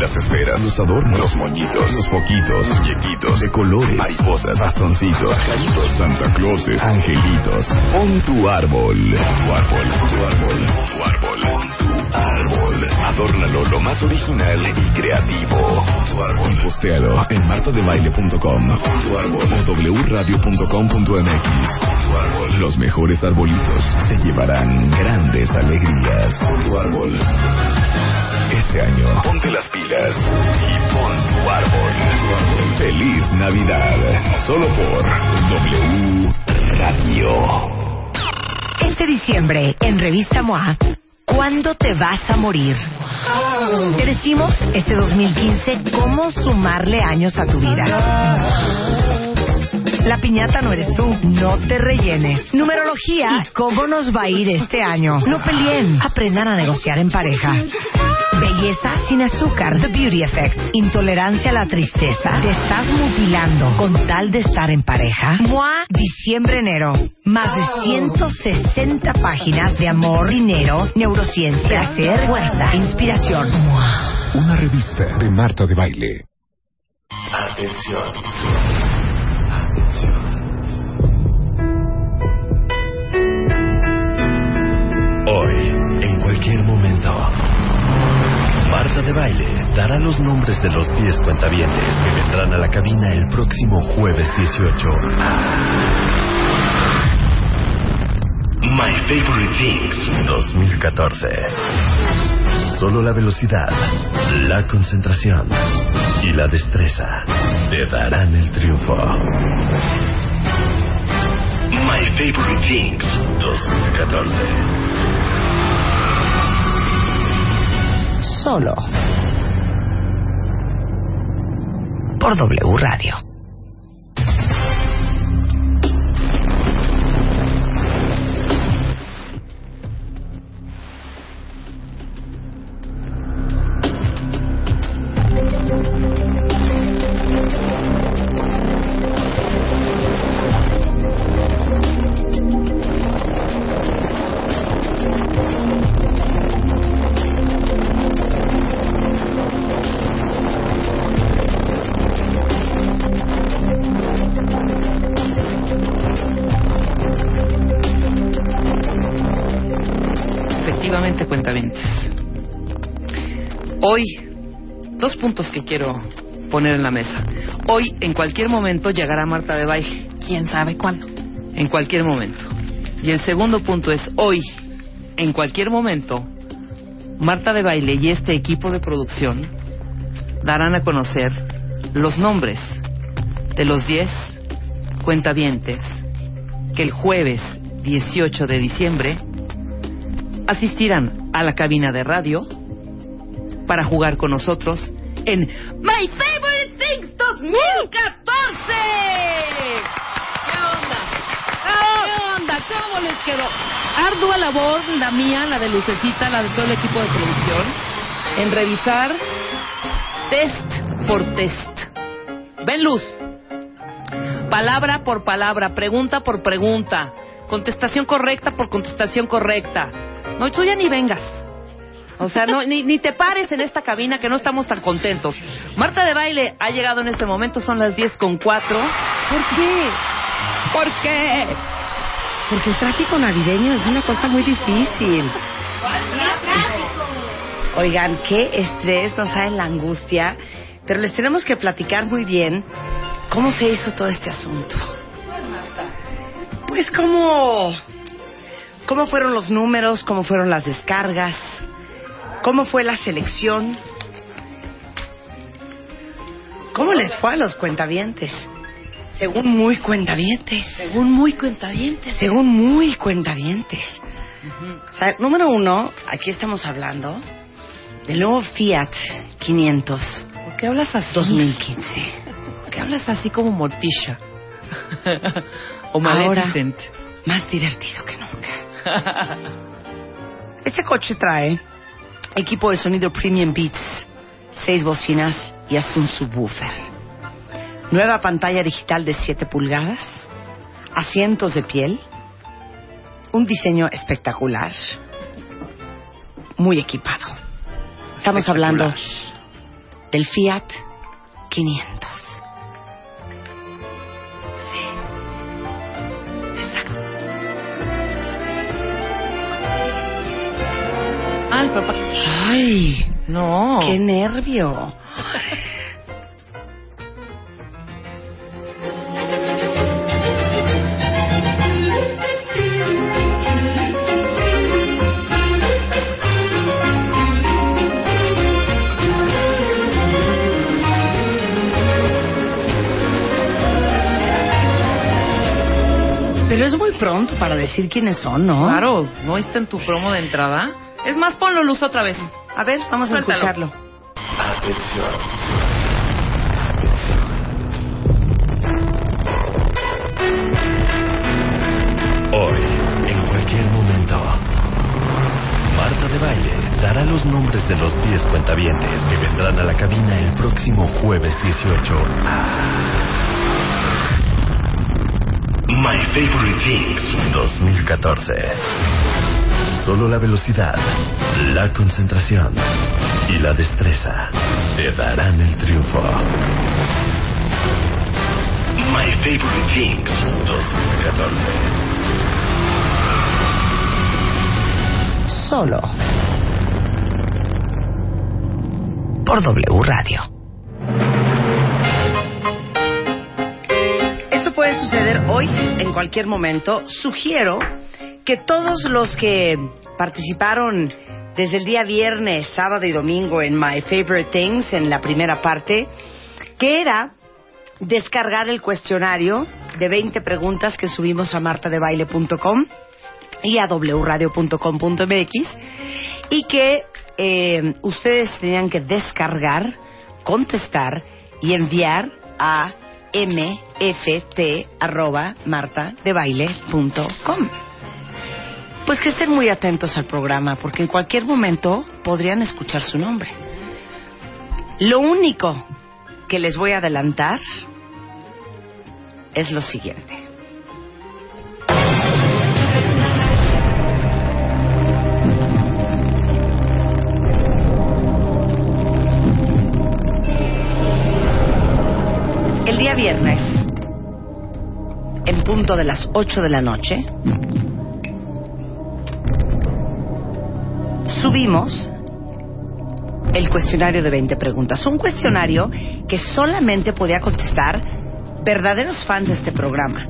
Las esferas, los adornos, los moñitos, los poquitos, muñequitos, de colores, mariposas, bastoncitos, pajaritos, Santa Clauses, angelitos. Pon tu árbol. Tu árbol, tu árbol, tu árbol. Pon tu árbol. Adórnalo lo más original y creativo. Tu árbol. Y postéalo en martadebaile.com. Tu árbol. O wradio.com.mx. Tu árbol. Los mejores arbolitos se llevarán grandes alegrías. Tu árbol. Este año, ponte las pilas y pon tu árbol. Feliz Navidad. Solo por W Radio. Este diciembre, en Revista MOA, ¿cuándo te vas a morir? Te decimos este 2015 cómo sumarle años a tu vida. La piñata no eres tú, no te rellenes. Numerología, ¿y cómo nos va a ir este año? No peleen, aprendan a negociar en pareja. Belleza sin azúcar, The Beauty Effect. Intolerancia a la tristeza. Te estás mutilando con tal de estar en pareja. MOA, diciembre-enero. Más de 160 páginas de amor, dinero, neurociencia, placer, fuerza, inspiración. MOA. Una revista de Marta de Baile. Atención. Hoy, en cualquier momento, Marta de Baile dará los nombres de los 10 cuentavientes que vendrán a la cabina el próximo jueves 18. My Favorite Things 2014. Solo la velocidad, la concentración y la destreza te darán el triunfo. My Favorite Things 2014. Solo. Por W Radio. Puntos que quiero poner en la mesa. Hoy, en cualquier momento, llegará Marta de Baile. ¿Quién sabe cuándo? En cualquier momento. Y el segundo punto es, hoy, en cualquier momento, Marta de Baile y este equipo de producción darán a conocer los nombres de los 10 cuentavientes que el jueves 18 de diciembre asistirán a la cabina de radio para jugar con nosotros en My Favorite Things 2014. ¿Qué onda? ¿Qué onda? ¿Cómo les quedó? Ardua labor, la mía, la de Lucecita, la de todo el equipo de producción, en revisar test por test. Ven, Luz. Palabra por palabra, pregunta por pregunta, contestación correcta por contestación correcta. No, tú ya ni vengas. O sea, no, ni, ni te pares en esta cabina que no estamos tan contentos. Marta de Baile ha llegado en este momento, son las 10 con 4. ¿Por qué? ¿Por qué? Porque el tráfico navideño es una cosa muy difícil. Oigan, qué estrés, no saben la angustia, pero les tenemos que platicar muy bien cómo se hizo todo este asunto. Pues cómo, cómo fueron los números, cómo fueron las descargas, cómo fue la selección, cómo les fue a los cuentavientes. Según muy cuentavientes. Según muy cuentavientes. Según muy cuentavientes. O sea, número uno, aquí estamos hablando del nuevo Fiat 500 ¿Por qué hablas así? 2015. ¿Por qué hablas así como Morticia? o Ahora, más divertido que nunca. Este coche trae equipo de sonido Premium Beats, seis bocinas y hasta un subwoofer. Nueva pantalla digital de 7 pulgadas, asientos de piel, un diseño espectacular, muy equipado. Estamos hablando del Fiat 500. Papá. Ay, No. qué nervio. Pero es muy pronto para decir quiénes son, ¿no? Claro, ¿no está en tu promo de entrada? Es más, ponlo luz otra vez. A ver, vamos a escucharlo. Atención. Hoy, en cualquier momento, Marta de Baile dará los nombres de los 10 cuentavientes que vendrán a la cabina el próximo jueves 18 My Favorite Things 2014. Solo la velocidad, la concentración y la destreza te darán el triunfo. My Favorite Things 2014. Solo por W Radio. Eso puede suceder hoy, en cualquier momento. Sugiero que todos los que participaron desde el día viernes, sábado y domingo en My Favorite Things, en la primera parte, que era descargar el cuestionario de 20 preguntas que subimos a martadebaile.com y a wradio.com.mx y que eh, ustedes tenían que descargar, contestar y enviar a mft@martadebaile.com. Pues que estén muy atentos al programa porque en cualquier momento podrían escuchar su nombre. Lo único que les voy a adelantar es lo siguiente. El día viernes, en punto de las 8 de la noche, subimos el cuestionario de 20 preguntas. Un cuestionario que solamente podía contestar verdaderos fans de este programa,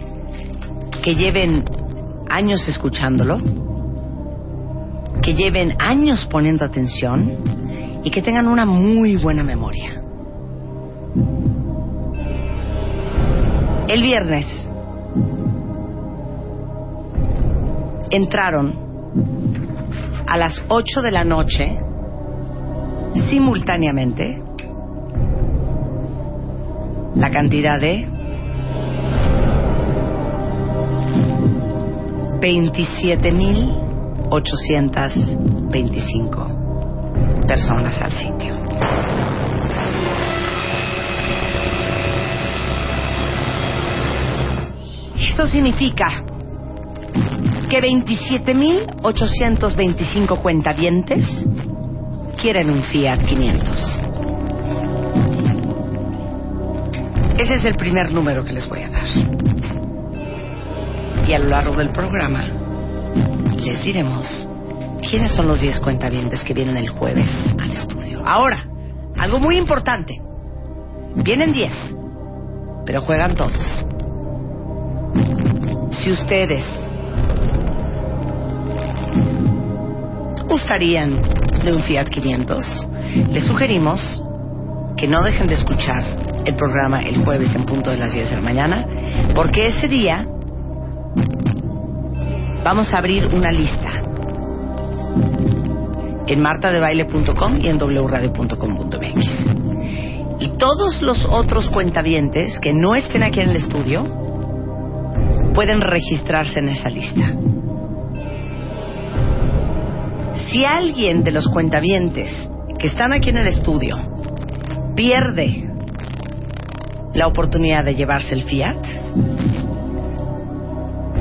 que lleven años escuchándolo, que lleven años poniendo atención y que tengan una muy buena memoria. El viernes entraron a las 8 de la noche simultáneamente la cantidad de 27.825 personas al sitio. Esto significa que 27.825 cuentavientes quieren un Fiat 500. Ese es el primer número que les voy a dar. Y a lo largo del programa les diremos quiénes son los 10 cuentavientes que vienen el jueves al estudio. Ahora, algo muy importante. Vienen 10, pero juegan todos. Si ustedes gustarían de un Fiat 500, les sugerimos que no dejen de escuchar el programa el jueves en punto de las 10 de la mañana, porque ese día vamos a abrir una lista en martadebaile.com y en wradio.com.mx. Y todos los otros cuentavientes que no estén aquí en el estudio pueden registrarse en esa lista. Si alguien de los cuentavientes que están aquí en el estudio pierde la oportunidad de llevarse el Fiat,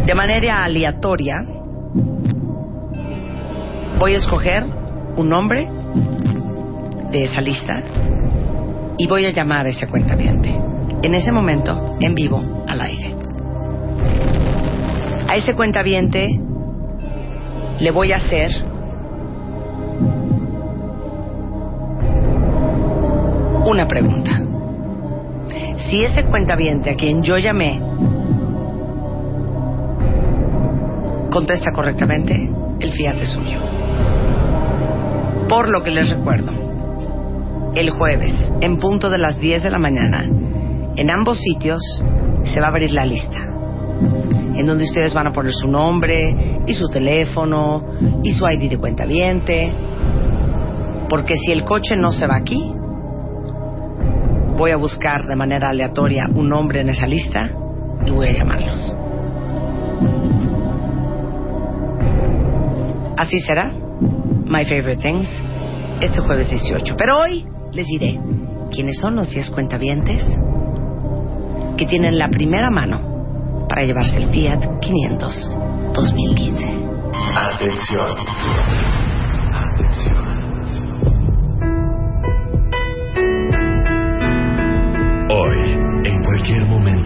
de manera aleatoria, voy a escoger un nombre de esa lista y voy a llamar a ese cuentaviente. En ese momento, en vivo, al aire. A ese cuentaviente le voy a hacer una pregunta. Si ese cuentaviente a quien yo llamé contesta correctamente, el fiat es suyo. Por lo que les recuerdo, el jueves, en punto de las 10 de la mañana, en ambos sitios se va a abrir la lista, en donde ustedes van a poner su nombre y su teléfono y su ID de cuenta porque si el coche no se va aquí, voy a buscar de manera aleatoria un nombre en esa lista y voy a llamarlos. Así será. My Favorite Things. Este jueves 18. Pero hoy les diré quiénes son los 10 cuentavientes que tienen la primera mano para llevarse el Fiat 500 2015. Atención. Atención.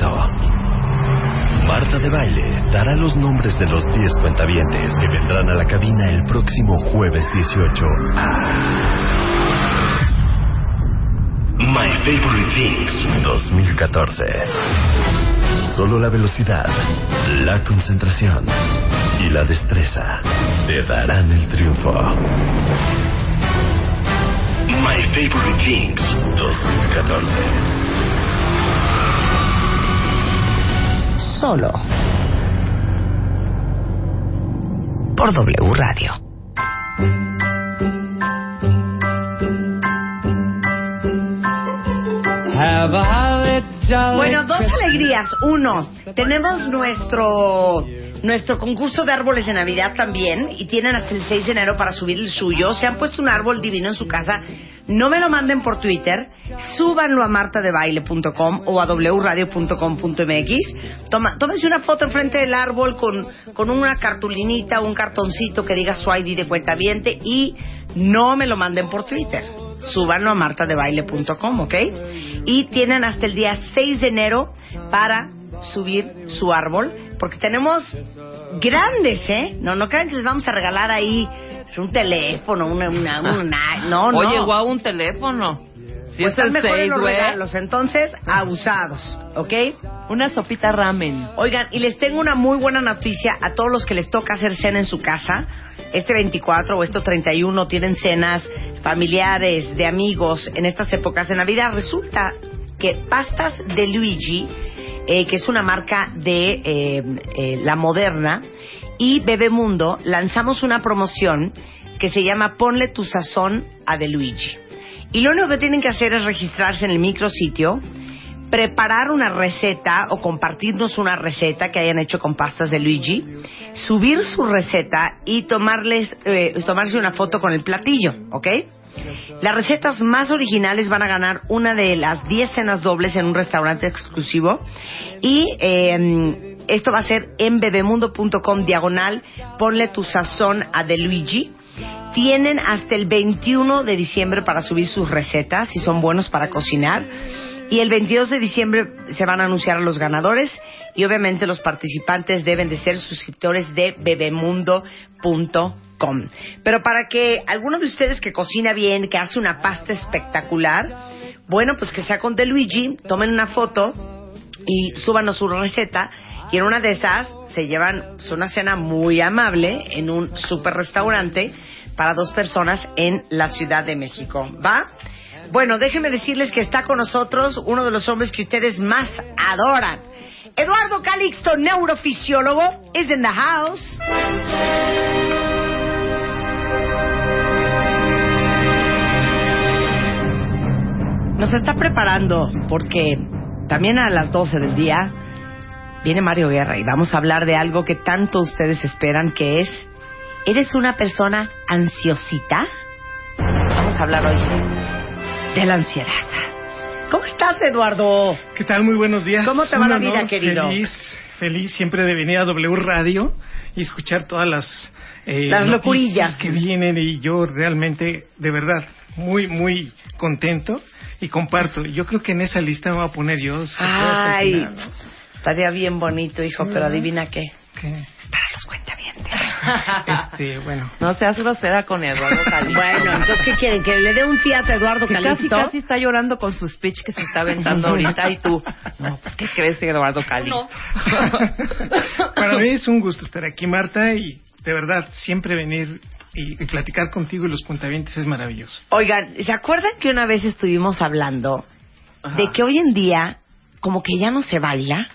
Momento, Marta de Baile dará los nombres de los 10 cuentavientes que vendrán a la cabina el próximo jueves 18 a My Favorite Things 2014. Solo la velocidad, la concentración y la destreza te darán el triunfo. My Favorite Things 2014. Solo por W Radio. Bueno, dos alegrías. Uno, tenemos nuestro nuestro concurso de árboles de Navidad también y tienen hasta el 6 de enero para subir el suyo. Se han puesto un árbol divino en su casa. No me lo manden por Twitter, súbanlo a martadebaile.com o a wradio.com.mx. Toma, tómense una foto enfrente del árbol con, con una cartulinita un cartoncito que diga su ID de cuenta y no me lo manden por Twitter. Súbanlo a martadebaile.com, ¿ok? Y tienen hasta el día 6 de enero para subir su árbol, porque tenemos grandes, ¿eh? No, no crean que les vamos a regalar ahí un teléfono, una, una, una no, no. Oye, guau, un teléfono. Si Pues es el 6, los regalos, entonces, abusados, ¿ok? Una sopita ramen. Oigan, y les tengo una muy buena noticia a todos los que les toca hacer cena en su casa. Este 24 o este 31 tienen cenas familiares, de amigos en estas épocas de Navidad. Resulta que Pastas de Luigi, eh, que es una marca de eh, eh, la moderna, y Bebemundo lanzamos una promoción que se llama Ponle tu sazón a De Luigi. Y lo único que tienen que hacer es registrarse en el micrositio, preparar una receta o compartirnos una receta que hayan hecho con pastas de Luigi, subir su receta y tomarles, eh, tomarse una foto con el platillo, ¿ok? Las recetas más originales van a ganar una de las 10 cenas dobles en un restaurante exclusivo y eh, esto va a ser en bebemundo.com diagonal, ponle tu sazón a De Luigi. Tienen hasta el 21 de diciembre para subir sus recetas, si son buenos para cocinar. Y el 22 de diciembre se van a anunciar a los ganadores y obviamente los participantes deben de ser suscriptores de bebemundo.com. Pero para que alguno de ustedes que cocina bien, que hace una pasta espectacular, bueno, pues que sea con De Luigi, tomen una foto y súbanos su receta y en una de esas se llevan una cena muy amable en un super restaurante para dos personas en la Ciudad de México. ¿Va? Bueno, déjenme decirles que está con nosotros uno de los hombres que ustedes más adoran. Eduardo Calixto, neurofisiólogo, is in the house. Nos está preparando porque también a las 12 del día viene Mario Guerra y vamos a hablar de algo que tanto ustedes esperan que es ¿Eres una persona ansiosita? Vamos a hablar hoy de la ansiedad. ¿Cómo estás, Eduardo? ¿Qué tal? Muy buenos días. ¿Cómo te va la vida, querido? Feliz, feliz siempre de venir a W Radio y escuchar todas las... eh, Las locurillas. que vienen y yo realmente, de verdad, muy, muy contento y comparto. Yo creo que en esa lista me voy a poner yo. si Ay. Estaría bien bonito, hijo, Sí, pero adivina qué. ¿Qué? Para los cuentavientes. Este, bueno. No seas grosera con Eduardo Calixto. Bueno, entonces, ¿qué quieren? ¿Que le dé un fiat a Eduardo que casi Calixto? casi está llorando con su speech que se está aventando ahorita y tú, no, pues ¿qué crees Eduardo Calixto? Para mí es un gusto estar aquí, Marta, y de verdad, siempre venir y, y platicar contigo y los cuentavientes es maravilloso. Oigan, ¿se acuerdan que una vez estuvimos hablando Ajá. de que hoy en día como que ya no se baila?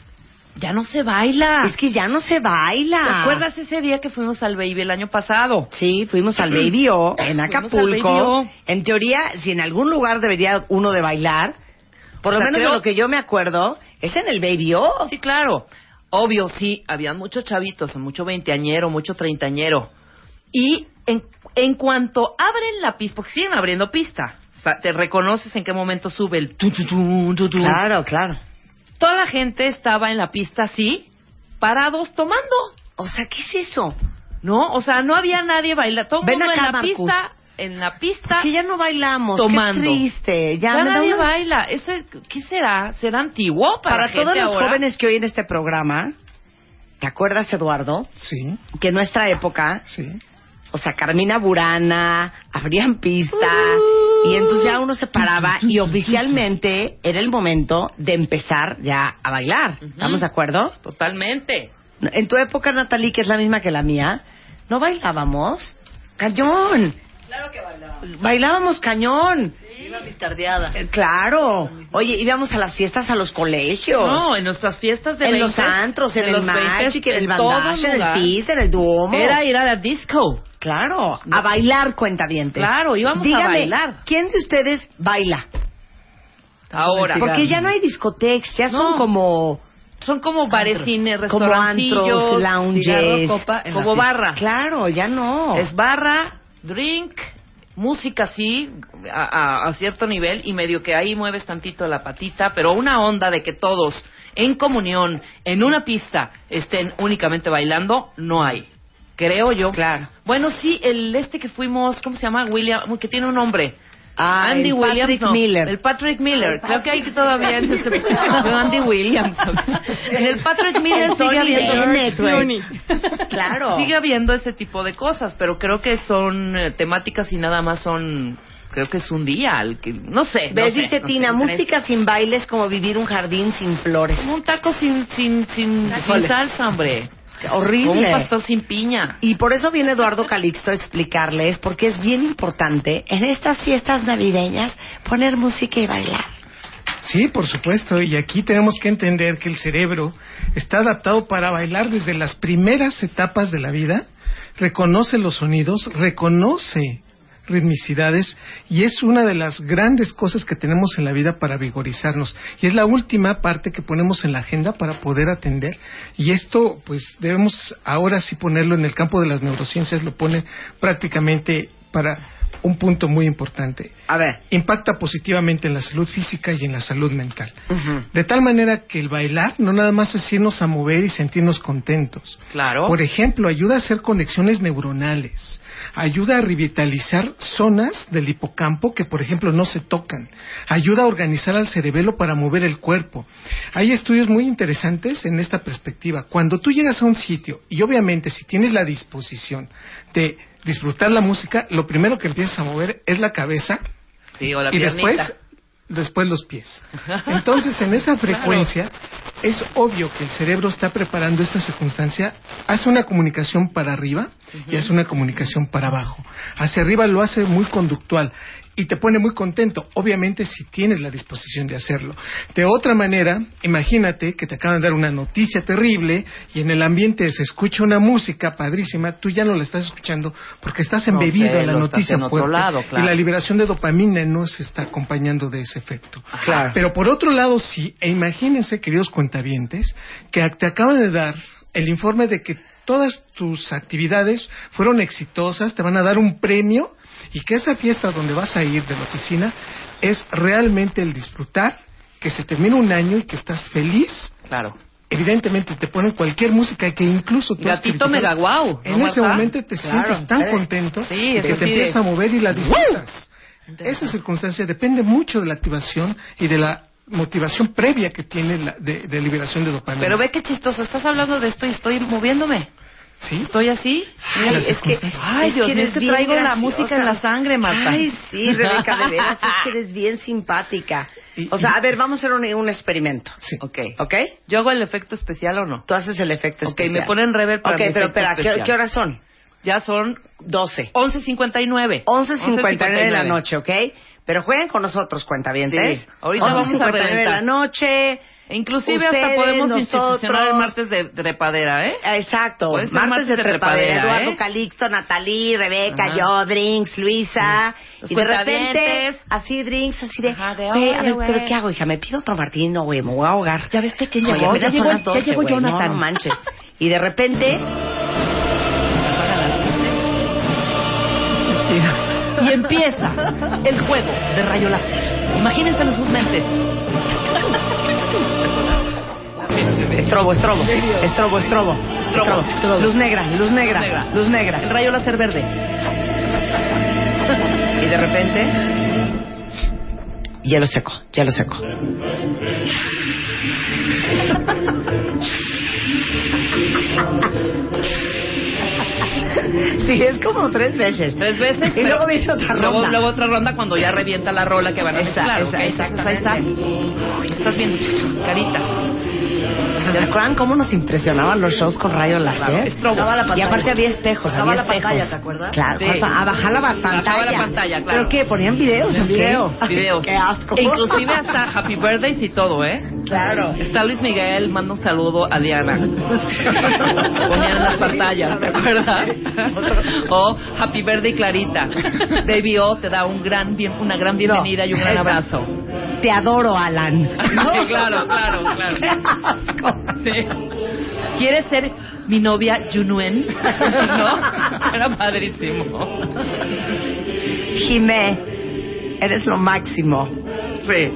Ya no se baila. Es que ya no se baila. ¿Te acuerdas ese día que fuimos al Baby el año pasado? Sí, fuimos al Baby O en Acapulco. Baby O. En teoría, si en algún lugar debería uno de bailar, por O lo sea, menos creo- de lo que yo me acuerdo, es en el Baby O. Sí, claro. Obvio, sí, habían muchos chavitos, mucho veinteañero, mucho treintañero. Y en, en cuanto abren la pista, porque siguen abriendo pista, te reconoces en qué momento sube el tu, tu, tu, tu, tu. Claro, claro. Toda la gente estaba en la pista así, parados tomando, O sea, ¿qué es eso? ¿no? O sea, no había nadie bailando, todo Ven mundo acá, en la Marcus. pista, en la pista, Que ya no bailamos. tomando. Qué triste. Ya, ya me da nadie una- baila. Eso es- ¿Qué será? ¿Será antiguo para, Para todos los ahora? jóvenes que oyen este programa, ¿te acuerdas, Eduardo? Sí, Que en nuestra época, sí. O sea, Carmina Burana, abrían pista, y entonces ya uno se paraba y oficialmente era el momento de empezar ya a bailar. ¿Estamos de acuerdo? Totalmente. En tu época, Natalie, que es la misma que la mía, ¿no bailábamos? ¡Cañón! Claro que bailaba. Bailábamos cañón. Iba mis tardeadas. Eh, Claro. Oye, íbamos a las fiestas a los colegios. No, en nuestras fiestas de en los 20, antros, en de el los 20, Magic, en el Bandage, en el Pis, en el Duomo. Era ir a la disco. Claro, a bailar cuentavientes. Claro, íbamos a Dígame, bailar. ¿quién de ustedes baila? Ahora. Porque ya no hay discotecas, ya son como Son como barecines, como restaurantillos, antros, lounges, cigarro, copa, como barra. Claro, ya no. Es barra, drink, música sí, a, a- a cierto nivel, y medio que ahí mueves tantito la patita, pero una onda de que todos en comunión, en una pista, estén únicamente bailando, no hay. Creo yo. Claro. Bueno, sí, el este que fuimos, ¿cómo se llama? William, que tiene un nombre. Ah, Andy el Williams. Patrick no, Miller. El Patrick Miller. Creo que ahí todavía es ese. Andy Williams. En el Patrick Miller El sigue habiendo. Claro. Sigue habiendo ese tipo de cosas, pero creo que son eh, temáticas y nada más son. Creo que es un día. al que, no sé. ¿Ves? Dice no Tina, sé, música sin baile es como vivir un jardín sin flores. Un taco sin, sin, sin, sin salsa, hombre. Horrible. Un pastor sin piña. Y por eso viene Eduardo Calixto a explicarles, porque es bien importante en estas fiestas navideñas poner música y bailar. Sí, por supuesto. Y aquí tenemos que entender que el cerebro está adaptado para bailar desde las primeras etapas de la vida. Reconoce los sonidos, reconoce ritmicidades y es una de las grandes cosas que tenemos en la vida para vigorizarnos. Y es la última parte que ponemos en la agenda para poder atender. Y esto, pues, debemos ahora sí ponerlo en el campo de las neurociencias, lo pone prácticamente para un punto muy importante A ver. impacta positivamente en la salud física y en la salud mental. De tal manera que el bailar no nada más es irnos a mover y sentirnos contentos. Claro. Por ejemplo, ayuda a hacer conexiones neuronales, ayuda a revitalizar zonas del hipocampo que, por ejemplo, no se tocan, ayuda a organizar al cerebelo para mover el cuerpo. Hay estudios muy interesantes en esta perspectiva. Cuando tú llegas a un sitio, y obviamente si tienes la disposición de disfrutar la música, lo primero que empiezas a mover es la cabeza Sí, o la y piernita. después los pies. Entonces, en esa frecuencia es obvio que el cerebro está preparando esta circunstancia, hace una comunicación para arriba y hace una comunicación para abajo. Hacia arriba lo hace muy conductual y te pone muy contento, obviamente si tienes la disposición de hacerlo. De otra manera, imagínate que te acaban de dar una noticia terrible y en el ambiente se escucha una música padrísima, tú ya no la estás escuchando porque estás No embebido sé, en la noticia fuerte lado, y la liberación de dopamina no se está acompañando de ese efecto. Claro. Pero por otro lado, sí, e imagínense, queridos cuentavientes, que te acaban de dar el informe de que todas tus actividades fueron exitosas, te van a dar un premio y que esa fiesta donde vas a ir de la oficina es realmente el disfrutar, que se termina un año y que estás feliz. Claro. Evidentemente te ponen cualquier música que incluso tú Gatito mega guau. En ¿no, ese momento te Claro, sientes tan sí. contento Sí, que te de- empiezas a mover y la disfrutas. Esa circunstancia depende mucho de la activación y de la motivación previa que tiene la, de, de liberación de dopamina. Pero ve qué chistoso, estás hablando de esto y estoy moviéndome. ¿Sí? ¿Estoy así? Ay, Ay, es que, ay, Dios mío, es que traigo la graciosa. música en la sangre, Marta. Ay, sí, Rebeca, de veras, es que eres bien simpática. O sea, a ver, vamos a hacer un, un experimento. Sí. Ok. ¿Ok? ¿Yo hago el efecto especial o no? Tú haces el efecto Ok, especial. me ponen reverb para Ok, mi pero espera, ¿qué, qué horas son? Ya son 12. 11.59. 11.59 de la noche, ¿ok? Pero jueguen con nosotros, cuentavientes. Sí, ahorita vamos a 11:59 de reventar. la noche. Inclusive hasta podemos nosotros. institucionar el martes de trepadera, ¿eh? Exacto. Martes, martes de de trepadera. trepadera, Eduardo ¿eh? Calixto, Natalí, Rebeca, Ajá. yo, Drinks, Luisa. Y de repente, así Drinks, así de... Ajá, de, "Güey, a oye, ver, güey". ¿pero qué hago, hija? ¿Me pido otro martín? No, güey, me voy a ahogar. Ya ves que Oye, llegó, ya llegó, las 12, ya llegó güey, Jonathan. No, no manches. Y de repente... Y empieza el juego de rayo láser. Imagínense en sus mentes. Estrobo, estrobo, estrobo, estrobo, estrobo. Luz negra, luz negra, Luz negra. El rayo láser verde. Y de repente... Hielo seco, hielo seco. Sí, es como tres veces. Tres veces. Y luego viene otra luego- ronda. Luego otra ronda cuando ya revienta la rola que van a mezclar. esa, ¿ok? Entonces ahí está. Estás viendo, chuchu, carita. ¿Se acuerdan cómo nos impresionaban los shows con rayo láser? Pantalla. Y aparte había espejos, Estaba había la pantalla, espejos. ¿te acuerdas? Claro, Sí. a bajar la pantalla. Bajaba la pantalla, claro. ¿Pero qué? ¿Ponían videos en video? Videos. Qué asco. Inclusive hasta Happy Birthdays y todo, ¿eh? Claro. Está Luis Miguel, manda un saludo a Diana. Ponían las pantallas, ¿te acuerdas? O Happy Birthday Clarita. Davey O te da un gran bien, una gran bienvenida y un gran abrazo. Te adoro, Alan. Sí, claro, claro, claro. Qué asco. Sí. ¿Quieres ser mi novia Junuen? ¿No? Era padrísimo. Jimé, eres lo máximo. Sí.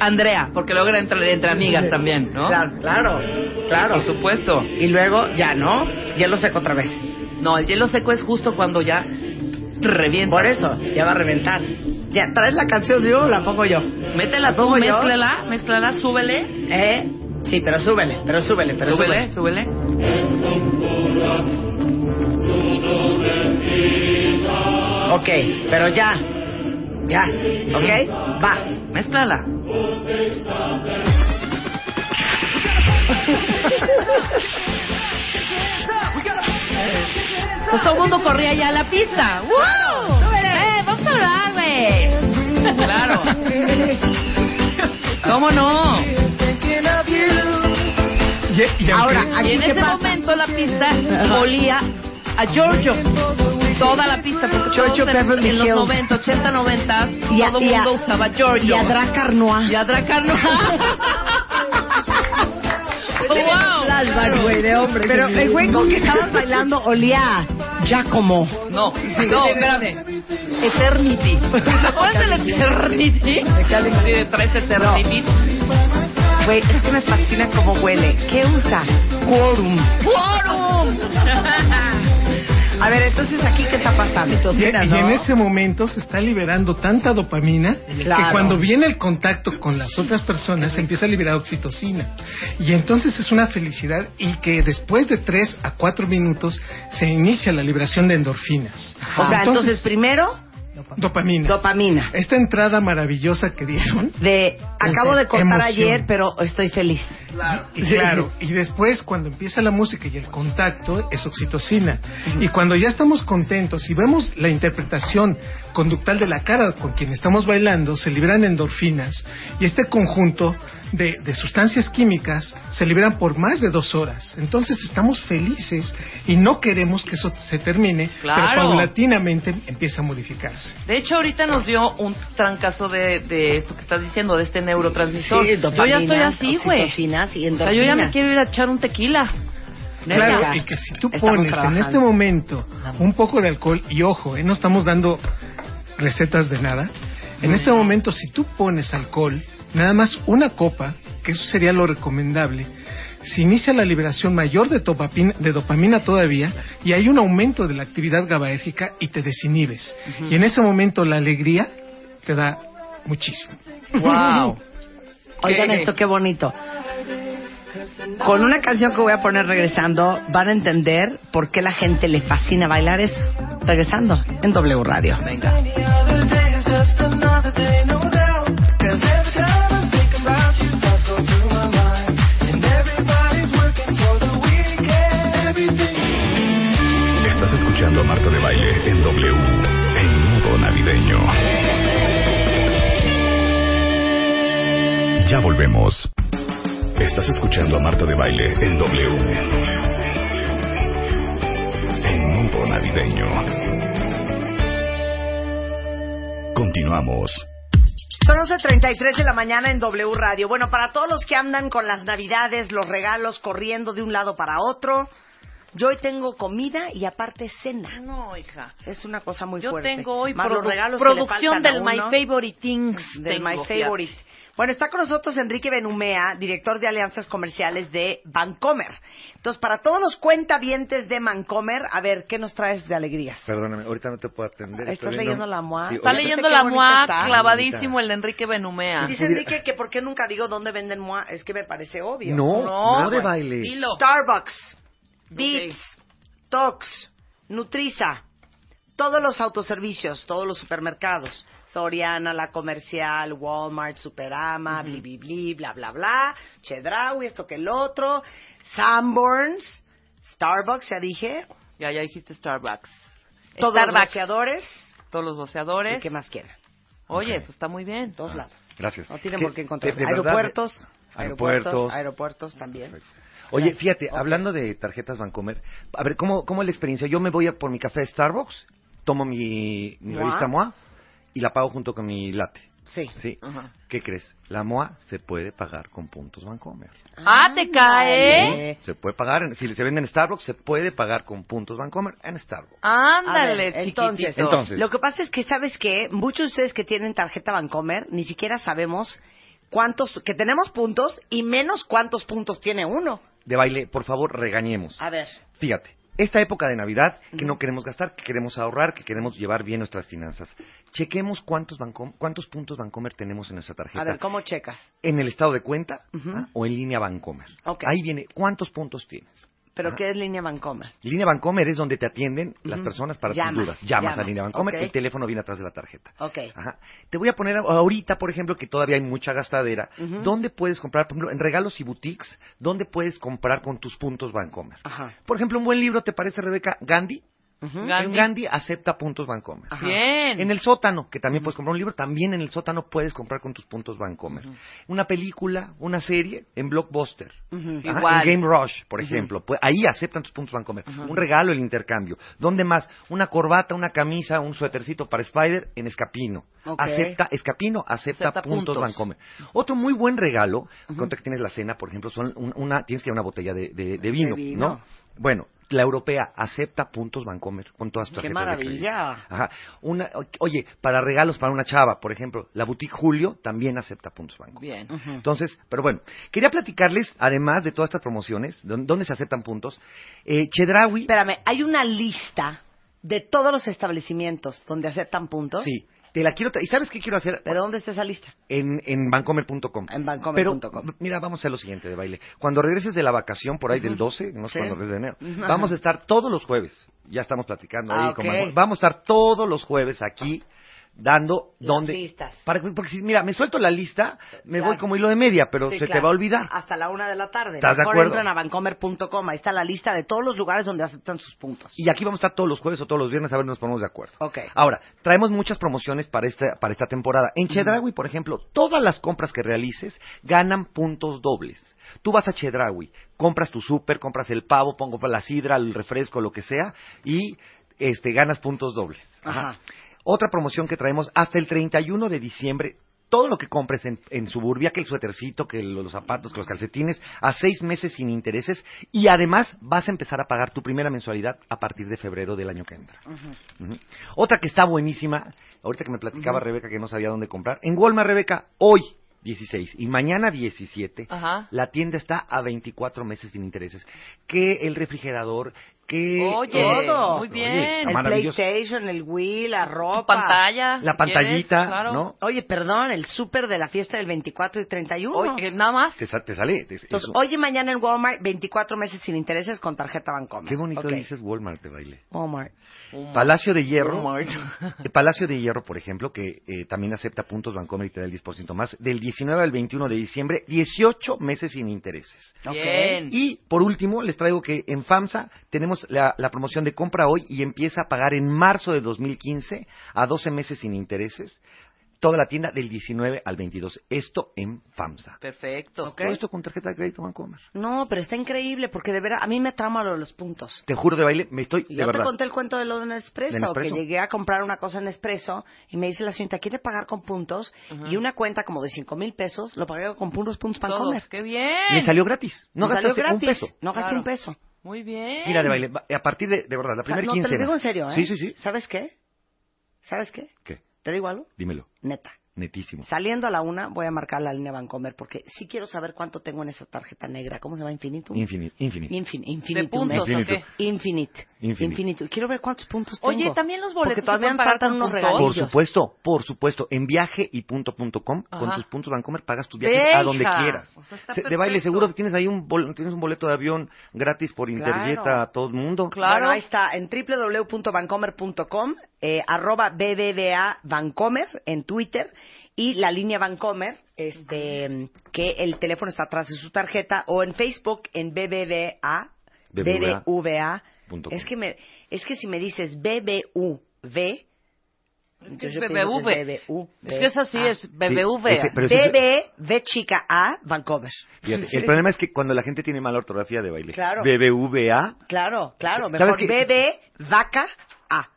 Andrea, porque luego era entre, entre amigas también, ¿no? Claro, claro, claro. Por supuesto. Y luego, ya, ¿no? Hielo seco otra vez. No, el hielo seco es justo cuando ya revienta. Por eso, ya va a reventar. Ya, traes la canción yo o la pongo yo. Métela tú, ¿Pongo yo? mézclala, mézclala, súbele. ¿Eh? Sí, pero súbele, pero súbele, pero súbele. súbele, súbele. Ok, pero ya. Ya, ¿ok? Va. Mézclala. Pues todo el mundo corría ya a la pista. ¡Woo! ¡Eh, vamos a hablar, güey! Claro. ¿Cómo no? Y, y Ahora, aquí Y en ese pasa? momento la pista olía a Giorgio. Toda la pista, porque Giorgio todos en, en los Hills. 90, 80, 90, Y a- todo el y a- mundo usaba Giorgio. Y a Noir. Y a Dracar no. Oh, wow. Flashback, güey, de hombre. Pero el güey con que estabas bailando olía a Giacomo. No, no, espérame. Eternity. ¿Se acuerdan del Eternity? Sí, de tres Eternity. Güey, es que me fascina cómo huele. ¿Qué usa? Quorum. ¡Quorum! A ver, entonces aquí, ¿qué está pasando? Y, y en ese momento se está liberando tanta dopamina Claro. que cuando viene el contacto con las otras personas se empieza a liberar oxitocina. Y entonces es una felicidad y que después de tres a cuatro minutos se inicia la liberación de endorfinas. O sea, entonces primero, dopamina. dopamina. Esta entrada maravillosa que dieron. De, acabo de contar Emoción. ayer, pero estoy feliz. Y claro, y después cuando empieza la música y el contacto es oxitocina. Y cuando ya estamos contentos y vemos la interpretación conductal de la cara con quien estamos bailando, se liberan endorfinas. Y este conjunto de, de sustancias químicas se liberan por más de dos horas. Entonces estamos felices y no queremos que eso se termine, Claro. pero paulatinamente empieza a modificarse. De hecho, ahorita nos dio un trancazo de, de esto que estás diciendo, de este neurotransmisor. Sí, yo ya estoy así, güey. O sea, yo ya me quiero ir a echar un tequila. Claro, y que si tú Estamos pones en este momento un poco de alcohol, y ojo, eh, no estamos dando recetas de nada, en este momento si tú pones alcohol, nada más una copa, que eso sería lo recomendable, se inicia la liberación mayor de, topapina- de dopamina todavía y hay un aumento de la actividad GABAérgica y te desinhibes. Y en ese momento la alegría te da muchísimo. Wow. Oigan ¿Qué? esto, qué bonito. Con una canción que voy a poner regresando, van a entender por qué la gente le fascina bailar eso. Regresando en W Radio. Venga. Escuchando a Marta de Baile en W, en modo navideño. Ya volvemos. Estás escuchando a Marta de Baile en W, en modo navideño. Continuamos. Son 11.33 de la mañana en W Radio. Bueno, para todos los que andan con las navidades, los regalos corriendo de un lado para otro, yo hoy tengo comida y aparte cena. No, hija. Es una cosa muy Yo fuerte. tengo hoy produ- producción del My. Favorite Things. del tengo, My fíjate. Favorite. Bueno, está con nosotros Enrique Benumea, director de alianzas comerciales de Vancomer. Entonces, para todos los cuentavientes de Vancomer, a ver, ¿qué nos traes de alegrías? Perdóname, ahorita no te puedo atender. ¿Estás estoy leyendo la MOA? Sí, Está leyendo la MOA clavadísimo el de Enrique Benumea. Dice Enrique que por qué nunca digo dónde venden MOA, es que me parece obvio. No, no, de bueno, baile. dilo. Starbucks, Vips, Tox, Nutriza, todos los autoservicios, todos los supermercados, Soriana, La Comercial, Walmart, Superama, bli, bli, bli, bla, bla, bla, Chedraui, esto que el otro, Sanborns, Starbucks, ya dije, Ya, ya dijiste Starbucks. todos los Starbucks. boxeadores, Todos los ¿y boceadores. qué más quieren? Oye, pues está muy bien. Todos lados. Gracias. No tienen por qué encontrar. aeropuertos, aeropuertos, aeropuertos. aeropuertos también. Perfecto. Oye, fíjate, hablando de tarjetas Vancomer, a ver, ¿cómo, ¿cómo es la experiencia? Yo me voy a por mi café de Starbucks, tomo mi, revista MOA y la pago junto con mi latte. Sí. ¿Sí? Ajá. ¿Qué crees? La MOA se puede pagar con puntos Vancomer. Ah, te cae. Se puede pagar, en- si se vende en Starbucks, se puede pagar con puntos Vancomer en Starbucks. Ándale, ver, entonces, entonces. Lo que pasa es que, ¿sabes qué? Muchos de ustedes que tienen tarjeta Bancomer ni siquiera sabemos cuántos, que tenemos puntos y menos cuántos puntos tiene uno. De baile, por favor, regañemos. A ver. Fíjate, esta época de Navidad que no queremos gastar, que queremos ahorrar, que queremos llevar bien nuestras finanzas. Chequemos cuántos, Bancom- cuántos puntos Bancomer tenemos en nuestra tarjeta. A ver, ¿cómo checas? En el estado de cuenta. ¿ah? o en línea Bancomer. Ok. Ahí viene cuántos puntos tienes. ¿Pero Ajá. qué es línea Bancomer? Línea Bancomer es donde te atienden las personas para Llamas, tus dudas. Llamas, llamas, a línea Bancomer, ok. el teléfono viene atrás de la tarjeta. Ok. Ajá. Te voy a poner ahorita, por ejemplo, que todavía hay mucha gastadera. Ujú. ¿Dónde puedes comprar, por ejemplo, en regalos y boutiques, dónde puedes comprar con tus puntos Bancomer? Ajá. Por ejemplo, un buen libro, ¿te parece, Rebeca? Gandhi. Gandhi. En Gandhi acepta puntos Bancomer. Ajá. Bien. En el sótano, que también puedes comprar un libro, también en el sótano puedes comprar con tus puntos Bancomer. Una película, una serie en Blockbuster. Igual. En Game Rush, por ejemplo. Pues ahí aceptan tus puntos Bancomer. Un regalo, el intercambio. ¿Dónde más? Una corbata, una camisa, un suétercito para Spider en Escapino. Ok. Acepta, Escapino acepta, Acepta puntos, puntos. Bancomer. Otro muy buen regalo, cuando que tienes la cena, por ejemplo, son un- una, tienes que ir a una botella de, de- de vino, De vino. ¿no? Bueno, la europea acepta puntos Bancomer con todas tus ¡Qué tarjetas maravilla! Ajá. Una, oye, para regalos para una chava, por ejemplo, la boutique Julio también acepta puntos Bancomer. Bien. Entonces, pero bueno, quería platicarles, además de todas estas promociones, donde se aceptan puntos, eh, Chedraui, Espérame, hay una lista de todos los establecimientos donde aceptan puntos. sí, te la quiero, ¿y sabes qué quiero hacer? ¿De dónde está esa lista? En, en bancomer.com. En bancomer.com. Mira, vamos a hacer lo siguiente de baile. Cuando regreses de la vacación, por ahí del 12, no sé Sí. cuándo regreses de enero, vamos a estar todos los jueves. Ya estamos platicando Ah, ahí. con ok. Bancomer. Vamos a estar todos los jueves aquí dando Las donde listas. para porque si mira me suelto la lista me Claro. voy como hilo de media pero Sí, se te va a olvidar Hasta la una de la tarde. ¿Estás de Mejor acuerdo? entran a vancomer.com. Ahí está la lista de todos los lugares donde aceptan sus puntos. y aquí vamos a estar todos los jueves o todos los viernes a ver si nos ponemos de acuerdo Ok. Ahora, traemos muchas promociones para esta, para esta temporada. En Chedraui, por ejemplo, todas las compras que realices ganan puntos dobles. Tú vas a Chedraui, compras tu súper, compras el pavo, pongo la sidra, el refresco, lo que sea, y este, ganas puntos dobles. Ajá. Otra promoción que traemos hasta el 31 de diciembre. Todo lo que compres en, en Suburbia, que el suétercito, que los zapatos, que los calcetines, a seis meses sin intereses y además vas a empezar a pagar tu primera mensualidad a partir de febrero del año que entra. Otra que está buenísima, ahorita que me platicaba Rebeca que no sabía dónde comprar. En Walmart, Rebeca, hoy 16 y mañana 17, Ajá. la tienda está a 24 meses sin intereses. Que el refrigerador, Oye, Todo. muy Oye, bien. El. PlayStation, el Wii, la ropa. pantalla. La pantallita, quieres, claro. ¿no? Oye, perdón, el súper de la fiesta del 24 y 31. Oye, que nada más. Te, te sale. te- Entonces, y mañana en Walmart, 24 meses sin intereses con tarjeta Bancomer. Qué bonito dices Walmart de baile. Walmart. Palacio de Hierro. El Palacio de Hierro, por ejemplo, que eh, también acepta puntos Bancomer y te da el 10% más. Del 19 al 21 de diciembre, 18 meses sin intereses. Bien. Y por último, les traigo que en FAMSA tenemos la, la promoción de compra hoy y empieza a pagar en marzo de 2015 a 12 meses sin intereses. Toda la tienda del 19 al 22. Esto en FAMSA. Perfecto. Todo esto con tarjeta de crédito Bancomer. No, pero está increíble porque de verdad a mí me trama lo de los puntos. Te juro de baile, me estoy, de Yo te conté el cuento de lo de Nespresso, que llegué a comprar una cosa en Nespresso y me dice la señorita, ¿quiere pagar con puntos? Y una cuenta como de cinco mil pesos, lo pagué con puros puntos para Todos. comer. Qué bien. Me salió gratis. No Me gastaste un peso. No gasté Claro. un peso. Muy bien. Mira, de baile, a partir de, de verdad, la O sea, primera no, te quincena. lo digo en serio, ¿eh? Sí, sí, sí. ¿Sabes qué? ¿Sabes qué? ¿Qué? ¿Te digo algo? Dímelo. Neta. Netísimo. Saliendo a la una, voy a marcar la línea Bancomer porque sí quiero saber cuánto tengo en esa tarjeta negra. ¿Cómo se llama? ¿Infinitum? Infinito. Infinito. Infin- ¿De infinitum, puntos ¿eh? o Infinito. qué? Infinite. Infinite. Infinito. Quiero ver cuántos puntos tengo. Oye, también los boletos Porque todavía me faltan unos puntos. Por supuesto, por supuesto. En viaje y punto punto com, con tus puntos Bancomer pagas tu viaje a donde quieras. O sea, está Se- de baile, seguro que tienes ahí un, bol- tienes un boleto de avión gratis por Claro. Interjet a todo el mundo. Claro. Bueno, ahí está, en www.vancomer.com, eh, arroba BBVA Vancomer en Twitter y la línea Vancomer, este, que el teléfono está atrás de su tarjeta, o en Facebook en BBVA, BBVA. Es que, me, es que si me dices BBUV, Es que es BBV. que es BBV. Es que es así, Ah. es BBV. ese es- chica A, Vancomer. Fíjate, el problema es que cuando la gente tiene mala ortografía de baile. Claro. BBVA. Claro, claro, ¿Sabes mejor? BB, vaca, A.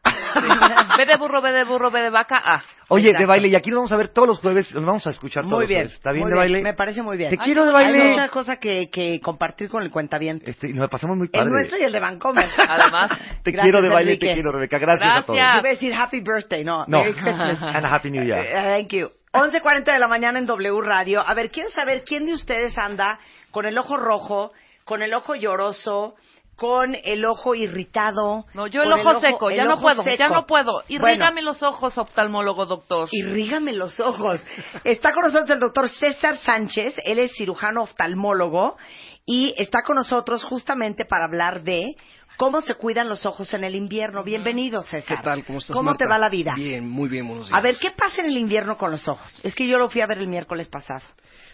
Ve de burro, ve de burro, ve de vaca. Ah. Oye, de Exacto. baile, y aquí nos vamos a ver todos los jueves, nos vamos a escuchar todos Muy los bien. jueves. ¿Está bien muy de baile? Me parece muy bien. Te quiero de baile. Hay mucha cosa que, que compartir con el cuentaviente. Este, nos pasamos muy padre. El nuestro y el de Vancomer. Además. Te Gracias, quiero de baile, Enrique. te quiero, Rebeca. Gracias, a todos. Gracias. Iba a decir Happy Birthday, no. No. Merry Christmas. And a Happy New Year. Eh, Thank you. 11.40 de la mañana en W Radio. A ver, quiero saber quién de ustedes anda con el ojo rojo, con el ojo lloroso, con el ojo irritado. No, yo el ojo, seco, el ya no puedo, seco. ya no puedo. Bueno, Irrígame los ojos, oftalmólogo, doctor. Irrígame los ojos. Está con nosotros el doctor César Sánchez, él es cirujano oftalmólogo y está con nosotros justamente para hablar de cómo se cuidan los ojos en el invierno. Bienvenido, César. ¿Qué tal? ¿Cómo estás, ¿Cómo te va la vida? Bien, muy bien, buenos días. A ver, ¿qué pasa en el invierno con los ojos? Es que yo lo fui a ver el miércoles pasado.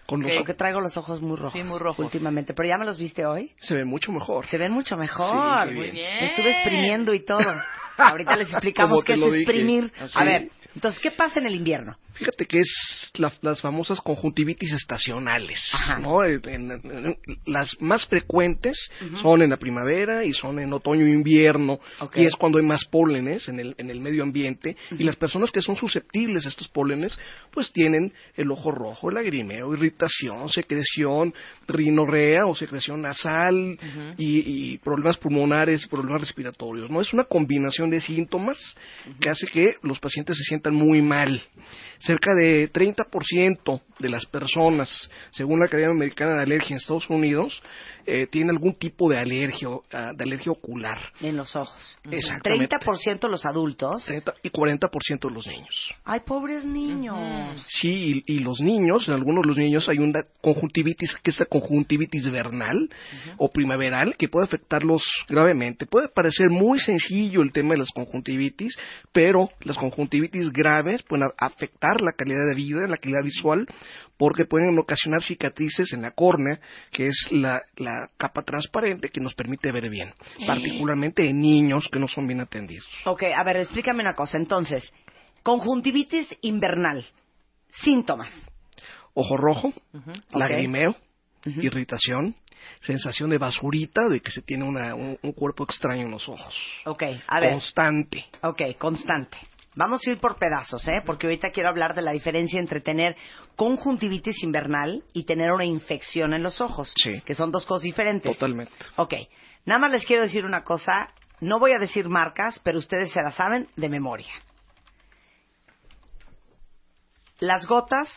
Con los. Porque traigo los ojos muy rojos. Sí, muy rojos. Últimamente. Pero ya me los viste hoy. Se ve mucho mejor. Se ven mucho mejor. Sí, Muy bien. Me estuve exprimiendo y todo. Ahorita les explicamos qué es dije. exprimir. Así. A ver, entonces, ¿qué pasa en el invierno? Fíjate que es la- las famosas conjuntivitis estacionales, Ajá. ¿no? En- en- en- las más frecuentes son en la primavera y son en otoño e invierno, y es cuando hay más pólenes en el, en el medio ambiente, y las personas que son susceptibles a estos pólenes, pues tienen el ojo rojo, el lagrimeo, irritación, secreción, rinorrea o secreción nasal, y, y problemas pulmonares y problemas respiratorios, ¿no? Es una combinación de síntomas que hace que los pacientes se sientan muy mal. Cerca de 30% de las personas, según la Academia Americana de Alergia en Estados Unidos, eh, tienen algún tipo de alergia, ah, de alergia ocular. En los ojos. Exactamente. 30% los adultos. 30 y 40% de los niños. Ay, pobres niños. Sí, y, y los niños, en algunos de los niños hay una conjuntivitis, que es la conjuntivitis vernal o primaveral, que puede afectarlos gravemente. Puede parecer muy sencillo el tema de las conjuntivitis, pero las conjuntivitis graves pueden afectar la calidad de vida, la calidad visual, porque pueden ocasionar cicatrices en la córnea, que es la, la capa transparente que nos permite ver bien, particularmente en niños que no son bien atendidos. Ok, a ver, explícame una cosa. Entonces, conjuntivitis invernal. Síntomas. ojo rojo, lagrimeo, irritación, sensación de basurita, de que se tiene una- un, un cuerpo extraño en los ojos. Ok, a ver. Constante. Ok, constante. Vamos a ir por pedazos, ¿eh? Porque ahorita quiero hablar de la diferencia entre tener conjuntivitis invernal y tener una infección en los ojos. Sí. Que son dos cosas diferentes. Totalmente. Ok, nada más les quiero decir una cosa. No voy a decir marcas, pero ustedes se la saben de memoria. Las gotas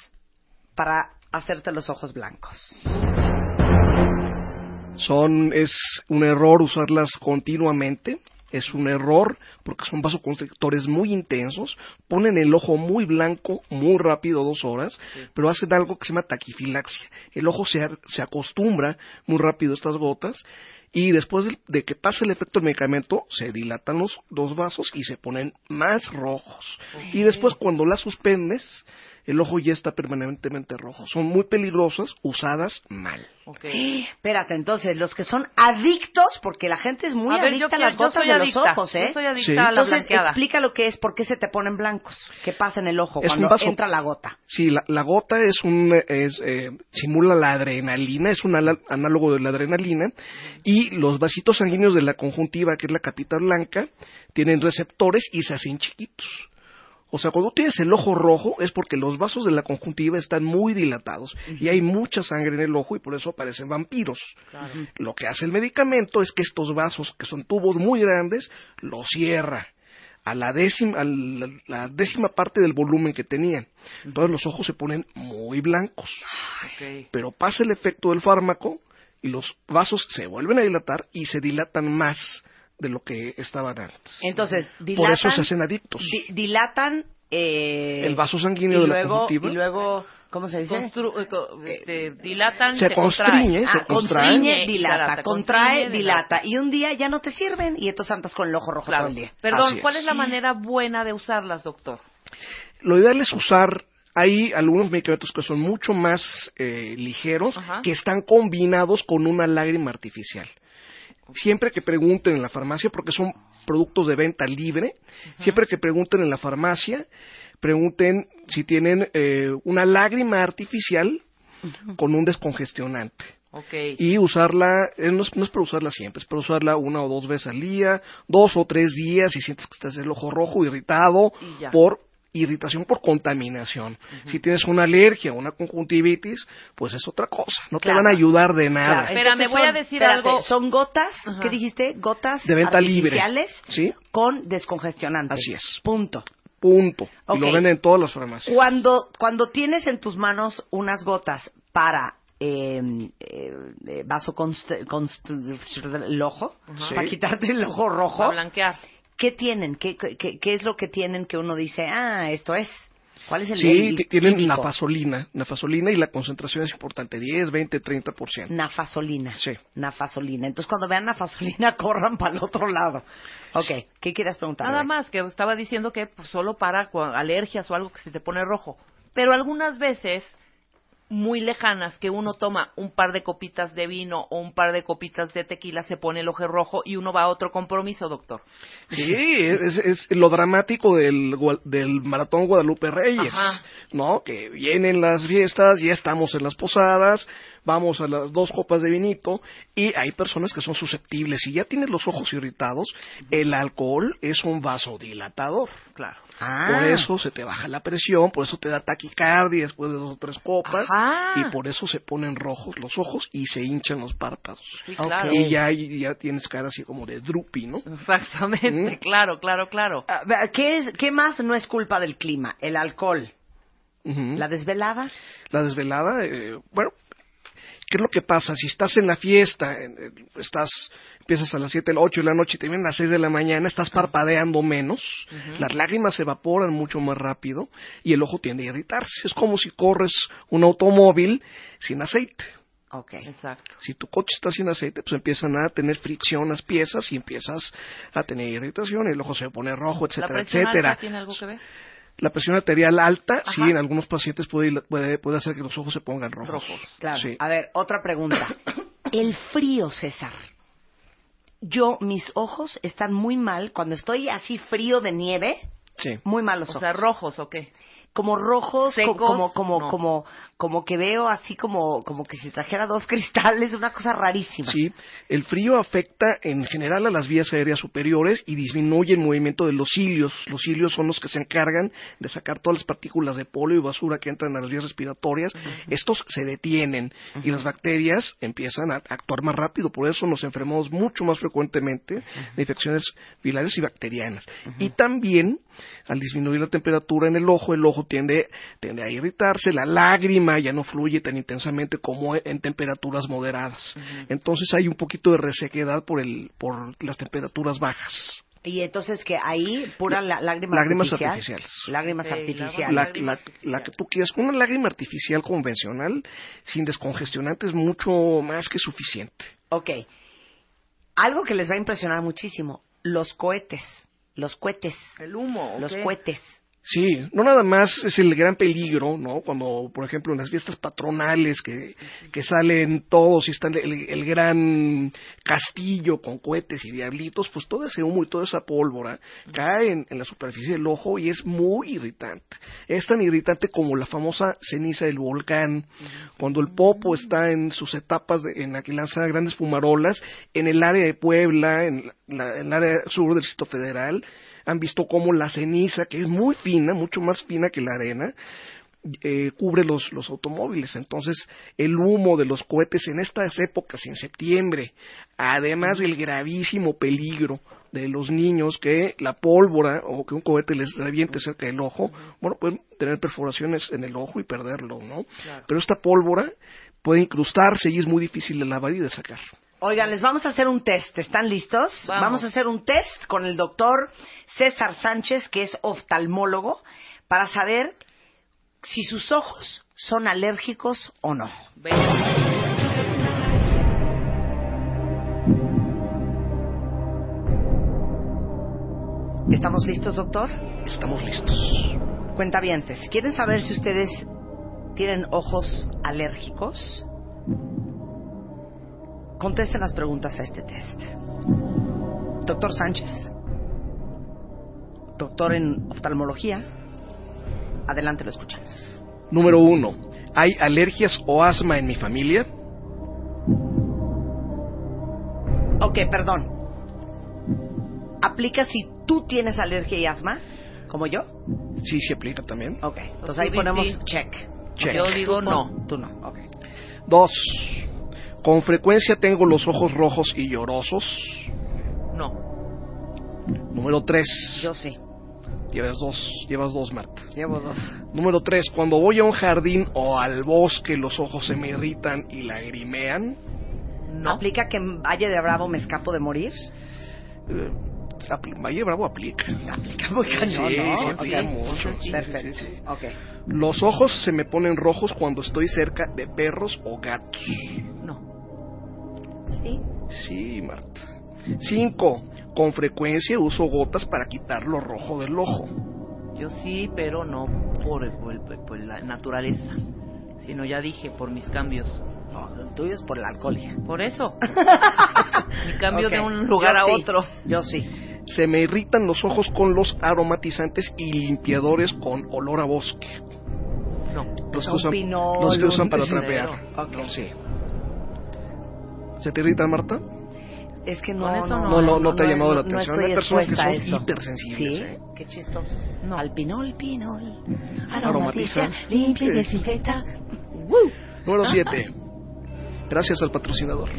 para hacerte los ojos blancos. Son, es un error usarlas continuamente. Es un error porque son vasoconstrictores muy intensos, ponen el ojo muy blanco muy rápido, dos horas, pero hacen algo que se llama taquifilaxia. El ojo se, se acostumbra muy rápido a estas gotas y después de, de que pase el efecto del medicamento se dilatan los, los vasos y se ponen más rojos. Y después cuando las suspendes, el ojo ya está permanentemente rojo. Son muy peligrosas usadas mal. Ok. Espérate, entonces, los que son adictos, porque la gente es muy A ver, yo adicta a las yo gotas soy de adicta, los ojos, ¿eh? yo soy adicta Sí. a la Entonces, blanqueada. explica lo que es, por qué se te ponen blancos, qué pasa en el ojo Es cuando vaso- entra la gota. Sí, la, la gota es un es, eh, simula la adrenalina, es un ala- análogo de la adrenalina y los vasitos sanguíneos de la conjuntiva, que es la capita blanca, tienen receptores y se hacen chiquitos. O sea, cuando tienes el ojo rojo es porque los vasos de la conjuntiva están muy dilatados y hay mucha sangre en el ojo y por eso aparecen vampiros. Lo que hace el medicamento es que estos vasos, que son tubos muy grandes, los cierra a la décima, a la, la décima parte del volumen que tenían. Entonces los ojos se ponen muy blancos. Pero pasa el efecto del fármaco y los vasos se vuelven a dilatar y se dilatan más de lo que estaban antes. Entonces, dilatan, Por eso se hacen adictos. di- dilatan eh, El vaso sanguíneo y de la luego, conjuntiva. Y luego, ¿cómo se dice? Constru- eh, co- este, dilatan, Se constriñe, contraen. se Ah, contrae. constriñe, dilata, contrae, dilata. Y un día ya no te sirven y entonces andas con el ojo rojo Claro. todo el día. Perdón, Así es. ¿cuál es la manera buena de usarlas, doctor? Lo ideal es usar, hay algunos medicamentos que son mucho más eh, ligeros, Ajá. que están combinados con una lágrima artificial. Siempre que pregunten en la farmacia, porque son productos de venta libre, siempre que pregunten en la farmacia, pregunten si tienen eh, una lágrima artificial con un descongestionante. Y usarla, eh, no es, no es para usarla siempre, es para usarla una o dos veces al día, dos o tres días si sientes que estás el ojo rojo, irritado por irritación por contaminación. Si tienes una alergia o una conjuntivitis, pues es otra cosa, no Claro. te van a ayudar de nada. Claro, Espérame, entonces voy a decir espérate, algo. Son gotas. ¿qué dijiste? Gotas De venta libre. artificiales ¿Sí? con descongestionante. Así es. Punto. Punto. Y lo venden en todas las farmacias. Cuando, cuando tienes en tus manos unas gotas para eh, eh, eh, vaso el ojo, para quitarte el ojo Para rojo, blanquear. ¿Qué tienen? ¿Qué, qué, qué es lo que tienen que uno dice, ah, esto es? ¿Cuál es el Sí, tienen nafasolina, nafasolina y la concentración es importante, 10, 20, 30%. Nafasolina. Sí. Nafasolina. Entonces, cuando vean nafasolina, corran para el otro lado. Ok, ¿qué quieres preguntar? Nada más que estaba diciendo que pues, solo para alergias o algo que se te pone rojo. Pero algunas veces muy lejanas que uno toma un par de copitas de vino o un par de copitas de tequila se pone el ojo rojo y uno va a otro compromiso, doctor. Sí, es, es lo dramático del, del Maratón Guadalupe Reyes, Ajá. ¿no? Que vienen las fiestas, ya estamos en las posadas, vamos a las dos copas de vinito y hay personas que son susceptibles. Si ya tienes los ojos irritados, el alcohol es un vasodilatador. Claro. Ah. Por eso se te baja la presión, por eso te da taquicardia después de dos o tres copas Ajá. y por eso se ponen rojos los ojos y se hinchan los párpados. Sí, claro. Y ya, ya tienes cara así como de droopy, ¿no? Exactamente, Mm. claro, claro, claro. Ah, ¿Qué, es, ¿Qué más no es culpa del clima? El alcohol. ¿La desvelada? La desvelada, eh, bueno, ¿qué es lo que pasa? Si estás en la fiesta, en- estás, empiezas a las 7, 8 de la noche y terminas a las 6 de la mañana, estás parpadeando menos, las lágrimas se evaporan mucho más rápido y el ojo tiende a irritarse. Es como si corres un automóvil sin aceite. Ok. Exacto. Si tu coche está sin aceite, pues empiezan a tener fricción las piezas y empiezas a tener irritación, el ojo se pone rojo, ¿La etcétera, presión etcétera. alta tiene algo que ver? La presión arterial alta, sí, en algunos pacientes puede, puede, puede hacer que los ojos se pongan rojos. Claro. Sí. A ver, otra pregunta. El frío, César. Yo, mis ojos están muy mal. Cuando estoy así frío de nieve, Sí. muy mal los O ojos. sea, rojos o qué? como rojos, Secos, como como no. como como que veo así como como que si trajera dos cristales, una cosa rarísima. Sí, el frío afecta en general a las vías aéreas superiores y disminuye el movimiento de los cilios. Los cilios son los que se encargan de sacar todas las partículas de polio y basura que entran a las vías respiratorias. Estos se detienen y las bacterias empiezan a actuar más rápido. Por eso nos enfermamos mucho más frecuentemente de infecciones virales y bacterianas. Y también, al disminuir la temperatura en el ojo, el ojo tiende, tiende a irritarse, la lágrima lágrima ya no fluye tan intensamente como en temperaturas moderadas. Entonces hay un poquito de resequedad por, el, por las temperaturas bajas. Y entonces que ahí pura la- lágrima Lágrimas artificial. artificiales. Lágrimas Sí, artificiales. La, la- la que tú quieras, una lágrima artificial convencional sin descongestionante es mucho más que suficiente. Ok. Algo que les va a impresionar muchísimo, los cohetes. Los cohetes. El humo. ¿o Los cohetes. Sí, no nada más es el gran peligro, ¿no? Cuando, por ejemplo, en las fiestas patronales que, que salen todos y está el, el gran castillo con cohetes y diablitos, pues todo ese humo y toda esa pólvora cae en, en la superficie del ojo y es muy irritante. Es tan irritante como la famosa ceniza del volcán, cuando el popo está en sus etapas de- en la que lanza grandes fumarolas, en el área de Puebla, en, la- en el área sur del Distrito Federal, han visto cómo la ceniza, que es muy fina, mucho más fina que la arena, eh, cubre los, los automóviles. Entonces, el humo de los cohetes en estas épocas, en septiembre, además del gravísimo peligro de los niños que la pólvora o que un cohete les reviente cerca del ojo, bueno, pueden tener perforaciones en el ojo y perderlo, ¿no? Pero esta pólvora puede incrustarse y es muy difícil de lavar y de sacar. Oigan, les vamos a hacer un test. ¿Están listos? Vamos. a hacer un test con el doctor César Sánchez, que es oftalmólogo, para saber si sus ojos son alérgicos o no. Venga. ¿Estamos listos, doctor? Estamos listos. Cuentavientes, ¿quieren saber si ustedes tienen ojos alérgicos? Contesten las preguntas a este test. Doctor Sánchez, doctor en oftalmología, adelante lo escuchamos. Número uno, ¿hay alergias o asma en mi familia? Ok, perdón. ¿Aplica si tú tienes alergia y asma? ¿Como yo? Sí, se aplica también. Ok, entonces ahí ponemos sí. check. Check. Yo digo no. Tú no, ok. Dos, con frecuencia tengo los ojos rojos y llorosos. No. Número tres, Yo sí, llevas dos, llevas dos, Marta. llevo dos. Número tres, cuando voy a un jardín o al bosque los ojos se me irritan y lagrimean. No. ¿Aplica que en Valle de Bravo me escapo de morir? Eh, Valle Bravo aplica. Aplica muy cañón, Sí, ¿no? sí, aplica mucho. sí, Perfecto. sí, sí. Ok. Los ojos se me ponen rojos cuando estoy cerca de perros o gatos. No. ¿Sí? Sí, Marta. Cinco, con frecuencia uso gotas para quitar lo rojo del ojo. Yo sí, pero no por, por- por la naturaleza. Sino ya dije, por mis cambios. No, el tuyo es por el alcohol. hija. Por eso. Mi cambio Ok. de un lugar Yo a sí, otro. Yo sí. Se me irritan los ojos con los aromatizantes y limpiadores con olor a bosque. No. Los que usan, pinol, los que usan para trapear. Ok. Sí. ¿Se te irrita, Marta? Es que no, Con eso no, No, no, no te ha no, llamado la no atención. Hay personas que son hipersensibles, Sí, ¿eh? qué chistoso. No. Al pinol, pinol. Aromatiza. Aromatiza, limpia y desinfecta. Número 7. Gracias al patrocinador.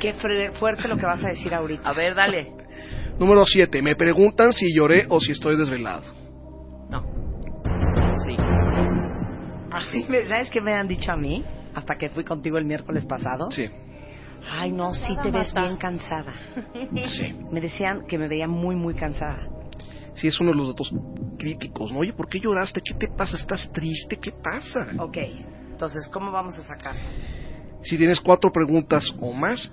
Qué fuerte lo que vas a decir ahorita. A ver, dale. Número 7. Me preguntan si lloré o si estoy desvelado. No. Sí. ¿Sabes qué me han dicho a mí? Hasta que fui contigo el miércoles pasado. Sí. Ay, no, sí te ves bien cansada. Sí. Me decían que me veía muy, muy cansada. Sí, es uno de los datos críticos, ¿no? Oye, ¿por qué lloraste? ¿Qué te pasa? ¿Estás triste? ¿Qué pasa? Ok, entonces, ¿cómo vamos a sacar? Si tienes cuatro preguntas o más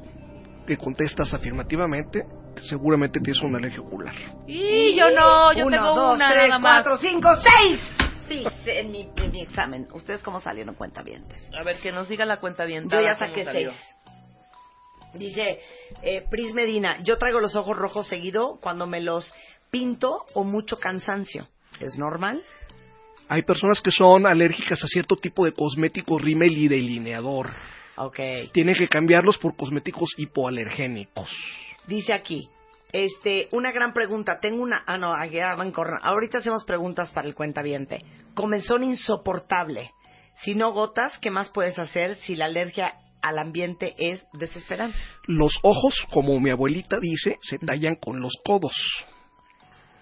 que contestas afirmativamente, seguramente tienes una alergia ocular. Y yo no, yo Uno, tengo dos, una tres, nada más. cuatro, cinco, seis. Sí, sí, en mi, en mi examen. ¿Ustedes cómo salieron cuenta bien? A ver, que nos diga la cuenta bien. Yo ya saqué seis. Dice eh, Pris Medina, yo traigo los ojos rojos seguido cuando me los pinto o mucho cansancio. ¿Es normal? Hay personas que son alérgicas a cierto tipo de cosméticos rímel y delineador. Ok. Tienen que cambiarlos por cosméticos hipoalergénicos. Dice aquí, este, una gran pregunta. Tengo una. Ah, no, ya van. Ahorita hacemos preguntas para el cuentaviente. Comenzón insoportable. Si no gotas, ¿qué más puedes hacer si la alergia al ambiente es desesperante? Los ojos, como mi abuelita dice, se tallan con los codos.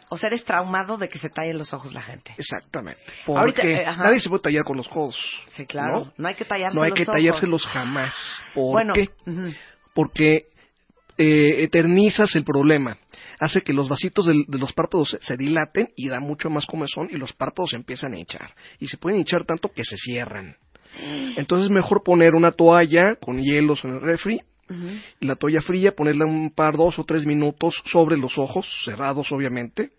O sea, eres traumado de que se tallen los ojos la gente. Exactamente. Ahorita, Porque eh, ajá. nadie se puede tallar con los codos. Sí, claro. No, hay que tallarse No hay los que ojos. tallárselos jamás. ¿Por Bueno, qué? Porque eh, eternizas el problema. Hace que los vasitos de, los párpados se, se dilaten y da mucho más comezón y los párpados se empiezan a hinchar. Y se pueden hinchar tanto que se cierran. Entonces es mejor poner una toalla con hielos en el refri y la toalla fría, ponerla un par, dos o tres minutos sobre los ojos, cerrados obviamente,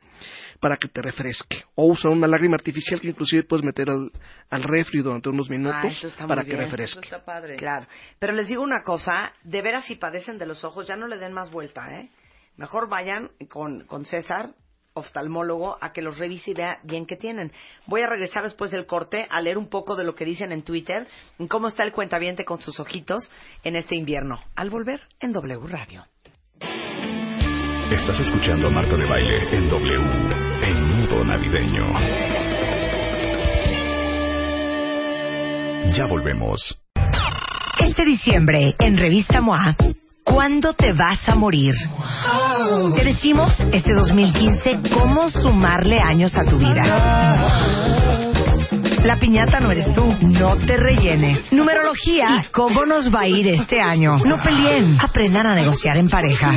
para que te refresque. O usar una lágrima artificial que inclusive puedes meter al, al refri durante unos minutos Ah, está para que bien. refresque. Eso está padre. Claro. Pero les digo una cosa, de veras si padecen de los ojos, ya no le den más vuelta, ¿eh? Mejor vayan con, con César, oftalmólogo, a que los revise y vea bien qué tienen. Voy a regresar después del corte a leer un poco de lo que dicen en Twitter, en cómo está el cuentaviente con sus ojitos en este invierno. Al volver en W Radio. Estás escuchando a Marta de Baile en W, en Nudo Navideño. Ya volvemos. Este diciembre, en Revista MOA, ¿cuándo te vas a morir? Te decimos este 2015 cómo sumarle años a tu vida. La piñata no eres tú, no te rellenes. Numerología, ¿y cómo nos va a ir este año? No peleen, aprendan a negociar en pareja.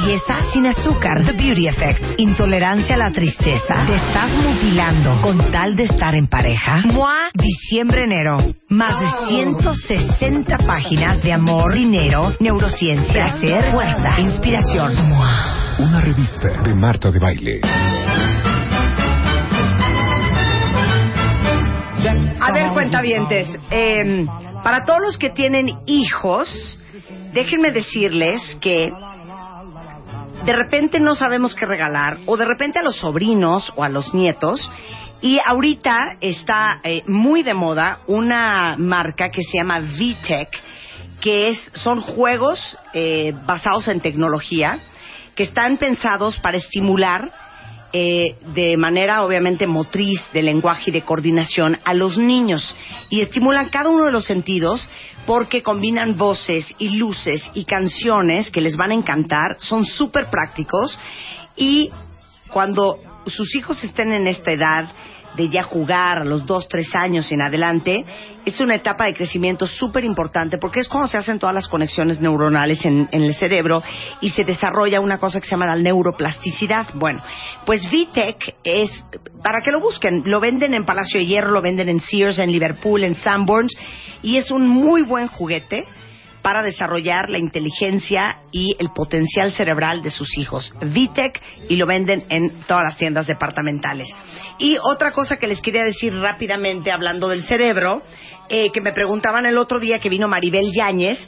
Belleza sin azúcar, The Beauty Effect. Intolerancia a la tristeza. Te estás mutilando con tal de estar en pareja. MOA, diciembre-enero. Más de 160 páginas de amor, dinero, neurociencia, placer, fuerza, inspiración. MOA. Una revista de Marta de Baile. A ver, cuentavientes, eh, para todos los que tienen hijos, déjenme decirles que de repente no sabemos qué regalar, o de repente a los sobrinos o a los nietos, y ahorita está eh, muy de moda una marca que se llama VTech, que es, son juegos eh, basados en tecnología, que están pensados para estimular eh, de manera obviamente motriz, de lenguaje y de coordinación a los niños. Y estimulan cada uno de los sentidos porque combinan voces y luces y canciones que les van a encantar, son súper prácticos. Y cuando sus hijos estén en esta edad de ya jugar a los dos, tres años en adelante, es una etapa de crecimiento súper importante porque es cuando se hacen todas las conexiones neuronales en, el cerebro y se desarrolla una cosa que se llama la neuroplasticidad. Bueno, pues VTech es, para que lo busquen, lo venden en Palacio de Hierro, lo venden en Sears, en Liverpool, en Sanborns y es un muy buen juguete para desarrollar la inteligencia y el potencial cerebral de sus hijos. VTech y lo venden en todas las tiendas departamentales. Y otra cosa que les quería decir rápidamente hablando del cerebro, eh, que me preguntaban el otro día que vino Maribel Yáñez,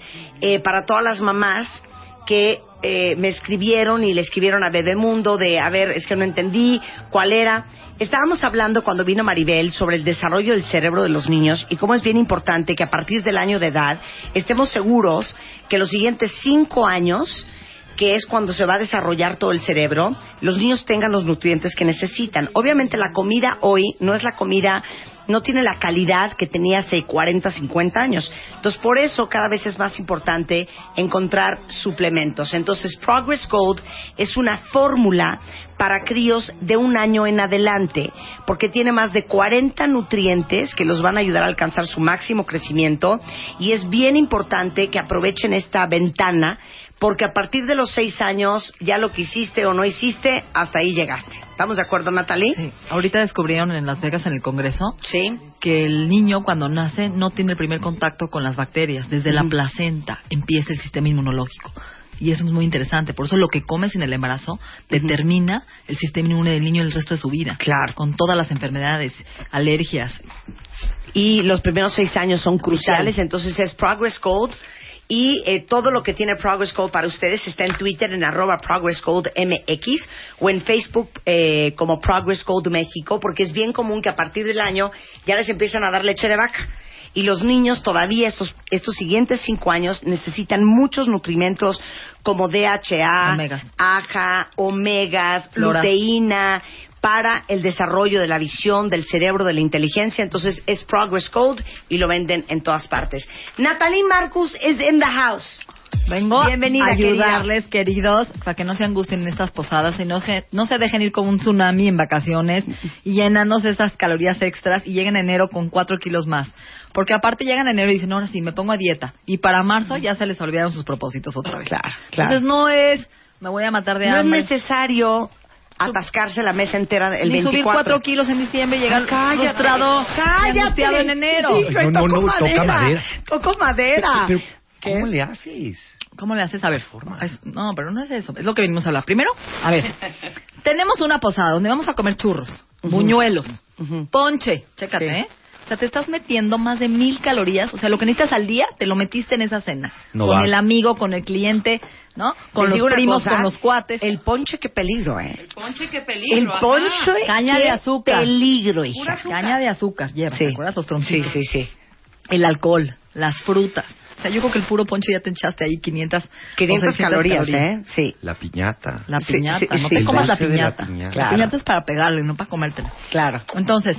eh, para todas las mamás que eh, me escribieron y le escribieron a Bebemundo de, a ver, es que no entendí cuál era. Estábamos hablando cuando vino Maribel sobre el desarrollo del cerebro de los niños y cómo es bien importante que a partir del año de edad estemos seguros que los siguientes cinco años que es cuando se va a desarrollar todo el cerebro, los niños tengan los nutrientes que necesitan. Obviamente la comida hoy no es la comida, no tiene la calidad que tenía hace 40, 50 años. Entonces por eso cada vez es más importante encontrar suplementos. Entonces Progress Gold es una fórmula para críos de un año en adelante, porque tiene más de 40 nutrientes que los van a ayudar a alcanzar su máximo crecimiento y es bien importante que aprovechen esta ventana porque a partir de los seis años ya lo que hiciste o no hiciste, hasta ahí llegaste. ¿Estamos de acuerdo, Natalie? Sí. Ahorita descubrieron en Las Vegas, en el Congreso, Sí. que el niño cuando nace no tiene el primer contacto con las bacterias. Desde la placenta empieza el sistema inmunológico. Y eso es muy interesante. Por eso lo que comes en el embarazo determina el sistema inmune del niño el resto de su vida. Claro. Con todas las enfermedades, alergias. Y los primeros seis años son cruciales, entonces es Progress Gold. Y eh, todo lo que tiene Progress Gold para ustedes está en Twitter en arroba Progress Gold MX o en Facebook eh, como Progress Gold México, porque es bien común que a partir del año ya les empiezan a dar leche de vaca. Y los niños todavía estos, estos siguientes cinco años necesitan muchos nutrimentos como DHA, Omegas. AHA, omegas, Flora. luteína, para el desarrollo de la visión, del cerebro, de la inteligencia. Entonces es Progress Gold y lo venden en todas partes. Natalie Marcus is in the house. Vengo Bienvenida, a ayudarles, queridos, para que no se angustien en estas posadas y no, se- no se dejen ir como un tsunami en vacaciones y llenándose esas calorías extras y lleguen en enero con cuatro kilos más. Porque aparte llegan en enero y dicen, ahora sí, me pongo a dieta. Y para marzo ya se les olvidaron sus propósitos otra vez. Claro, claro. Entonces no es, me voy a matar de No es hambre. necesario atascarse la mesa entera el ni 24. subir cuatro kilos en diciembre y llegar Cállate, frustrado y cállate. angustiado en enero. Sí, No, no, toco no, toca madera. Toco madera. Pero, ¿Qué? ¿Cómo le haces? ¿Cómo le haces? A ver, es- no, pero no es eso. Es lo que venimos a hablar. Primero, a ver, tenemos una posada donde vamos a comer churros, buñuelos, Ujú. ponche, chécate, Sí. ¿eh? Sea, te estás metiendo más de mil calorías. O sea, lo que necesitas al día, te lo metiste en esa cena. No con el amigo, con el cliente, ¿no? Con Les los primos, cosa, con los cuates. El ponche, qué peligro, ¿eh? Ponche, qué peligro. El ajá. ponche, Caña qué de azúcar. peligro, hija. Azúcar. Caña de azúcar lleva, Sí. ¿te acuerdas? Los Sí, troncitos. sí, sí. El alcohol, las frutas. O sea, yo creo que el puro ponche ya te echaste ahí 500, 500 o 600 calorías, ¿eh? Sí. La piñata. La Sí, piñata, sí, no sí. te comas El la de la piñata. piñata. La piñata es para pegarle, no para comértela. Claro. Entonces,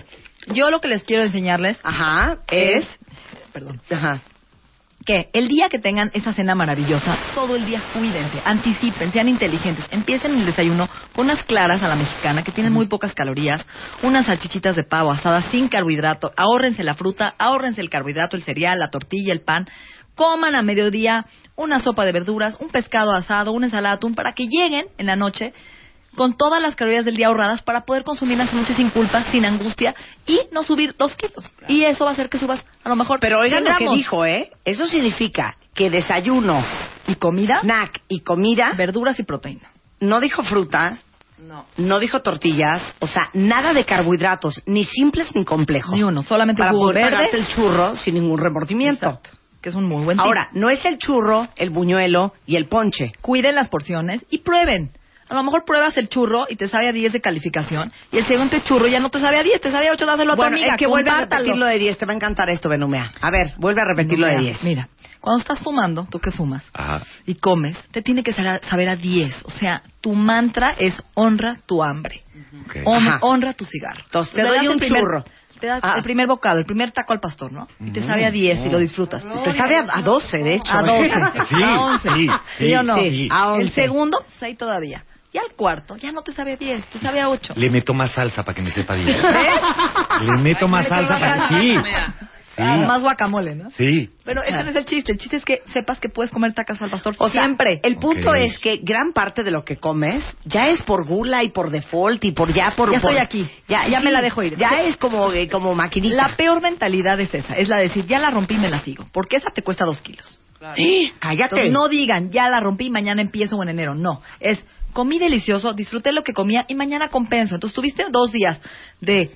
yo lo que les quiero enseñarles Ajá, es... perdón, Ajá. que el día que tengan esa cena maravillosa, todo el día cuídense, anticipen, sean inteligentes, empiecen el desayuno con unas claras a la mexicana que tienen muy pocas calorías, unas salchichitas de pavo asadas sin carbohidrato, ahórrense la fruta, ahórrense el carbohidrato, el cereal, la tortilla, el pan, coman a mediodía una sopa de verduras, un pescado asado, una ensalada atún para que lleguen en la noche con todas las calorías del día ahorradas para poder consumirlas esa noche sin culpa, sin angustia y no subir dos kilos. Y eso va a hacer que subas a lo mejor Pero oigan 100 lo que dijo, ¿eh? Eso significa que desayuno, y comida, snack y comida, verduras y proteína. no dijo fruta, No. no dijo tortillas, o sea, nada de carbohidratos, ni simples ni complejos. Ni uno, solamente para jugo poder verde. el churro sin ningún remordimiento. Exacto. Que es un muy buen tip. Ahora, no es el churro, el buñuelo y el ponche. cuiden las porciones y prueben. A lo mejor pruebas el churro y te sabe a 10 de calificación y el segundo churro ya no te sabe a 10, te sabe a 8, dáselo a tu Bueno, amiga. es que vuelve a repetir lo de 10, te va a encantar esto, Benumea. A ver, vuelve a repetir lo de Mira, 10. Mira, cuando estás fumando, tú que fumas Ajá. y comes, te tiene que saber a- saber a 10. O sea, tu mantra es honra tu hambre. Ok. Hon- Ajá. honra tu cigarro. Entonces, te Le doy das un el primer- churro. Te das Ah. el primer bocado, el primer taco al pastor, ¿no? Y te sabe a 10 y lo disfrutas. Te sabe a, a 12, de hecho. A 12. Sí, a 11. sí, sí, o no? sí. A El 11. segundo, pues ahí todavía. Y al cuarto, ya no te sabe a 10, te sabe a 8. Le meto más salsa para que me sepa bien. Le meto más salsa para que... Sí. Sí. Más guacamole, ¿no? Sí. Pero ese no es el chiste. El chiste es que sepas que puedes comer tacas al pastor O sea, siempre. el punto es que gran parte de lo que comes ya es por gula y por default y por ya por... Ya por- estoy aquí. Ya me la dejo ir. Ya Sí. es como, eh, como maquinita. La peor mentalidad es esa, es la de decir, ya la rompí, me la sigo. Porque esa te cuesta dos kilos. ¡Eh! Cállate. Entonces, no digan, ya la rompí, mañana empiezo o en enero. No, es, comí delicioso, disfruté lo que comía y mañana compenso. Entonces, tuviste dos días de,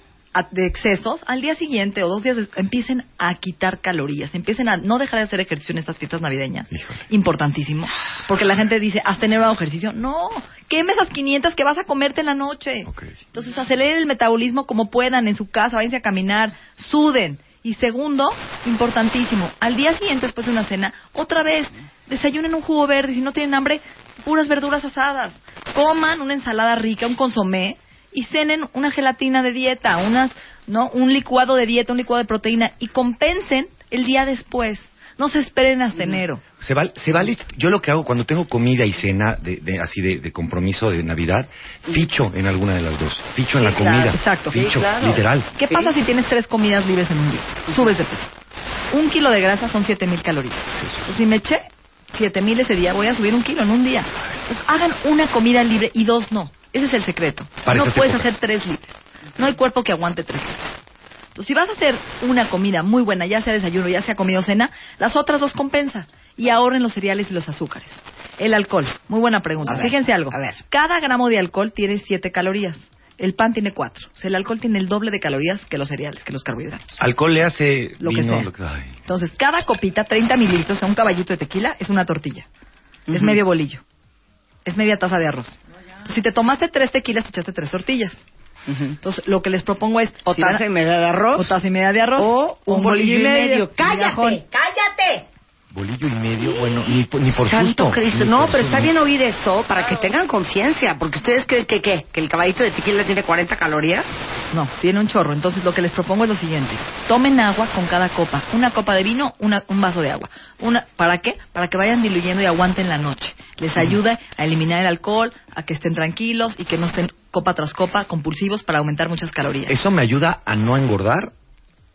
de excesos, al día siguiente o dos días des- empiecen a quitar calorías, empiecen a no dejar de hacer ejercicio en estas fiestas navideñas. Híjole. Importantísimo. Porque la gente dice, ¿has tenido ejercicio? No, queme esas 500 que vas a comerte en la noche. Entonces, aceleren el metabolismo como puedan en su casa, váyanse a caminar, suden. Y segundo, importantísimo, al día siguiente, después de una cena, otra vez, desayunen un jugo verde. Si no tienen hambre, puras verduras asadas. Coman una ensalada rica, un consomé. Y cenen una gelatina de dieta, unas, ¿no? un licuado de dieta, un licuado de proteína. Y compensen el día después. No se esperen hasta enero. Se vale, se vale, yo lo que hago cuando tengo comida y cena de, de- así de, de compromiso de Navidad, ficho en alguna de las dos. Ficho en la claro, comida. exacto. Sí, Ficho, claro. literal. ¿Qué pasa si tienes tres comidas libres en un día? Subes de peso. Un kilo de grasa son 7000 calorías. Pues si me eché 7000 ese día, voy a subir un kilo en un día. Pues hagan una comida libre y dos no. Ese es el secreto. Para no puedes hacer tres libres. No hay cuerpo que aguante tres libres. Entonces, si vas a hacer una comida muy buena, ya sea desayuno, ya sea comida o cena, las otras dos compensa. Y ahorren los cereales y los azúcares. El alcohol. Muy buena pregunta. A ver, Fíjense algo. a ver. Cada gramo de alcohol tiene 7 calorías. El pan tiene 4. O sea, el alcohol tiene el doble de calorías que los cereales, que los carbohidratos. Alcohol le hace Lo que sea. lo que-. Entonces, cada copita, 30 mililitros, o sea, un caballito de tequila, es una tortilla. Es medio bolillo. Es media taza de arroz. Entonces, si te tomaste tres tequilas, te echaste tres tortillas. Entonces, lo que les propongo es... O si taza y media de arroz. o taza y media de arroz. O un bolillo y medio. ¡Cállate! ¡Cállate! Bolillo y medio, bueno, ni, por- ni por Santo susto. Cristo. Ni No, por pero susto. está bien oír esto para que tengan conciencia. Porque ustedes creen que, ¿qué? ¿Que el caballito de tequila tiene 40 calorías? No, tiene un chorro. Entonces lo que les propongo es lo siguiente. Tomen agua con cada copa. Una copa de vino, una- un vaso de agua. Una, ¿Para qué? Para que vayan diluyendo y aguanten la noche. Les ayuda a eliminar el alcohol, a que estén tranquilos y que no estén copa tras copa compulsivos para aumentar muchas calorías. ¿Eso me ayuda a no engordar?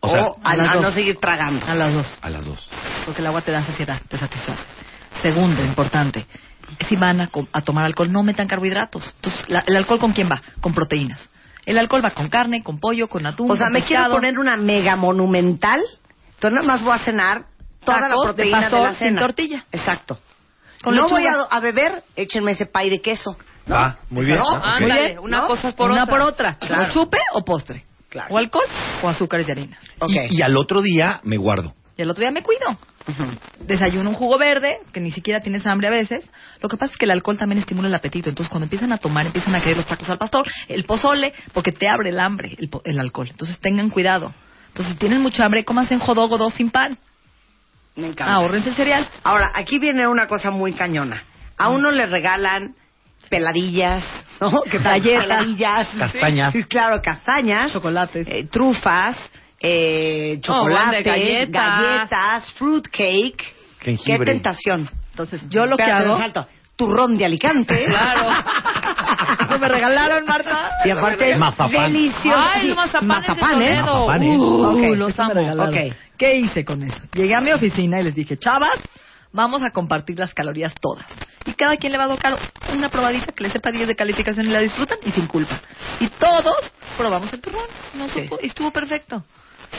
O sea, o a, a las a no seguir tragando. A las dos. a las dos. Porque el agua te da saciedad, te satisface. Segundo, importante. Si van a, tomar alcohol, no metan carbohidratos. Entonces, la- ¿el alcohol con quién va? Con proteínas. El alcohol va con carne, con pollo, con atún. O sea, me quiero poner una mega monumental. Entonces nada más voy a cenar toda la Tacos de proteína de, pastor la cena. sin tortilla. Exacto. Con no voy lechuga. a, a beber, échenme ese pay de queso. ¿no? Ah, muy bien. ¿No? Ah, Ándale, una ¿no? cosa por Una otra. por otra. Claro. O chupe o postre. Claro. O alcohol o azúcares de harina. Ok. Y, y al otro día me guardo. Y el otro día me cuido. Desayuno un jugo verde, que ni siquiera tienes hambre a veces. Lo que pasa es que el alcohol también estimula el apetito. Entonces, cuando empiezan a tomar, empiezan a querer los tacos al pastor, el pozole, porque te abre el hambre el, po- el alcohol. Entonces, tengan cuidado. Entonces, si tienen mucha hambre, cómanse en jodogo dos sin pan. Me encanta. Ahorrense el cereal. Ahora, aquí viene una cosa muy cañona. A uno le regalan peladillas, ¿no? Que. Peladillas. Castañas. Sí, claro, castañas. Chocolates. eh, trufas, eh, chocolates, de galletas. galletas, fruit cake. Jengibre. Qué tentación. Entonces, yo lo que Espérate, hago... me falta. Turrón de Alicante. Claro. Eso me regalaron, Marta. Y aparte, Mazapán. delicioso. Ay, los mazapanes de Mazapanes. Toledo. Mazapanes. Uh, Ok, los me amo. regalaron. Ok. ¿Qué hice con eso? Llegué a mi oficina y les dije, chavas, vamos a compartir las calorías todas. Y cada quien le va a tocar una probadita que le sepa 10 de calificación y la disfrutan y sin culpa. Y todos probamos el turrón. No Sí. supo- y estuvo perfecto.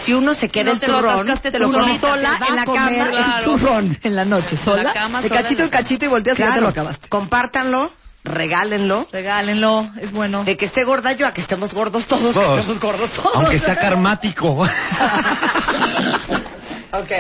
Si uno se queda No el te lo turrón, atascaste Te lo solita, sola en la comer, cama, claro. el turrón en la noche, En sola, la cama, de cachito en en la- cachito y volteas y ya te lo acabaste. compártanlo, regálenlo. Regálenlo, es bueno. De que esté gorda yo a que estemos gordos todos. que Todos. estemos gordos todos. Aunque sea karmático. Ok,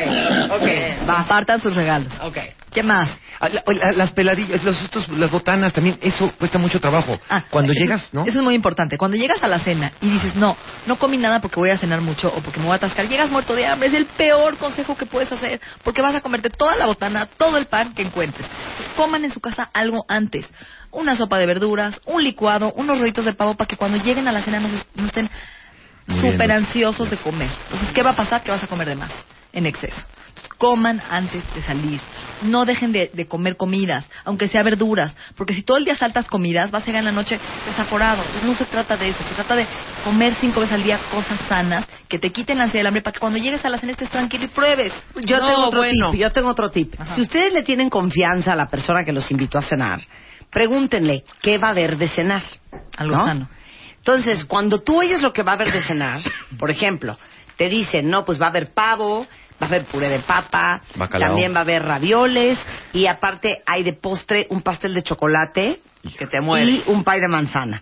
ok, va. Compartan sus regalos. Ok. ¿Qué más? Ah, la- la- las peladillas, los, estos, las botanas también, eso cuesta mucho trabajo. Ah, Cuando eso- llegas, ¿no? Eso es muy importante. Cuando llegas a la cena y dices, no, no comí nada porque voy a cenar mucho o porque me voy a atascar, llegas muerto de hambre. Es el peor consejo que puedes hacer porque vas a comerte toda la botana, todo el pan que encuentres. Entonces, coman en su casa algo antes. Una sopa de verduras, un licuado, unos rollitos de pavo para que cuando lleguen a la cena no, se- no estén Muriéndose. súper ansiosos de comer. Entonces, ¿qué va a pasar? Que vas a comer de más, en exceso. Coman antes de salir. No dejen de, de comer comidas, aunque sea verduras, porque si todo el día saltas comidas, vas a llegar en la noche desaforado. Entonces, no se trata de eso, se trata de comer cinco veces al día cosas sanas que te quiten la ansiedad del hambre para que cuando llegues a la cena estés tranquilo y pruebes. Yo No, tengo otro bueno. tip. Yo tengo otro tip. Ajá. Si ustedes le tienen confianza a la persona que los invitó a cenar, pregúntenle qué va a haber de cenar. Algo ¿no? sano. Entonces, cuando tú oyes lo que va a haber de cenar, por ejemplo, te dicen, no, pues va a haber pavo, va a haber puré de papa, Bacalao. también va a haber ravioles y aparte hay de postre un pastel de chocolate Que te muere. y un pay de manzana.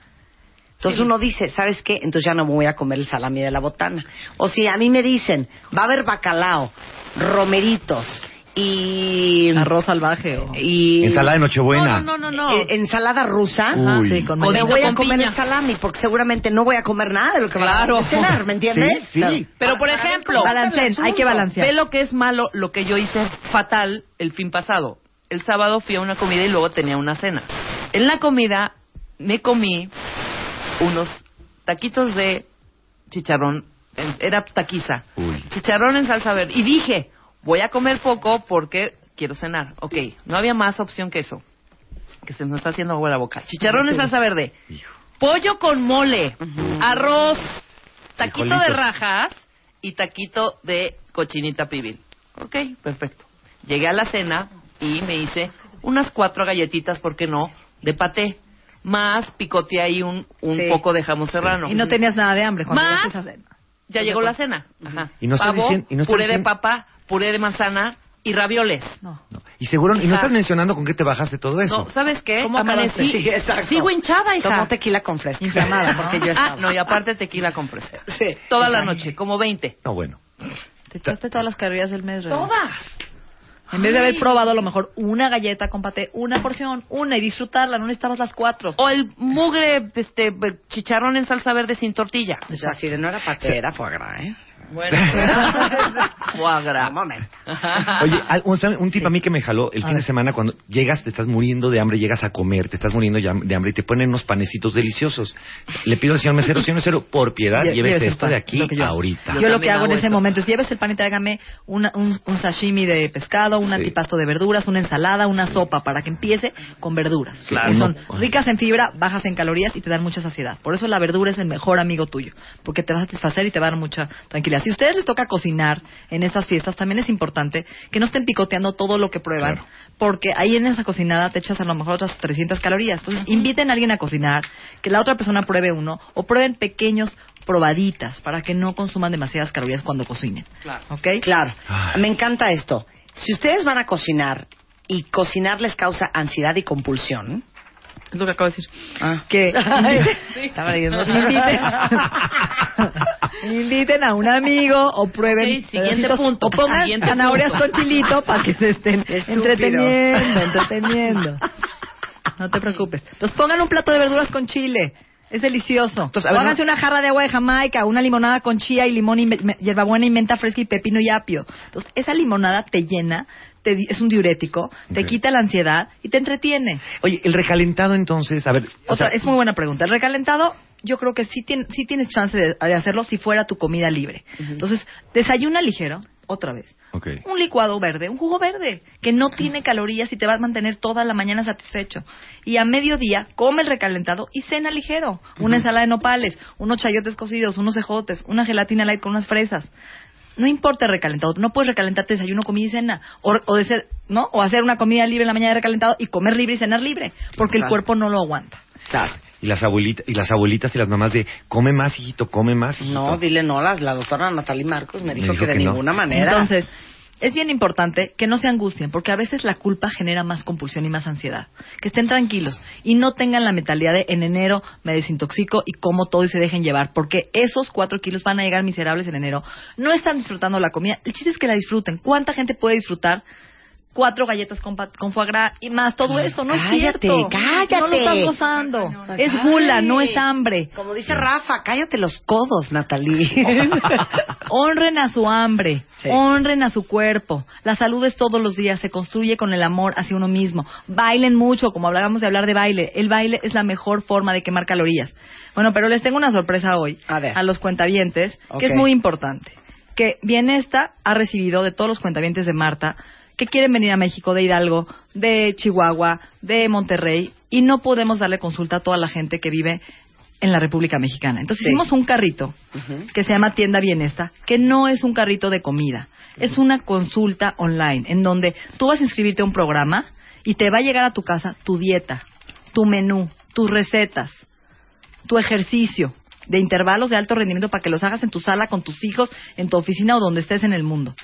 Entonces uno dice, ¿sabes qué? Entonces ya no me voy a comer el salami de la botana. O si a mí me dicen, va a haber bacalao, romeritos y... Arroz salvaje o... y Ensalada de Nochebuena. No, no, no, no. eh, ensalada rusa. Uy. Sí, con Me Codito voy a comer piña. el salami porque seguramente no voy a comer nada de lo que Claro. van a cenar, ¿me entiendes? Sí, sí. Pero, por ejemplo, Balanceen, hay que balancear. Ve lo que es malo, lo que yo hice fatal el fin pasado. El sábado fui a una comida y luego tenía una cena. En la comida me comí unos taquitos de chicharrón, era taquiza, Uy. chicharrón en salsa verde. Y dije, voy a comer poco porque quiero cenar. Ok, no había más opción que eso. Que se me está haciendo agua la boca. Chicharrón en salsa verde, pollo con mole, arroz, taquito de rajas y taquito de cochinita pibil. Ok, perfecto. Llegué a la cena y me hice unas cuatro galletitas, ¿por qué no? De paté. Más picoteé ahí un, un Sí. poco de jamón serrano. Y no tenías nada de hambre cuando Más. a cena. Ya llegó la cena. Ajá. Y no Pavo, diciendo- y no puré de papa, puré de manzana y ravioles. No. No. Y seguro, y no Hija. estás mencionando con qué te bajaste todo eso. No, ¿sabes qué? ¿Cómo Amanecí. Sí, exacto. Sigo hinchada, hija. Tomó tequila con fresca. Inflamada, ¿no? Porque yo Ah, estaba. no, y aparte tequila con fresca. Sí. Toda la noche, como 20. No, bueno. Te echaste todas las calorías del mes, Rebe. Todas. En vez de haber probado a lo mejor una galleta con paté, una porción, una y disfrutarla, no necesitabas las cuatro. O el mugre este, chicharrón en salsa verde sin tortilla. O sea, si de no era paté, era foie gras, ¿eh? Bueno, gras. Un momento. Oye, un, un tip a mí que me jaló el fin de semana cuando llegas, te estás muriendo de hambre, llegas a comer, te estás muriendo de hambre y te ponen unos panecitos deliciosos. Le pido al señor mesero, señor mesero, por piedad, llévese llévese el esto pan, de aquí yo ahorita. Yo, lo que hago en ese momento es lleves el pan y tráigame una- un, un sashimi de pescado, un Sí. antipasto de verduras, una ensalada, una sopa, para que empiece con verduras. Claro. Que son ricas en fibra, bajas en calorías y te dan mucha saciedad. Por eso la verdura es el mejor amigo tuyo, porque te va a satisfacer y te va a dar mucha tranquilidad. Si a ustedes les toca cocinar en estas fiestas, también es importante que no estén picoteando todo lo que prueban, Claro. porque ahí en esa cocinada te echas a lo mejor otras 300 calorías. Entonces, inviten a alguien a cocinar, que la otra persona pruebe uno, o prueben pequeños probaditas para que no consuman demasiadas calorías cuando cocinen. Claro. ¿Ok? Claro, Ay. me encanta esto. Si ustedes van a cocinar y cocinar les causa ansiedad y compulsión, Es lo que acabo de decir. Ah. Que Sí. Estaba leyendo. inviten, inviten a un amigo o prueben Ok, siguiente pedacitos, punto, o pongan siguiente zanahorias punto. con chilito para que se estén Estúpido. entreteniendo, entreteniendo. No te preocupes. Entonces pongan un plato de verduras con chile. Es delicioso. Entonces, ver, háganse una jarra de agua de Jamaica, una limonada con chía y limón y hierbabuena y menta fresca y pepino y apio. Entonces, esa limonada te llena, te es un diurético, te quita la ansiedad y te entretiene. Oye, el recalentado entonces, a ver, o sea, es muy buena pregunta. El recalentado, yo creo que sí, tien- sí tienes chance de, de hacerlo si fuera tu comida libre. Entonces, desayuna ligero, otra vez. Un licuado verde, un jugo verde, que no tiene calorías y te va a mantener toda la mañana satisfecho. Y a mediodía, come el recalentado y cena ligero. Una ensalada de nopales, unos chayotes cocidos, unos ejotes, una gelatina light con unas fresas. No importa el recalentado, no puedes recalentarte desayuno, comida y cena. O, o de ser, ¿no? O hacer una comida libre en la mañana de recalentado y comer libre y cenar libre, porque el cuerpo no lo aguanta. Claro. y las abuelitas y las abuelitas y las mamás de come más, hijito, come más, hijito. No, dile no, la, la doctora Natalie Marcos me dijo, dijo que de que no. ninguna manera. Entonces, es bien importante que no se angustien, porque a veces la culpa genera más compulsión y más ansiedad. Que estén tranquilos y no tengan la mentalidad de en enero me desintoxico y como todo y se dejen llevar, porque esos cuatro kilos van a llegar miserables en enero. No están disfrutando la comida. El chiste es que la disfruten. ¿Cuánta gente puede disfrutar? Cuatro galletas con, con foie gras y más todo eso, no Cállate, es cierto. cállate. No lo estás gozando. Es gula, no es hambre. Como dice Rafa, cállate los codos, Natalie. Honren a su hambre, Sí. honren a su cuerpo. La salud es todos los días, se construye con el amor hacia uno mismo. Bailen mucho, como hablábamos de hablar de baile. El baile es la mejor forma de quemar calorías. Bueno, pero les tengo una sorpresa hoy A ver. los cuentavientes, que es muy importante. Que Bienesta ha recibido de todos los cuentavientes de Marta que quieren venir a México, de Hidalgo, de Chihuahua, de Monterrey, y no podemos darle consulta a toda la gente que vive en la República Mexicana. Entonces Sí. hicimos un carrito que se llama Tienda Bienesta, que no es un carrito de comida, es una consulta online en donde tú vas a inscribirte a un programa y te va a llegar a tu casa tu dieta, tu menú, tus recetas, tu ejercicio de intervalos de alto rendimiento para que los hagas en tu sala con tus hijos, en tu oficina o donde estés en el mundo,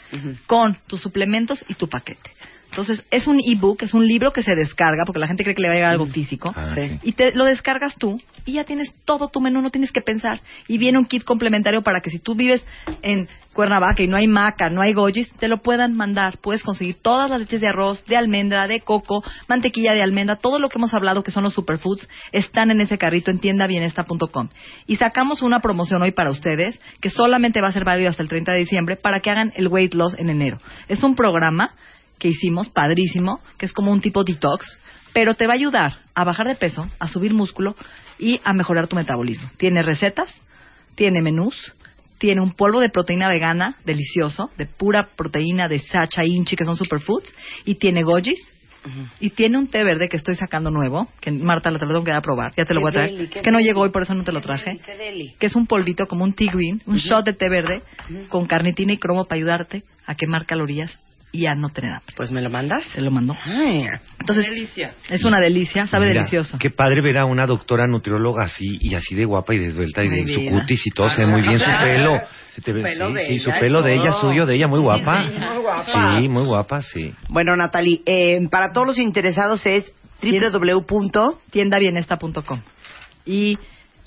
con tus suplementos y tu paquete. Entonces, es un ebook, es un libro que se descarga, porque la gente cree que le va a llegar algo físico, Ah, sí. y te lo descargas tú y ya tienes todo tu menú, no tienes que pensar. Y viene un kit complementario para que si tú vives en Cuernavaca y no hay maca, no hay gojis, te lo puedan mandar. Puedes conseguir todas las leches de arroz, de almendra, de coco, mantequilla de almendra, todo lo que hemos hablado que son los superfoods, están en ese carrito en tiendabienesta.com. Y sacamos una promoción hoy para ustedes que solamente va a ser válido hasta el 30 de diciembre para que hagan el weight loss en enero. Es un programa que hicimos, padrísimo, que es como un tipo detox, pero te va a ayudar a bajar de peso, a subir músculo y a mejorar tu metabolismo. Tiene recetas, tiene menús, tiene un polvo de proteína vegana delicioso, de pura proteína de Sacha Inchi, que son superfoods, y tiene gojis, y tiene un té verde que estoy sacando nuevo, que Marta lo tengo que dar a probar, ya te lo voy a traer. deli, que no deli. llegó hoy, por eso no te lo traje. Deli. Que es un polvito como un tea green, un shot de té verde, con carnitina y cromo para ayudarte a quemar calorías y a no tener hambre. Pues me lo mandas. Se lo mandó. Ay, Entonces, delicia. es una delicia, sabe Mira, delicioso. Qué padre ver a una doctora nutrióloga así y así de guapa y desvelta y Ay, de su cutis y todo, se ve muy bien su pelo. Se te Su ve- pelo sí, de sí, ella su pelo de ella, suyo, de ella, muy guapa. Muy guapa. Sí, muy guapa, sí. Bueno, Natalie, eh, para todos los interesados es www. tiendabienesta.com. Y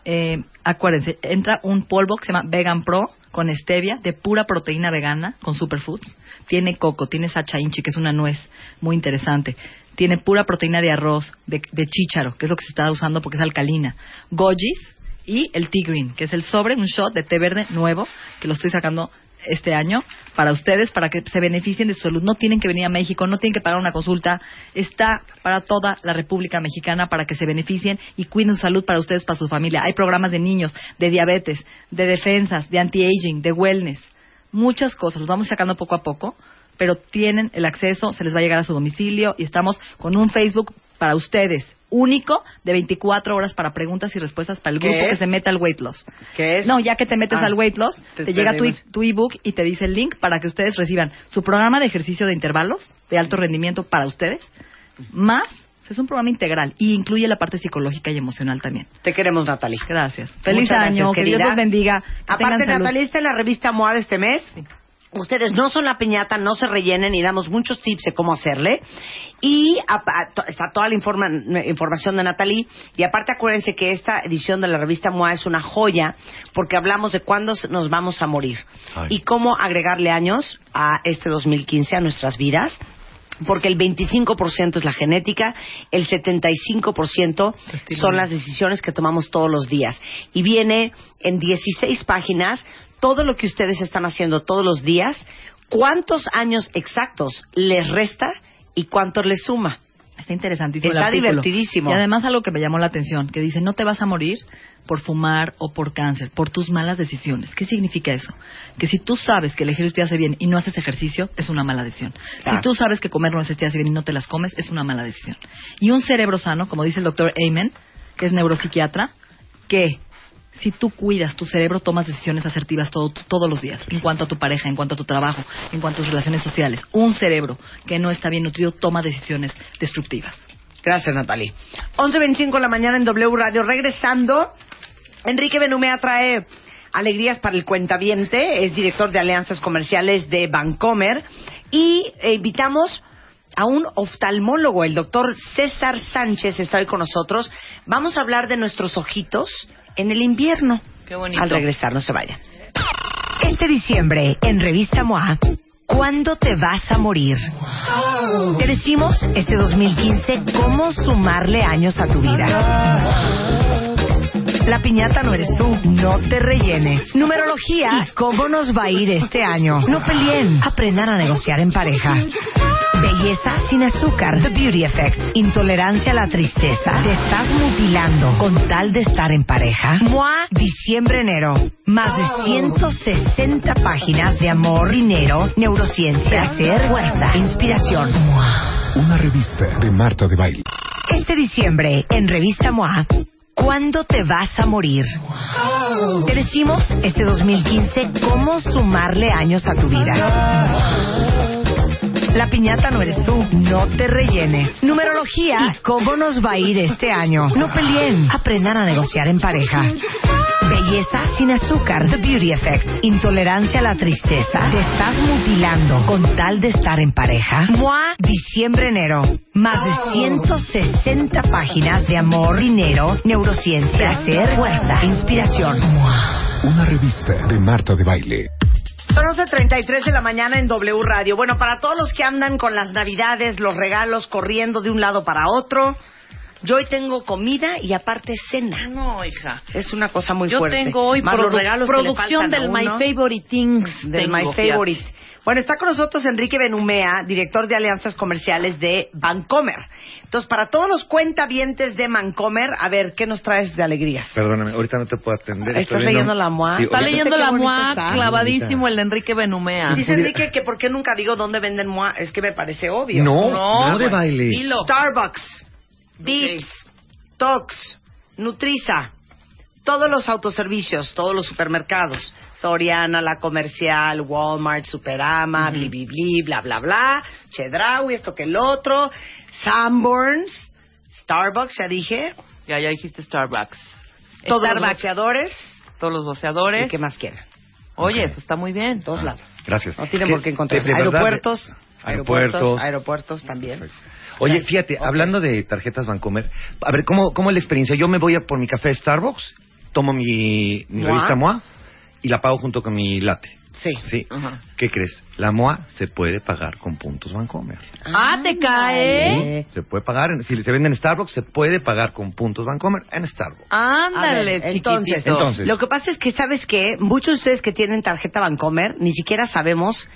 eh, acuérdense, entra un polvo que se llama Vegan Pro con stevia de pura proteína vegana con superfoods. Tiene coco, tiene sacha inchi, que es una nuez muy interesante. Tiene pura proteína de arroz, de, de chícharo, que es lo que se está usando porque es alcalina. Gojis y el tea green, que es el sobre, un shot de té verde nuevo, que lo estoy sacando este año para ustedes, para que se beneficien de su salud. No tienen que venir a México, no tienen que pagar una consulta. Está para toda la República Mexicana para que se beneficien y cuiden su salud para ustedes, para su familia. Hay programas de niños, de diabetes, de defensas, de anti-aging, de wellness. Muchas cosas. Los vamos sacando poco a poco, pero tienen el acceso, se les va a llegar a su domicilio y estamos con un Facebook para ustedes único de 24 horas para preguntas y respuestas para el ¿Qué grupo que se meta al weight loss. ¿Qué es? No, ya que te metes Ah, al weight loss, te- llega tu, digo. tu ebook y te dice el link para que ustedes reciban su programa de ejercicio de intervalos de alto rendimiento para ustedes, más es un programa integral y incluye la parte psicológica y emocional también. Te queremos, Natalie. Gracias. Feliz Muchas gracias, año, que Dios los bendiga. Aparte. Natalia está en la revista MOA de este mes. Ustedes no son la piñata, no se rellenen y damos muchos tips de cómo hacerle. Y a- a- to- está toda la informa- información de Natalie. Y aparte acuérdense que esta edición de la revista MOA es una joya porque hablamos de cuándo nos vamos a morir Ay. y cómo agregarle años a este 2015 a nuestras vidas. Porque el 25% es la genética, el 75% son las decisiones que tomamos todos los días. Y viene en 16 páginas todo lo que ustedes están haciendo todos los días, cuántos años exactos les resta y cuánto les suma. Está interesantísimo. Está divertidísimo. Y además algo que me llamó la atención, que dice, no te vas a morir por fumar o por cáncer, por tus malas decisiones. ¿Qué significa eso? Que si tú sabes que el ejercicio te hace bien y no haces ejercicio, es una mala decisión. Claro. Si tú sabes que comer nueces te hace bien y no te las comes, es una mala decisión. Y un cerebro sano, como dice el doctor Amen, que es neuropsiquiatra, que si tú cuidas tu cerebro, tomas decisiones asertivas todo- todos los días, en cuanto a tu pareja, en cuanto a tu trabajo, en cuanto a tus relaciones sociales. Un cerebro que no está bien nutrido toma decisiones destructivas. Gracias, Natalie. 11.25 de la mañana en W Radio. Regresando, Enrique Benumea trae alegrías para el cuentaviente. Es director de alianzas comerciales de Bancomer. Y invitamos a un oftalmólogo, el doctor César Sánchez está hoy con nosotros. Vamos a hablar de nuestros ojitos en el invierno. Qué bonito. Al regresar, no se vayan. Este diciembre, en Revista MOA, ¿cuándo te vas a morir? Te decimos este 2015 cómo sumarle años a tu vida. La piñata no eres tú, no te rellenes. Numerología y cómo nos va a ir este año. No peleen, aprendan a negociar en pareja. Belleza sin azúcar, The Beauty Effect. Intolerancia a la tristeza. Te estás mutilando con tal de estar en pareja. MOA, diciembre-enero. Más de 160 páginas de amor, dinero, neurociencia, placer, fuerza, inspiración. MOA. Una revista de Marta de Baile. Este diciembre, en Revista MOA, ¿cuándo te vas a morir? Te decimos este 2015 cómo sumarle años a tu vida. La piñata no eres tú, no te rellenes. Numerología y cómo nos va a ir este año. No peleen, aprendan a negociar en pareja. Belleza sin azúcar, The Beauty Effect. Intolerancia a la tristeza. Te estás mutilando con tal de estar en pareja. MOA, diciembre-enero. Más de 160 páginas de amor, dinero, neurociencia, placer, fuerza, inspiración. Una revista de Marta de Baile. Son 11.33 de la mañana en W Radio. Bueno, para todos los que andan con las navidades, los regalos, corriendo de un lado para otro, yo hoy tengo comida y aparte cena. No, hija. Es una cosa muy Yo fuerte. tengo hoy Más los produ- regalos que le producción faltan a del My uno. Favorite Things. Del tengo, My fíjate. Favorite. Bueno, está con nosotros Enrique Benumea, director de alianzas comerciales de Bancomer. Entonces, para todos los cuentavientes de Bancomer, a ver, ¿qué nos traes de alegrías? Perdóname, ahorita no te puedo atender. ¿Estás estoy viendo- leyendo la MOA? Sí, Está leyendo la MOA está. clavadísimo el de Enrique Benumea. Dice Enrique que por qué nunca digo dónde venden MOA, es que me parece obvio. No, No, no, de bueno. baile. Dilo. Starbucks, Vips, Tox, Nutriza, todos los autoservicios, todos los supermercados, Soriana, La Comercial, Walmart, Superama, bli, bli, bli, bla, bla, bla, Chedraui, esto que el otro, Sanborns, Starbucks, ya dije, Ya, ya dijiste Starbucks. todos los boxeadores, todos los ¿y boceadores. qué más quieren? Oye, pues está muy bien. Todos lados. Gracias. No tienen por qué encontrar. de- de verdad, aeropuertos, de- aeropuertos, aeropuertos. aeropuertos también. Oye, Gracias. fíjate, hablando de tarjetas Bancomer, a ver, ¿cómo, ¿cómo es la experiencia? Yo me voy a por mi café Starbucks, tomo mi, mi revista MOA y la pago junto con mi late. Sí. ¿Sí? Ajá. ¿Qué crees? La MOA se puede pagar con puntos Bancomer. Ah, te cae. Se puede pagar, en- si se vende en Starbucks, se puede pagar con puntos Bancomer en Starbucks. Ándale, A ver, entonces. Entonces. Lo que pasa es que, ¿sabes qué? Muchos de ustedes que tienen tarjeta Bancomer ni siquiera sabemos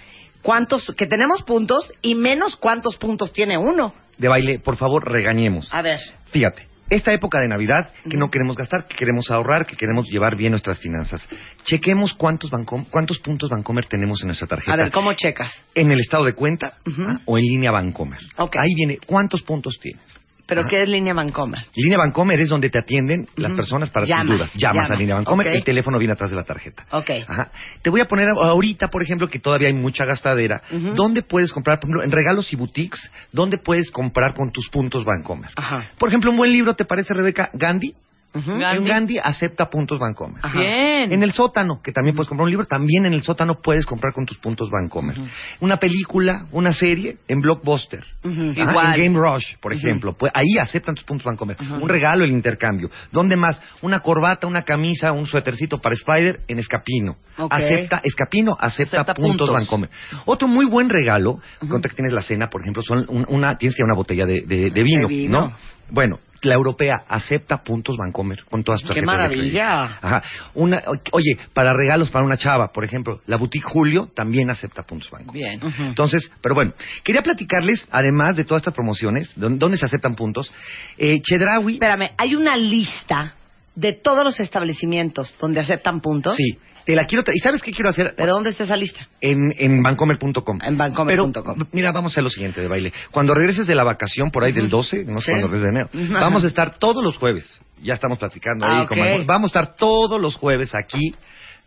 cuántos, que tenemos puntos y menos cuántos puntos tiene uno. De baile, por favor, regañemos. A ver. Fíjate, esta época de Navidad que no queremos gastar, que queremos ahorrar, que queremos llevar bien nuestras finanzas. Chequemos cuántos, Bancom- cuántos puntos Bancomer tenemos en nuestra tarjeta. A ver, ¿cómo checas? En el estado de cuenta. ¿ah? o en línea Bancomer. Ok. Ahí viene cuántos puntos tienes. ¿Pero Ajá. qué es línea Bancomer? Línea Bancomer es donde te atienden las personas para Llamas, tus dudas. Llamas, llamas, a Línea Bancomer, ok. el teléfono viene atrás de la tarjeta. Ok. Ajá. Te voy a poner ahorita, por ejemplo, que todavía hay mucha gastadera. ¿Dónde puedes comprar, por ejemplo, en regalos y boutiques, dónde puedes comprar con tus puntos Bancomer? Ajá. Por ejemplo, un buen libro, ¿te parece, Rebeca? Gandhi. Gandhi. En Gandhi acepta puntos Bancomer. Ajá. Bien. En el sótano, que también puedes comprar un libro, también en el sótano puedes comprar con tus puntos Bancomer. Una película, una serie en Blockbuster. Ujú. Ajá, Igual. En Game Rush, por ejemplo. Pues ahí aceptan tus puntos Bancomer. Un regalo, el intercambio. ¿Dónde más? Una corbata, una camisa, un suétercito para Spider en Escapino. Ok. Acepta, Escapino acepta, Acepta puntos, puntos. Bancomer. Otro muy buen regalo, contra que tienes la cena, por ejemplo, son un- una, tienes que ir a una botella de, de- de vino, De vino. ¿no? Bueno, la europea acepta puntos Bancomer con todas sus ¡Qué tarjetas de crédito. maravilla! Ajá. Una, oye, para regalos para una chava, por ejemplo, la boutique Julio también acepta puntos Bancomer. Bien. Entonces, pero bueno, quería platicarles, además de todas estas promociones, donde se aceptan puntos, eh, Chedraui, Espérame, hay una lista de todos los establecimientos donde aceptan puntos. sí, te la quiero, tra- ¿y sabes qué quiero hacer? ¿Pero dónde está esa lista? En, en bancomer.com. En bancomer.com. Mira, vamos a hacer lo siguiente de baile. Cuando regreses de la vacación, por ahí del 12, no sé Sí. cuándo regreses de enero, vamos a estar todos los jueves. Ya estamos platicando Ah, ahí. con ok. Manuel. Vamos a estar todos los jueves aquí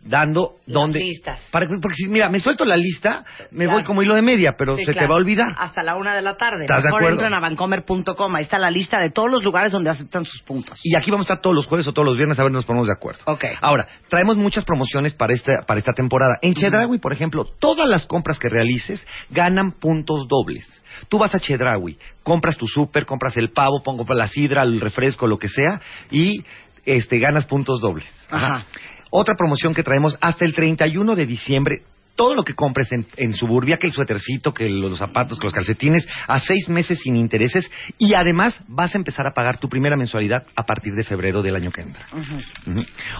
dando dónde listas. para que- porque si mira me suelto la lista me Claro. voy como hilo de media pero Sí, se te va a olvidar Hasta la una de la tarde. ¿Estás de Mejor acuerdo? entran a bancomer.com. Ahí está la lista de todos los lugares donde aceptan sus puntos. y aquí vamos a estar todos los jueves o todos los viernes a ver si nos ponemos de acuerdo Ok. ahora traemos muchas promociones para esta para esta temporada en Chedraui por ejemplo todas las compras que realices ganan puntos dobles Tú vas a Chedraui, compras tu súper, compras el pavo, pongo la sidra, el refresco, lo que sea, y este ganas puntos dobles. Ajá. Otra promoción que traemos hasta el 31 de diciembre. Todo lo que compres en, en Suburbia, que el suétercito, que los zapatos, que los calcetines, a seis meses sin intereses y además vas a empezar a pagar tu primera mensualidad a partir de febrero del año que entra.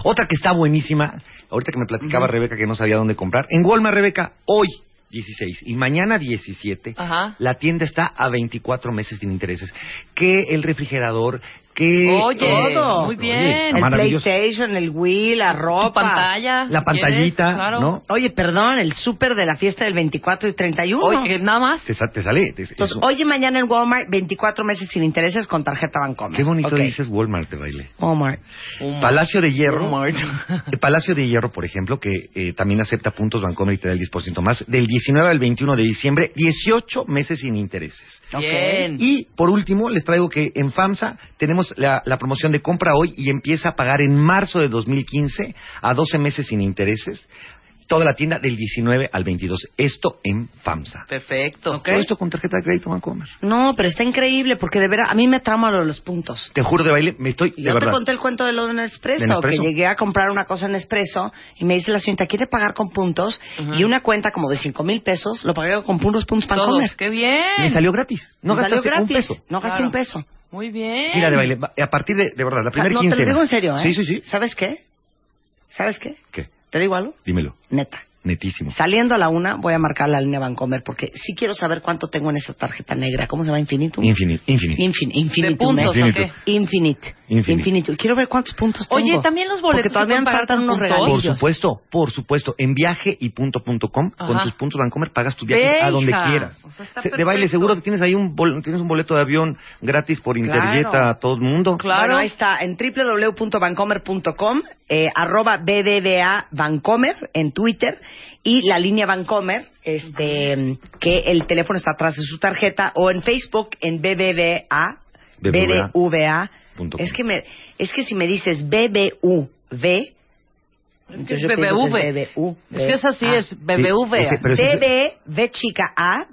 Otra que está buenísima, ahorita que me platicaba Rebeca que no sabía dónde comprar, en Walmart, Rebeca, hoy 16 y mañana 17, Ajá. la tienda está a 24 meses sin intereses. Que el refrigerador, que... Oye, Todo. muy bien. Oye, El. PlayStation, el Wii, la ropa. pantalla. La pantallita, claro. ¿no? Oye, perdón, el súper de la fiesta del 24 y 31. Oye, que nada más. Te, te sale. te- Entonces, eso. oye, mañana en Walmart, 24 meses sin intereses con tarjeta Bancomer. Qué bonito Ok. dices Walmart de baile. Walmart. Palacio de Hierro. El Palacio de Hierro, por ejemplo, que eh, también acepta puntos Bancomer y te da el 10% más. Del 19 al 21 de diciembre, 18 meses sin intereses. Bien. Y por último, les traigo que en FAMSA tenemos la, promoción de compra hoy y empieza a pagar en marzo de 2015 a 12 meses sin intereses. Toda la tienda del 19 al 22. Esto en FAMSA. Perfecto. Todo esto con tarjeta de crédito Bancomer. No, pero está increíble porque de verdad a mí me trama lo de los puntos. Te juro de baile, me estoy de Yo te verdad. conté el cuento de lo de Nespresso, ¿De Nespresso? que llegué a comprar una cosa en Nespresso y me dice la señorita, ¿quiere pagar con puntos? Y una cuenta como de cinco mil pesos, lo pagué con puros puntos para Todos. comer. Qué bien. Me salió gratis. No Me salió gastaste un gratis, peso. No gasté Claro. un peso. Muy bien. Mira, de baile, a partir de, de verdad, la O sea, primera no, te lo digo en serio, ¿eh? Sí, sí, sí. ¿Sabes qué? ¿Sabes qué? ¿Qué? ¿Te digo algo? Dímelo. Neta. Netísimo. Saliendo a la una, voy a marcar la línea Bancomer porque sí quiero saber cuánto tengo en esa tarjeta negra. ¿Cómo se llama? ¿Infinito? Infinito. Infinito. Infin ¿De infinitum, puntos o Infinito. qué? Infinite. Infinito. Quiero ver cuántos puntos tengo. Oye, también los boletos Porque todavía me faltan unos puntos. Por supuesto, por supuesto. En viaje y punto punto com, con tus puntos Bancomer pagas tu viaje a donde quieras. O sea, está Se- de baile, seguro que tienes ahí un, bol- tienes un boleto de avión gratis por Interjet a todo el mundo. Claro. Bueno, ahí está, en www.bancomer.com, eh, arroba BBVA Bancomer en Twitter y la línea Bancomer, este, que el teléfono está atrás de su tarjeta, o en Facebook en BBVA, BBVA. BBVA. Com. Es que, me, es que si me dices BBUV, entonces BBV. es BBV. Es que es así, Ah. es BBV. Sí, BB, B chica A.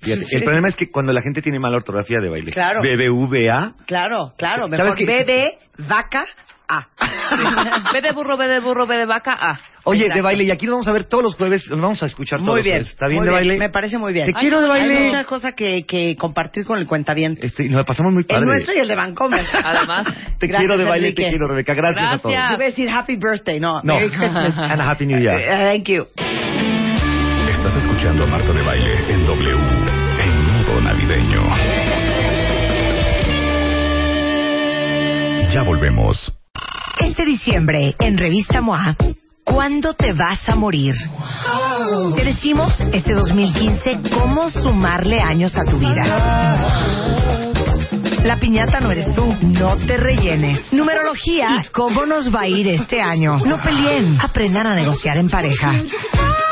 Fíjate, el problema es que cuando la gente tiene mala ortografía de baile. Claro. BBVA. Claro, claro, ¿Sabes mejor? BB, vaca, A. B de burro, B de burro, B de vaca, A. Oye, de baile, y aquí nos vamos a ver todos los jueves, nos vamos a escuchar todos Muy los bien. jueves. ¿Está bien muy de baile? Me parece muy bien. Te quiero de baile. Hay mucha cosa que, que compartir con el cuentaviente. Este, nos pasamos muy El padre. nuestro y el de Vancomer. Además. Te Gracias, quiero de baile, Enrique. te quiero, Rebeca. Gracias, a todos. Gracias. Iba a decir Happy Birthday, no. No. Merry Christmas. And a Happy New Year. Eh, Thank you. Estás escuchando a Marta de Baile en W, en modo navideño. Ya volvemos. Este diciembre, en Revista MOA, ¿cuándo te vas a morir? Te decimos este 2015 cómo sumarle años a tu vida. La piñata no eres tú, no te rellenes. Numerología y cómo nos va a ir este año. No peleen, aprendan a negociar en pareja.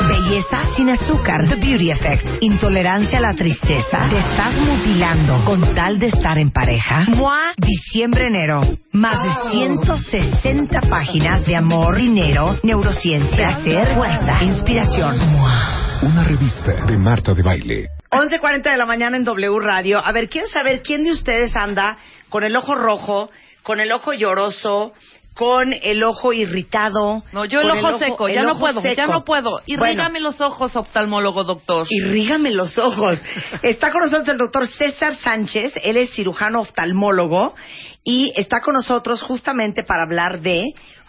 Belleza sin azúcar, The Beauty Effect. Intolerancia a la tristeza, te estás mutilando con tal de estar en pareja. MOA, diciembre-enero. Más de 160 páginas de amor, dinero, neurociencia, placer, fuerza, inspiración. MOA. Una revista de Marta de Baile. 11.40 de la mañana en W Radio. A ver, quiero saber quién de ustedes anda con el ojo rojo, con el ojo lloroso, con el ojo irritado. No, yo el ojo seco, el ya no puedo, ya seco. no puedo. Bueno, Irrígame los ojos, oftalmólogo doctor. Irrígame los ojos. Está con nosotros el doctor César Sánchez, él es cirujano oftalmólogo y está con nosotros justamente para hablar de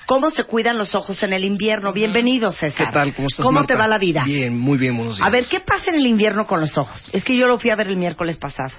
cómo se cuidan los ojos en el invierno. Bienvenido, César. ¿Qué tal? ¿Cómo estás, ¿Cómo Marta? te va la vida? Bien, muy bien, buenos días. A ver, ¿qué pasa en el invierno con los ojos? Es que yo lo fui a ver el miércoles pasado.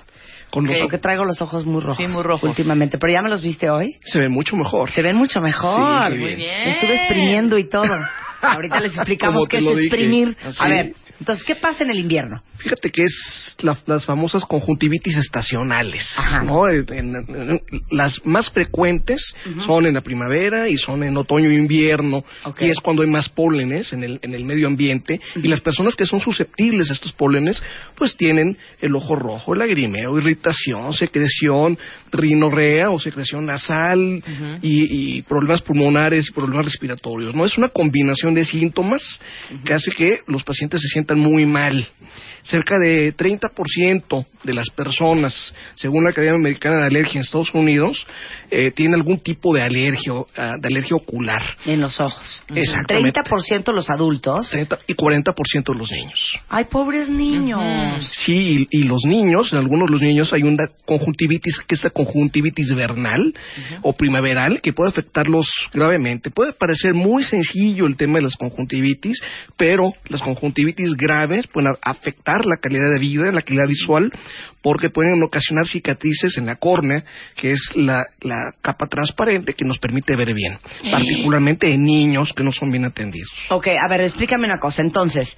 Con los-. Porque traigo los ojos muy rojos. Sí, muy rojos. Últimamente. Pero ya me los viste hoy. Se ve mucho mejor. Se ven mucho mejor. Sí, Muy bien. Me estuve exprimiendo y todo. Ahorita les explicamos qué es dije. exprimir. Así. A ver, entonces, ¿qué pasa en el invierno? Fíjate que es la- las famosas conjuntivitis estacionales, Ajá. ¿no? En- en- en- las más frecuentes son en la primavera y son en otoño e invierno, y es cuando hay más pólenes en el, en el medio ambiente, y las personas que son susceptibles a estos pólenes, pues tienen el ojo rojo, el lagrimeo, irritación, secreción, rinorrea o secreción nasal, y, y problemas pulmonares y problemas respiratorios, ¿no? Es una combinación de síntomas que hace que los pacientes se sientan muy mal. Cerca de 30% de las personas, según la Academia Americana de Alergia en Estados Unidos, eh, tienen algún tipo de alergia, ah, de alergia ocular. En los ojos. Exactamente. 30% los adultos. 30 y 40% de los niños. Ay, pobres niños. Sí, y, y los niños, en algunos de los niños hay una conjuntivitis, que es la conjuntivitis vernal o primaveral, que puede afectarlos gravemente. Puede parecer muy sencillo el tema de las conjuntivitis, pero las conjuntivitis graves pueden a- afectar la calidad de vida, la calidad visual, porque pueden ocasionar cicatrices en la córnea, que es la, la capa transparente que nos permite ver bien, particularmente en niños que no son bien atendidos. Ok, a ver, explícame una cosa. Entonces,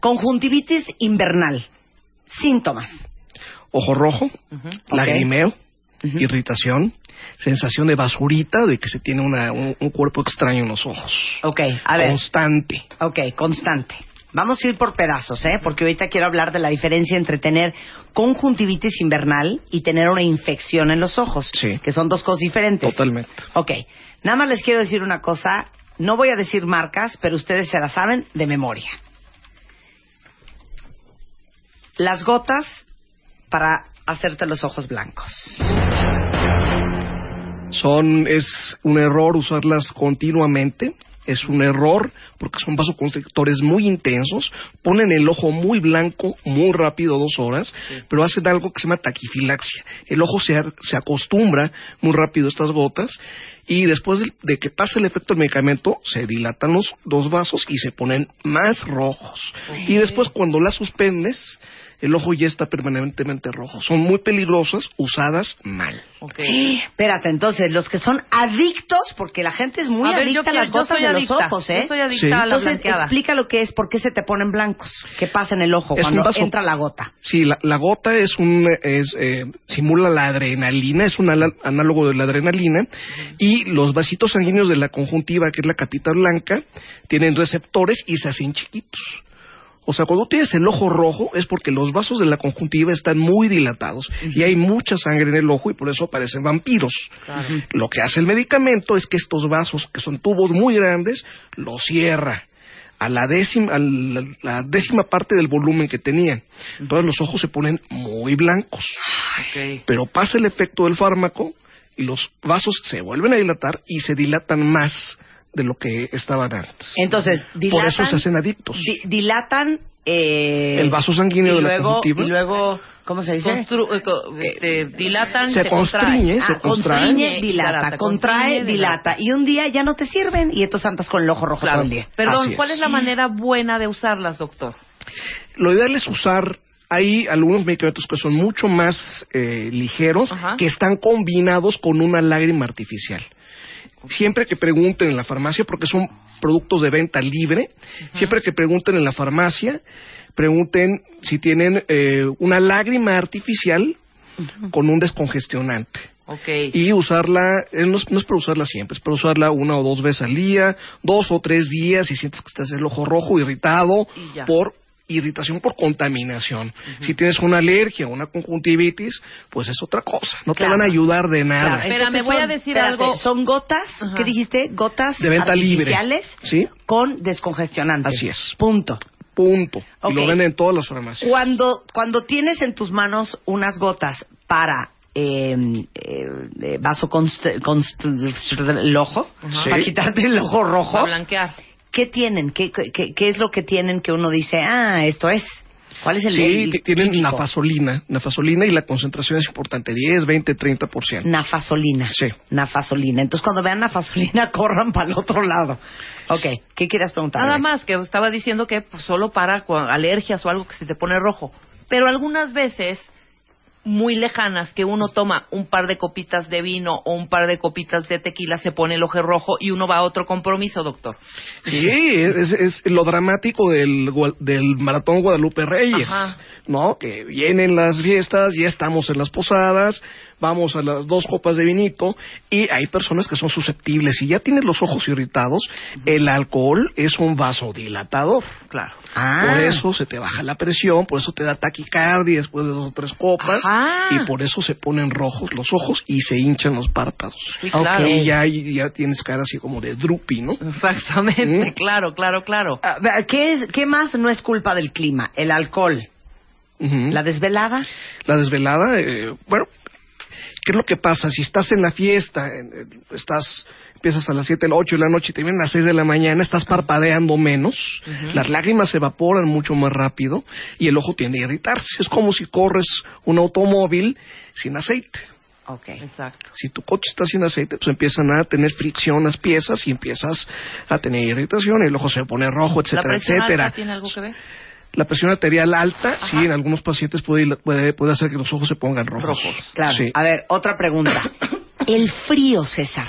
conjuntivitis invernal. Síntomas. ojo rojo, lagrimeo, irritación, sensación de basurita, de que se tiene una- un, un cuerpo extraño en los ojos. Ok, a ver. Constante. Ok, constante. Vamos a ir por pedazos, ¿eh? Porque ahorita quiero hablar de la diferencia entre tener conjuntivitis invernal y tener una infección en los ojos. Sí. Que son dos cosas diferentes. Totalmente. Ok, nada más les quiero decir una cosa. No voy a decir marcas, pero ustedes se la saben de memoria. Las gotas para hacerte los ojos blancos. Son, es un error usarlas continuamente. Es un error porque son vasoconstrictores muy intensos, ponen el ojo muy blanco muy rápido, dos horas, pero hacen algo que se llama taquifilaxia. El ojo se, se acostumbra muy rápido a estas gotas y después de, de que pase el efecto del medicamento se dilatan los dos vasos y se ponen más rojos. Y después cuando las suspendes, el ojo ya está permanentemente rojo. Son muy peligrosas usadas mal. Ok. Espérate, entonces, los que son adictos, porque la gente es muy A ver, yo adicta a las gotas de los adicta. ojos, ¿eh? Yo soy adicta Sí. a la Entonces, blanqueada. explica lo que es, por qué se te ponen blancos, qué pasa en el ojo Es cuando entra la gota. Sí, la, la gota es un es, eh, simula la adrenalina, es un ala- análogo de la adrenalina y los vasitos sanguíneos de la conjuntiva, que es la capita blanca, tienen receptores y se hacen chiquitos. O sea, cuando tienes el ojo rojo es porque los vasos de la conjuntiva están muy dilatados y hay mucha sangre en el ojo y por eso aparecen vampiros. Lo que hace el medicamento es que estos vasos, que son tubos muy grandes, los cierra a la décima, a la, la décima parte del volumen que tenían. Entonces los ojos se ponen muy blancos. Pero pasa el efecto del fármaco y los vasos se vuelven a dilatar y se dilatan más de lo que estaban antes. Entonces, dilatan, Por eso se hacen adictos. di- dilatan eh, El vaso sanguíneo y de la luego, conjuntiva. Y luego, ¿cómo se dice? Constru- eh, este, dilatan, Se constriñe, Ah, se contrae. constriñe, dilata, Dilata, contrae, constriñe, dilata. Y un día ya no te sirven y entonces andas con el ojo rojo Claro. todo el día. Perdón, Así es. ¿cuál es la manera buena de usarlas, doctor? Lo ideal es usar, hay algunos medicamentos que son mucho más eh, ligeros, Ajá. que están combinados con una lágrima artificial. Siempre que pregunten en la farmacia, porque son productos de venta libre, siempre que pregunten en la farmacia, pregunten si tienen eh, una lágrima artificial con un descongestionante. Y usarla, eh, no es, no es para usarla siempre, es para usarla una o dos veces al día, dos o tres días si sientes que estás el ojo rojo irritado por irritación por contaminación. Si tienes una alergia o una conjuntivitis, pues es otra cosa. No Claro. te van a ayudar de nada. Claro, me voy a decir espérate, algo. Son gotas, Ajá. ¿qué dijiste? Gotas De venta libre. artificiales Sí. con descongestionante. Así es. Punto. Punto. Y lo venden en todas las farmacias. Cuando, cuando tienes en tus manos unas gotas para eh, eh, vaso const- const- el ojo, para Sí. quitarte el ojo rojo, Para blanquear. ¿Qué tienen? ¿Qué, qué, qué es lo que tienen que uno dice, ah, esto es? ¿Cuál es el Sí, el ti- tienen químico? nafasolina. Nafasolina y la concentración es importante, 10, 20, 30%. Nafasolina. Sí. Nafasolina. Entonces, cuando vean nafasolina, corran para el otro lado. Ok, ¿qué quieras preguntar? Nada más, que estaba diciendo que pues, solo para alergias o algo que se te pone rojo. Pero algunas veces, muy lejanas, que uno toma un par de copitas de vino o un par de copitas de tequila, se pone el ojo rojo y uno va a otro compromiso, doctor. Sí, es, es lo dramático del, del Maratón Guadalupe Reyes, Ajá. ¿no? Que vienen las fiestas, ya estamos en las posadas, vamos a las dos copas de vinito y hay personas que son susceptibles. Si ya tienes los ojos irritados, el alcohol es un vasodilatador. Claro. Ah. Por eso se te baja la presión, por eso te da taquicardia después de dos o tres copas Ajá. y por eso se ponen rojos los ojos y se hinchan los párpados. Sí, claro. Y ya, ya tienes cara así como de droopy, ¿no? Exactamente, Mm. claro, claro, claro. A ver, ¿Qué, es, ¿Qué más no es culpa del clima? El alcohol. ¿La desvelada? La desvelada, eh, bueno, ¿qué es lo que pasa? Si estás en la fiesta, estás, empiezas a las 7, a las 8 de la noche y terminas a las 6 de la mañana, estás parpadeando menos, las lágrimas se evaporan mucho más rápido y el ojo tiende a irritarse. Es como si corres un automóvil sin aceite. Ok. Exacto. Si tu coche está sin aceite, pues empiezan a tener fricción las piezas y empiezas a tener irritación, el ojo se pone rojo, ¿La etcétera, presión etcétera. alta tiene algo que ver? La presión arterial alta, sí, en algunos pacientes puede, puede, puede hacer que los ojos se pongan rojos. Claro. Sí. A ver, otra pregunta. El frío, César.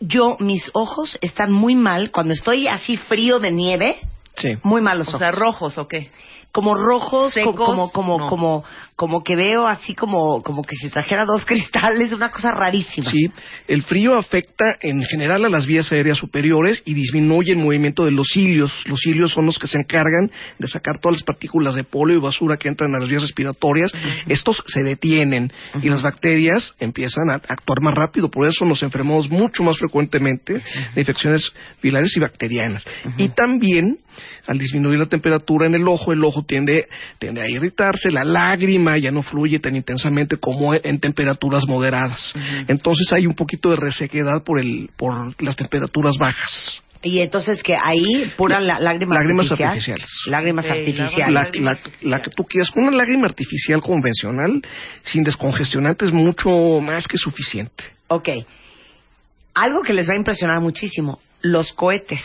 Yo, mis ojos están muy mal. Cuando estoy así frío de nieve, Sí. muy mal los O ojos. sea, rojos o qué? como rojos, secos, como como no. como como que veo así como como que si trajera dos cristales, una cosa rarísima. Sí, el frío afecta en general a las vías aéreas superiores y disminuye el movimiento de los cilios. Los cilios son los que se encargan de sacar todas las partículas de polio y basura que entran a las vías respiratorias. Estos se detienen y las bacterias empiezan a actuar más rápido. Por eso nos enfermamos mucho más frecuentemente de infecciones virales y bacterianas. Y también, al disminuir la temperatura en el ojo, el ojo tiende, tiende a irritarse, la lágrima ya no fluye tan intensamente como en temperaturas moderadas. Entonces hay un poquito de resequedad por, el, por las temperaturas bajas. Y entonces que ahí pura la, lágrima Lágrimas artificial. artificiales. Lágrimas artificiales. La, la- la que tú quieras, una lágrima artificial convencional sin descongestionante es mucho más que suficiente. Ok. Algo que les va a impresionar muchísimo, los cohetes,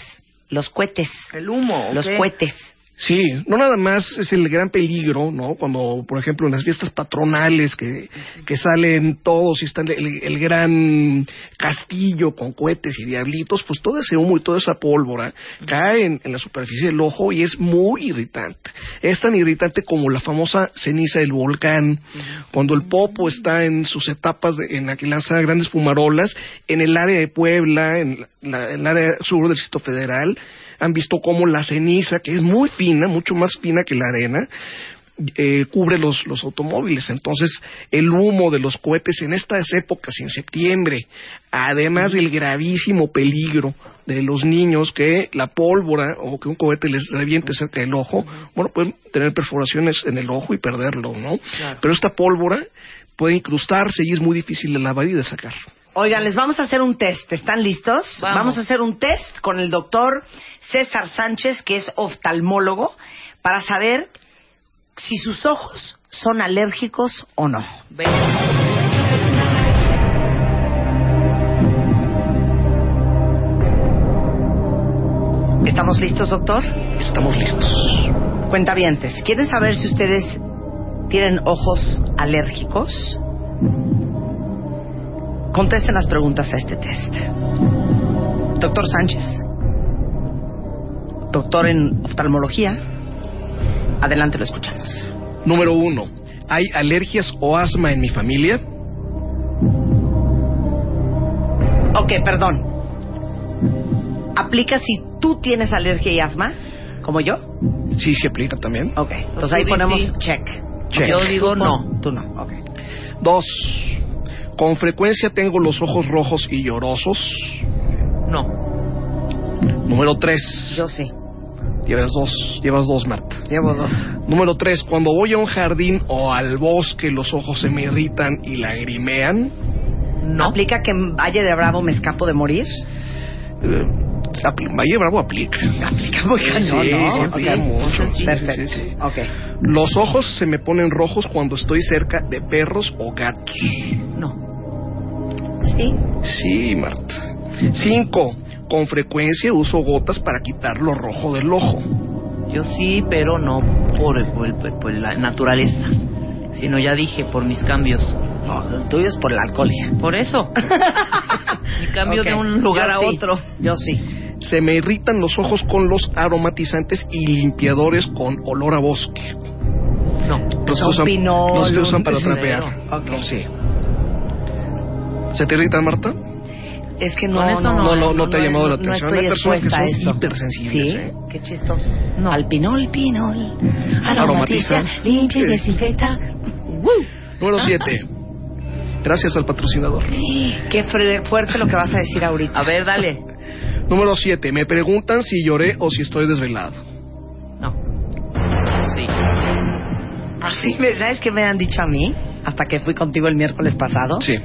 los cohetes, El humo. ¿o los cohetes. Sí, no nada más es el gran peligro, ¿no? Cuando, por ejemplo, en las fiestas patronales que, que salen todos y está el, el gran castillo con cohetes y diablitos, pues todo ese humo y toda esa pólvora cae en, en la superficie del ojo y es muy irritante. Es tan irritante como la famosa ceniza del volcán, cuando el popo está en sus etapas de- en la que lanza grandes fumarolas, en el área de Puebla, en, la- en el área sur del Distrito Federal, han visto cómo la ceniza, que es muy fina, mucho más fina que la arena, eh, cubre los, los automóviles. Entonces, el humo de los cohetes en estas épocas, en septiembre, además del gravísimo peligro de los niños que la pólvora o que un cohete les reviente cerca del ojo, bueno, pueden tener perforaciones en el ojo y perderlo, ¿no? Pero esta pólvora puede incrustarse y es muy difícil de lavar y de sacar. Oigan, les vamos a hacer un test. ¿Están listos? Vamos. a hacer un test con el doctor César Sánchez, que es oftalmólogo, para saber si sus ojos son alérgicos o no. ¿Estamos listos, doctor? Estamos listos. Cuentavientes, ¿quieren saber si ustedes tienen ojos alérgicos? Contesten las preguntas a este test. Doctor Sánchez, doctor en oftalmología, adelante lo escuchamos. Número uno. ¿Hay alergias o asma en mi familia? Ok, perdón. ¿Aplica si tú tienes alergia y asma? ¿Como yo? Sí, se aplica también. Ok, entonces ahí ponemos sí. check. Check. Yo digo no. Tú no, ok. Dos. ¿Con frecuencia tengo los ojos rojos y llorosos? No. Número tres. Yo sí. Llevas dos, llevas dos, Marta. Llevo dos. Número tres. Cuando voy a un jardín o al bosque, los ojos se me irritan y lagrimean. No. ¿Aplica que en Valle de Bravo me escapo de morir? Eh, Valle Bravo aplica. Aplica muy Sí, cañón, sí, ¿no? sí, aplica mucho. Sí, Perfecto. Sí, sí. Ok. Los ojos se me ponen rojos cuando estoy cerca de perros o gatos. No. ¿Sí? Sí, Marta. Cinco. Con frecuencia uso gotas para quitar lo rojo del ojo. Yo sí, pero no por, por- por- por la naturaleza. Sino ya dije, por mis cambios. No, los tuyos por la alcoholia. Por eso. Mi cambio Ok. de un lugar Yo a sí. otro. Yo sí. Se me irritan los ojos con los aromatizantes y limpiadores con olor a bosque. No. Los Son que usan, pinol, los que usan para trapear. Ok. No, sí. ¿Se te irritan, Marta? Es que no, Con eso no, No, no, no te ha no, llamado la no atención. Hay personas que son hipersensibles, Sí, ¿eh? qué chistoso. No. Al pinol, pinol. Aromatiza. Aromatiza, limpia y desinfecta. Número 7. Gracias al patrocinador. Qué fuerte lo que vas a decir ahorita. A ver, dale. Número 7. Me preguntan si lloré o si estoy desvelado. No. Sí. Así me- ¿Sabes qué me han dicho a mí? Hasta que fui contigo el miércoles pasado. Sí,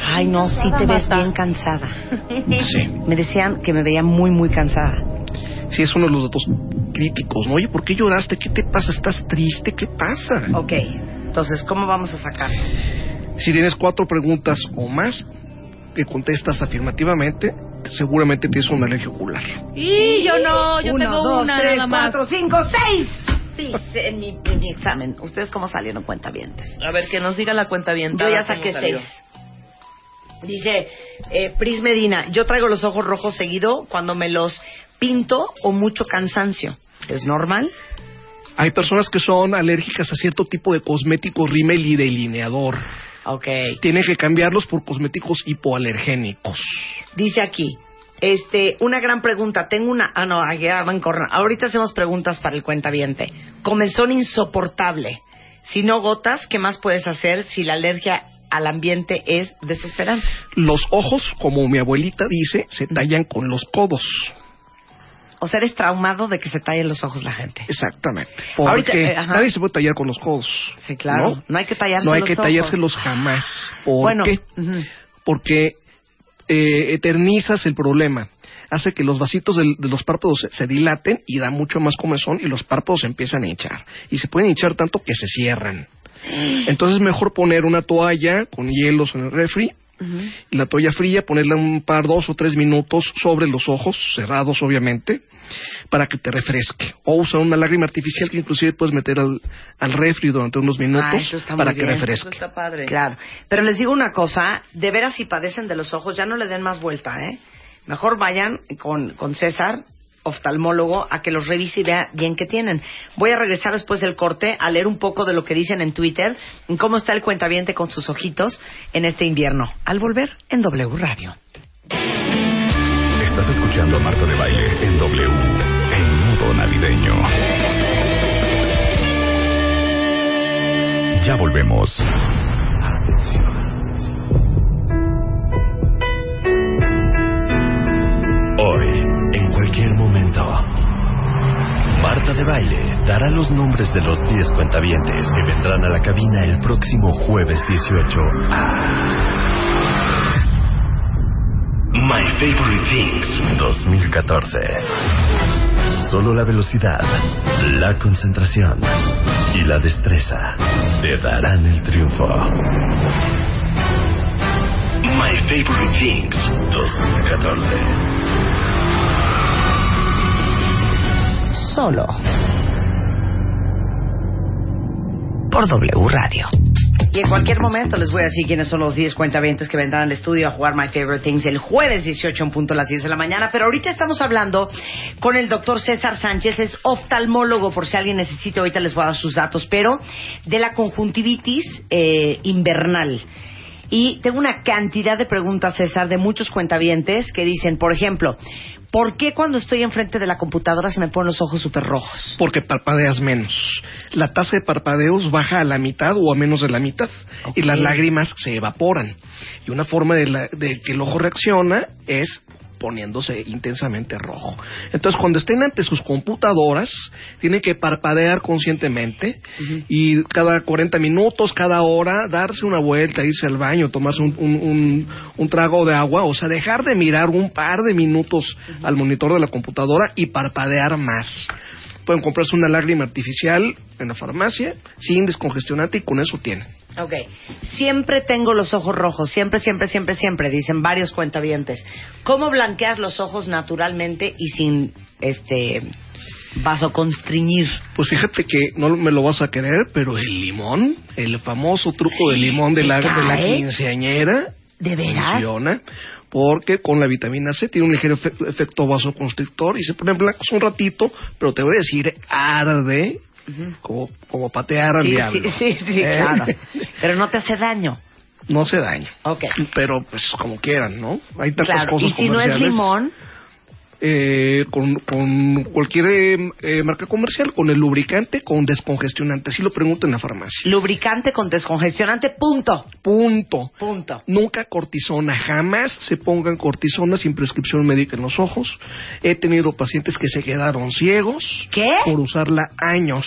Ay, no, sí te ves bien cansada. sí. Me decían que me veía muy, muy cansada. Sí, es uno de los datos críticos, ¿no? Oye, ¿por qué lloraste? ¿Qué te pasa? ¿Estás triste? ¿Qué pasa? Ok, entonces, ¿cómo vamos a sacar? Si tienes cuatro preguntas o más que contestas afirmativamente, seguramente tienes una alergia ocular. Y yo no, yo Uno, tengo dos, una tres, nada más. cuatro, cinco, seis. Sí, en mi, en mi examen. ¿Ustedes cómo salieron cuentavientes? A ver, que nos diga la cuenta bien. Yo ya saqué seis. Dice eh, Pris Medina, yo traigo los ojos rojos seguido cuando me los pinto o mucho cansancio. ¿Es normal? Hay personas que son alérgicas a cierto tipo de cosméticos rímel y delineador. Ok. Tienen que cambiarlos por cosméticos hipoalergénicos. Dice aquí, este, una gran pregunta. Tengo una. Ah, no, ya van corriendo. Ahorita hacemos preguntas para el cuentaviente. Comenzón insoportable. Si no gotas, ¿qué más puedes hacer si la alergia al ambiente es desesperante? Los ojos, como mi abuelita dice, se tallan con los codos. O sea, eres traumado de que se tallen los ojos la gente. Exactamente. Ahorita, Porque eh, ajá. nadie se puede tallar con los codos. Sí, claro. ¿no? No, hay que tallarse No hay los que ojos. tallárselos jamás. ¿Por Bueno, qué? Porque eh, eternizas el problema. Hace que los vasitos del- de, los párpados se, se dilaten y da mucho más comezón y los párpados se empiezan a hinchar. Y se pueden hinchar tanto que se cierran. Entonces es mejor poner una toalla con hielos en el refri y la toalla fría, ponerla un par, dos o tres minutos sobre los ojos, cerrados obviamente, para que te refresque. O usar una lágrima artificial que inclusive puedes meter al, al refri durante unos minutos Ah, muy para que bien. Eso refresque. está padre. Claro. Pero les digo una cosa, de veras si padecen de los ojos, ya no le den más vuelta, ¿eh? Mejor vayan con, con César, oftalmólogo, a que los revise y vea bien qué tienen. Voy a regresar después del corte a leer un poco de lo que dicen en Twitter, en cómo está el cuentaviente con sus ojitos en este invierno. Al volver en W Radio. Estás escuchando a Marta de Baile en W, en modo navideño. Ya volvemos. Hoy, en cualquier momento, Marta de Baile dará los nombres de los 10 cuentavientes que vendrán a la cabina el próximo jueves 18 a My Favorite Things 2014. Solo la velocidad, la concentración y la destreza te darán el triunfo. My Favorite Things 2014. Solo por W Radio. Y en cualquier momento les voy a decir quiénes son los 10 cuentavientes que vendrán al estudio a jugar My Favorite Things el jueves 18 en punto a las 10 de la mañana. Pero ahorita estamos hablando con el doctor César Sánchez, es oftalmólogo, por si alguien necesita, ahorita les voy a dar sus datos, pero de la conjuntivitis eh, invernal. Y tengo una cantidad de preguntas, César, de muchos cuentavientes que dicen, por ejemplo, ¿por qué cuando estoy enfrente de la computadora se me ponen los ojos súper rojos? Porque parpadeas menos. La tasa de parpadeos baja a la mitad o a menos de la mitad y las lágrimas se evaporan. Y una forma de, la- de que el ojo reacciona es poniéndose intensamente rojo. Entonces, cuando estén ante sus computadoras, tienen que parpadear conscientemente y cada 40 minutos, cada hora, darse una vuelta, irse al baño, tomarse un, un- un- un trago de agua, o sea, dejar de mirar un par de minutos al monitor de la computadora y parpadear más. Pueden comprarse una lágrima artificial en la farmacia sin descongestionante y con eso tienen. Ok. Siempre tengo los ojos rojos. Siempre, siempre, siempre, siempre. Dicen varios cuentavientes. ¿Cómo blanquear los ojos naturalmente y sin este vasoconstriñir? Pues fíjate que no me lo vas a querer, pero el limón, el famoso truco del limón de la, quinceañera, ¿De veras? funciona. Porque con la vitamina C tiene un ligero efe- efecto vasoconstrictor y se ponen blancos un ratito, pero te voy a decir, arde como, como patear al Sí, diablo. sí, sí, sí, ¿Eh? claro. Pero no te hace daño. no hace daño. Ok. Pero pues como quieran, ¿no? Hay tantas Claro. cosas Y si no es limón, eh, con, con cualquier eh, eh, marca comercial, con el lubricante, con descongestionante. Así lo pregunto en la farmacia. lubricante con descongestionante, punto. Punto. Punto. Nunca cortisona, jamás se pongan cortisona sin prescripción médica en los ojos. He tenido pacientes que se quedaron ciegos ¿Qué? por usarla años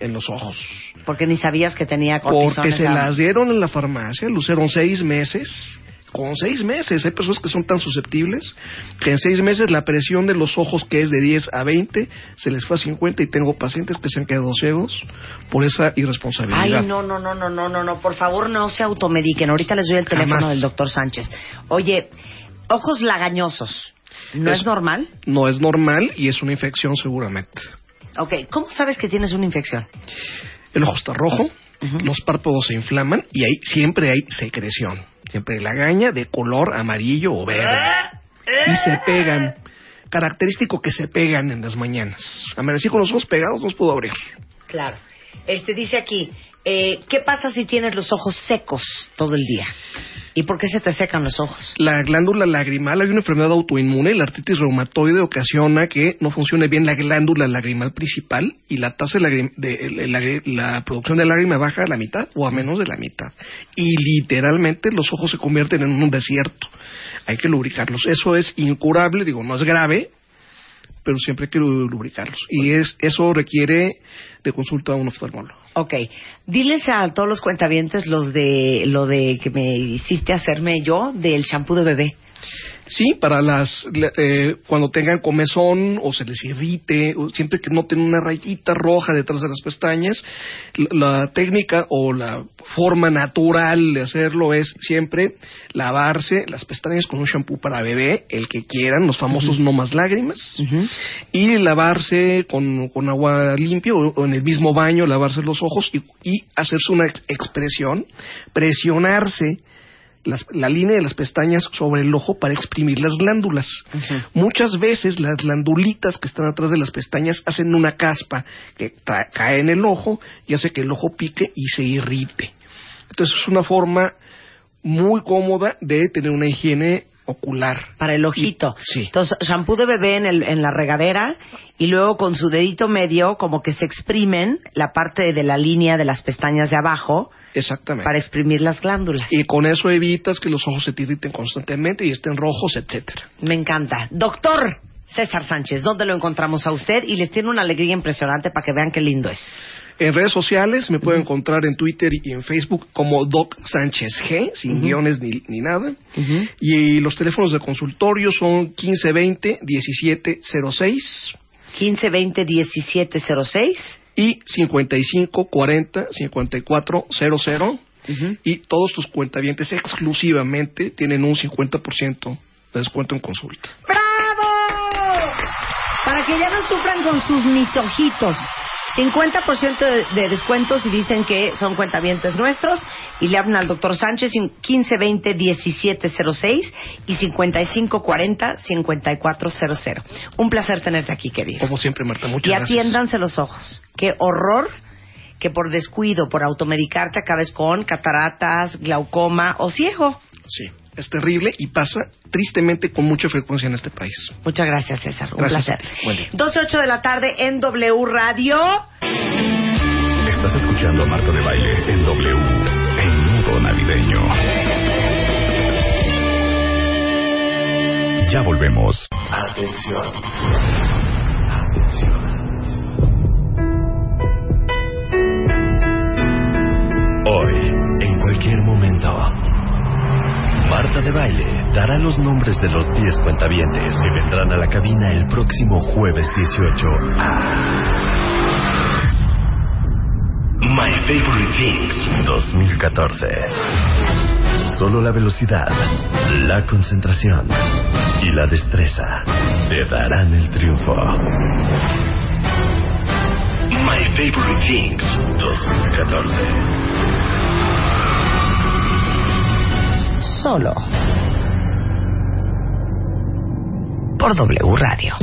en los ojos. Porque ni sabías que tenía cortisona. Porque se las dieron en la farmacia, lo usaron seis meses. Con seis meses, hay personas que son tan susceptibles que en seis meses la presión de los ojos, que es de 10 a 20, se les fue a 50 y tengo pacientes que se han quedado ciegos por esa irresponsabilidad. Ay, no, no, no, no, no, no, no, por favor no se automediquen. Ahorita les doy el teléfono Jamás. del doctor Sánchez. Oye, ojos lagañosos, ¿no es, Es- normal? No es normal y es una infección seguramente. Ok, ¿cómo sabes que tienes una infección? El ojo está rojo, los párpados se inflaman y ahí siempre hay secreción. Siempre lagaña de color amarillo o verde. Y se pegan. Característico que se pegan en las mañanas. Amanecí con los ojos pegados, no los puedo abrir. Claro. Este dice aquí, eh, ¿qué pasa si tienes los ojos secos todo el día? ¿Y por qué se te secan los ojos? La glándula lagrimal, hay una enfermedad autoinmune, la artritis reumatoide ocasiona que no funcione bien la glándula lagrimal principal y la tasa de, de- la producción de lágrima baja a la mitad o a menos de la mitad. Y literalmente los ojos se convierten en un desierto. Hay que lubricarlos. Eso es incurable, digo, no es grave, pero siempre hay que lubricarlos. Y es, eso requiere de consulta a un oftalmólogo. Ok, diles a todos los cuentavientes los de lo de que me hiciste hacerme yo del shampoo de bebé. Sí, para las la- eh, cuando tengan comezón o se les irrite, o siempre que noten una rayita roja detrás de las pestañas, la, la técnica o la forma natural de hacerlo es siempre lavarse las pestañas con un shampoo para bebé, el que quieran, los famosos no más lágrimas, y lavarse con, con agua limpia o, o en el mismo baño lavarse los ojos y, y hacerse una ex- expresión, presionarse las- la línea de las pestañas sobre el ojo para exprimir las glándulas. Muchas veces las glandulitas que están atrás de las pestañas hacen una caspa que cae en el ojo y hace que el ojo pique y se irrite. Entonces es una forma muy cómoda de tener una higiene ocular. Para el ojito. Y- sí. Entonces, shampoo de bebé en, el- en la regadera y luego con su dedito medio como que se exprimen la parte de la línea de las pestañas de abajo Exactamente. para exprimir las glándulas. Y con eso evitas que los ojos se te irriten constantemente y estén rojos, etcétera. Me encanta. Doctor César Sánchez, ¿dónde lo encontramos a usted? Y les tiene una alegría impresionante para que vean qué lindo es. En redes sociales me pueden encontrar en Twitter y en Facebook como Doc Sánchez G, sin guiones ni, ni nada. Y los teléfonos de consultorio son 1520-1706 1520-1706. Y 5540-5400. Y todos tus cuentavientes exclusivamente tienen un 50% de descuento en consulta. ¡Bravo! Para que ya no sufran con sus misojitos. 50% de, de descuentos y dicen que son cuentavientes nuestros y le hablan al doctor Sánchez en 1520-1706 y 5540-5400. Un placer tenerte aquí, querido. Como siempre, Marta, muchas y gracias. atiéndanse los ojos. Qué horror que por descuido, por automedicarte, acabes con cataratas, glaucoma o ciego. Sí, es terrible y pasa tristemente con mucha frecuencia en este país. Muchas gracias, César. Un Gracias. placer. Buen día. 12.08 de la tarde en W Radio. Estás escuchando a Marta de Baile en W, en modo navideño. Ya volvemos. Atención. Atención. Hoy, en cualquier momento, Marta de Baile dará los nombres de los 10 cuentavientes que vendrán a la cabina el próximo jueves 18 a My Favorite Things 2014. Solo la velocidad, la concentración y la destreza te darán el triunfo. My Favorite Things 2014. Solo por W Radio.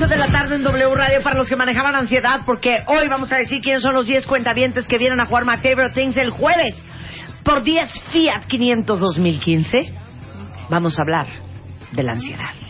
De la tarde en W Radio para los que manejaban ansiedad, porque hoy vamos a decir quiénes son los 10 cuentavientes que vienen a jugar My Favorite Things el jueves por 10 Fiat 500 2015. Vamos a hablar de la ansiedad.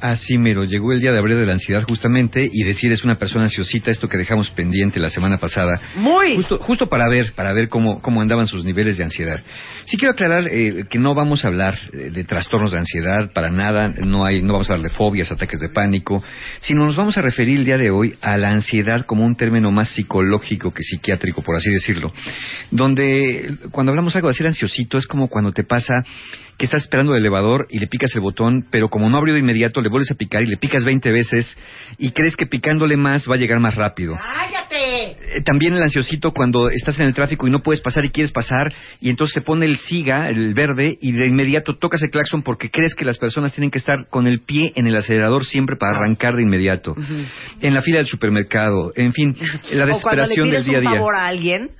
Así mero, llegó el día de abrir de la ansiedad justamente y decir es una persona ansiosita, esto que dejamos pendiente la semana pasada. Muy. Justo, justo para ver, para ver cómo, cómo andaban sus niveles de ansiedad. Sí quiero aclarar eh, que no vamos a hablar eh, de trastornos de ansiedad, para nada, no hay, no vamos a hablar de fobias, ataques de pánico, sino nos vamos a referir el día de hoy a la ansiedad como un término más psicológico que psiquiátrico, por así decirlo. Donde cuando hablamos algo de ser ansiosito es como cuando te pasa que estás esperando el elevador y le picas el botón, pero como no abrió de inmediato, le vuelves a picar y le picas 20 veces y crees que picándole más va a llegar más rápido. ¡Cállate! Eh, También el ansiosito cuando estás en el tráfico y no puedes pasar y quieres pasar y entonces se pone el siga, el verde, y de inmediato tocas el claxon porque crees que las personas tienen que estar con el pie en el acelerador siempre para arrancar de inmediato. En la fila del supermercado, en fin, la o cuando le desesperación del pides día a un día. favor a alguien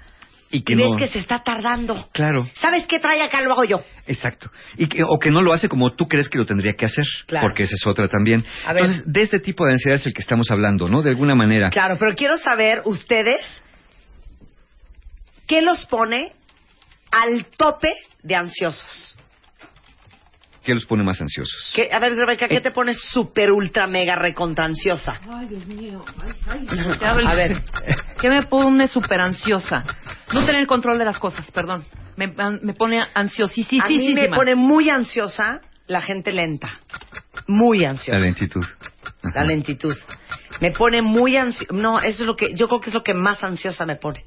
Y que y ves no. que se está tardando. Claro. ¿Sabes qué trae acá? Lo hago yo. Exacto. Y que, o que no lo hace como tú crees que lo tendría que hacer. Claro. Porque esa es otra también. A ver. Entonces, de este tipo de ansiedad es el que estamos hablando, ¿no? De alguna manera. Claro, pero quiero saber ustedes qué los pone al tope de ansiosos. ¿Qué los pone más ansiosos? ¿Qué- a ver, Rebeca, Eh. ¿qué te pones súper, ultra, mega, recontra ansiosa? A ver. ¿Qué me pone súper ansiosa? No tener control de las cosas, perdón. Me, me pone ansiosísima. A mí me pone muy ansiosa la gente lenta. Muy ansiosa. La lentitud. La lentitud. Me pone muy ansiosa. No, eso es lo que, yo creo que es lo que más ansiosa me pone.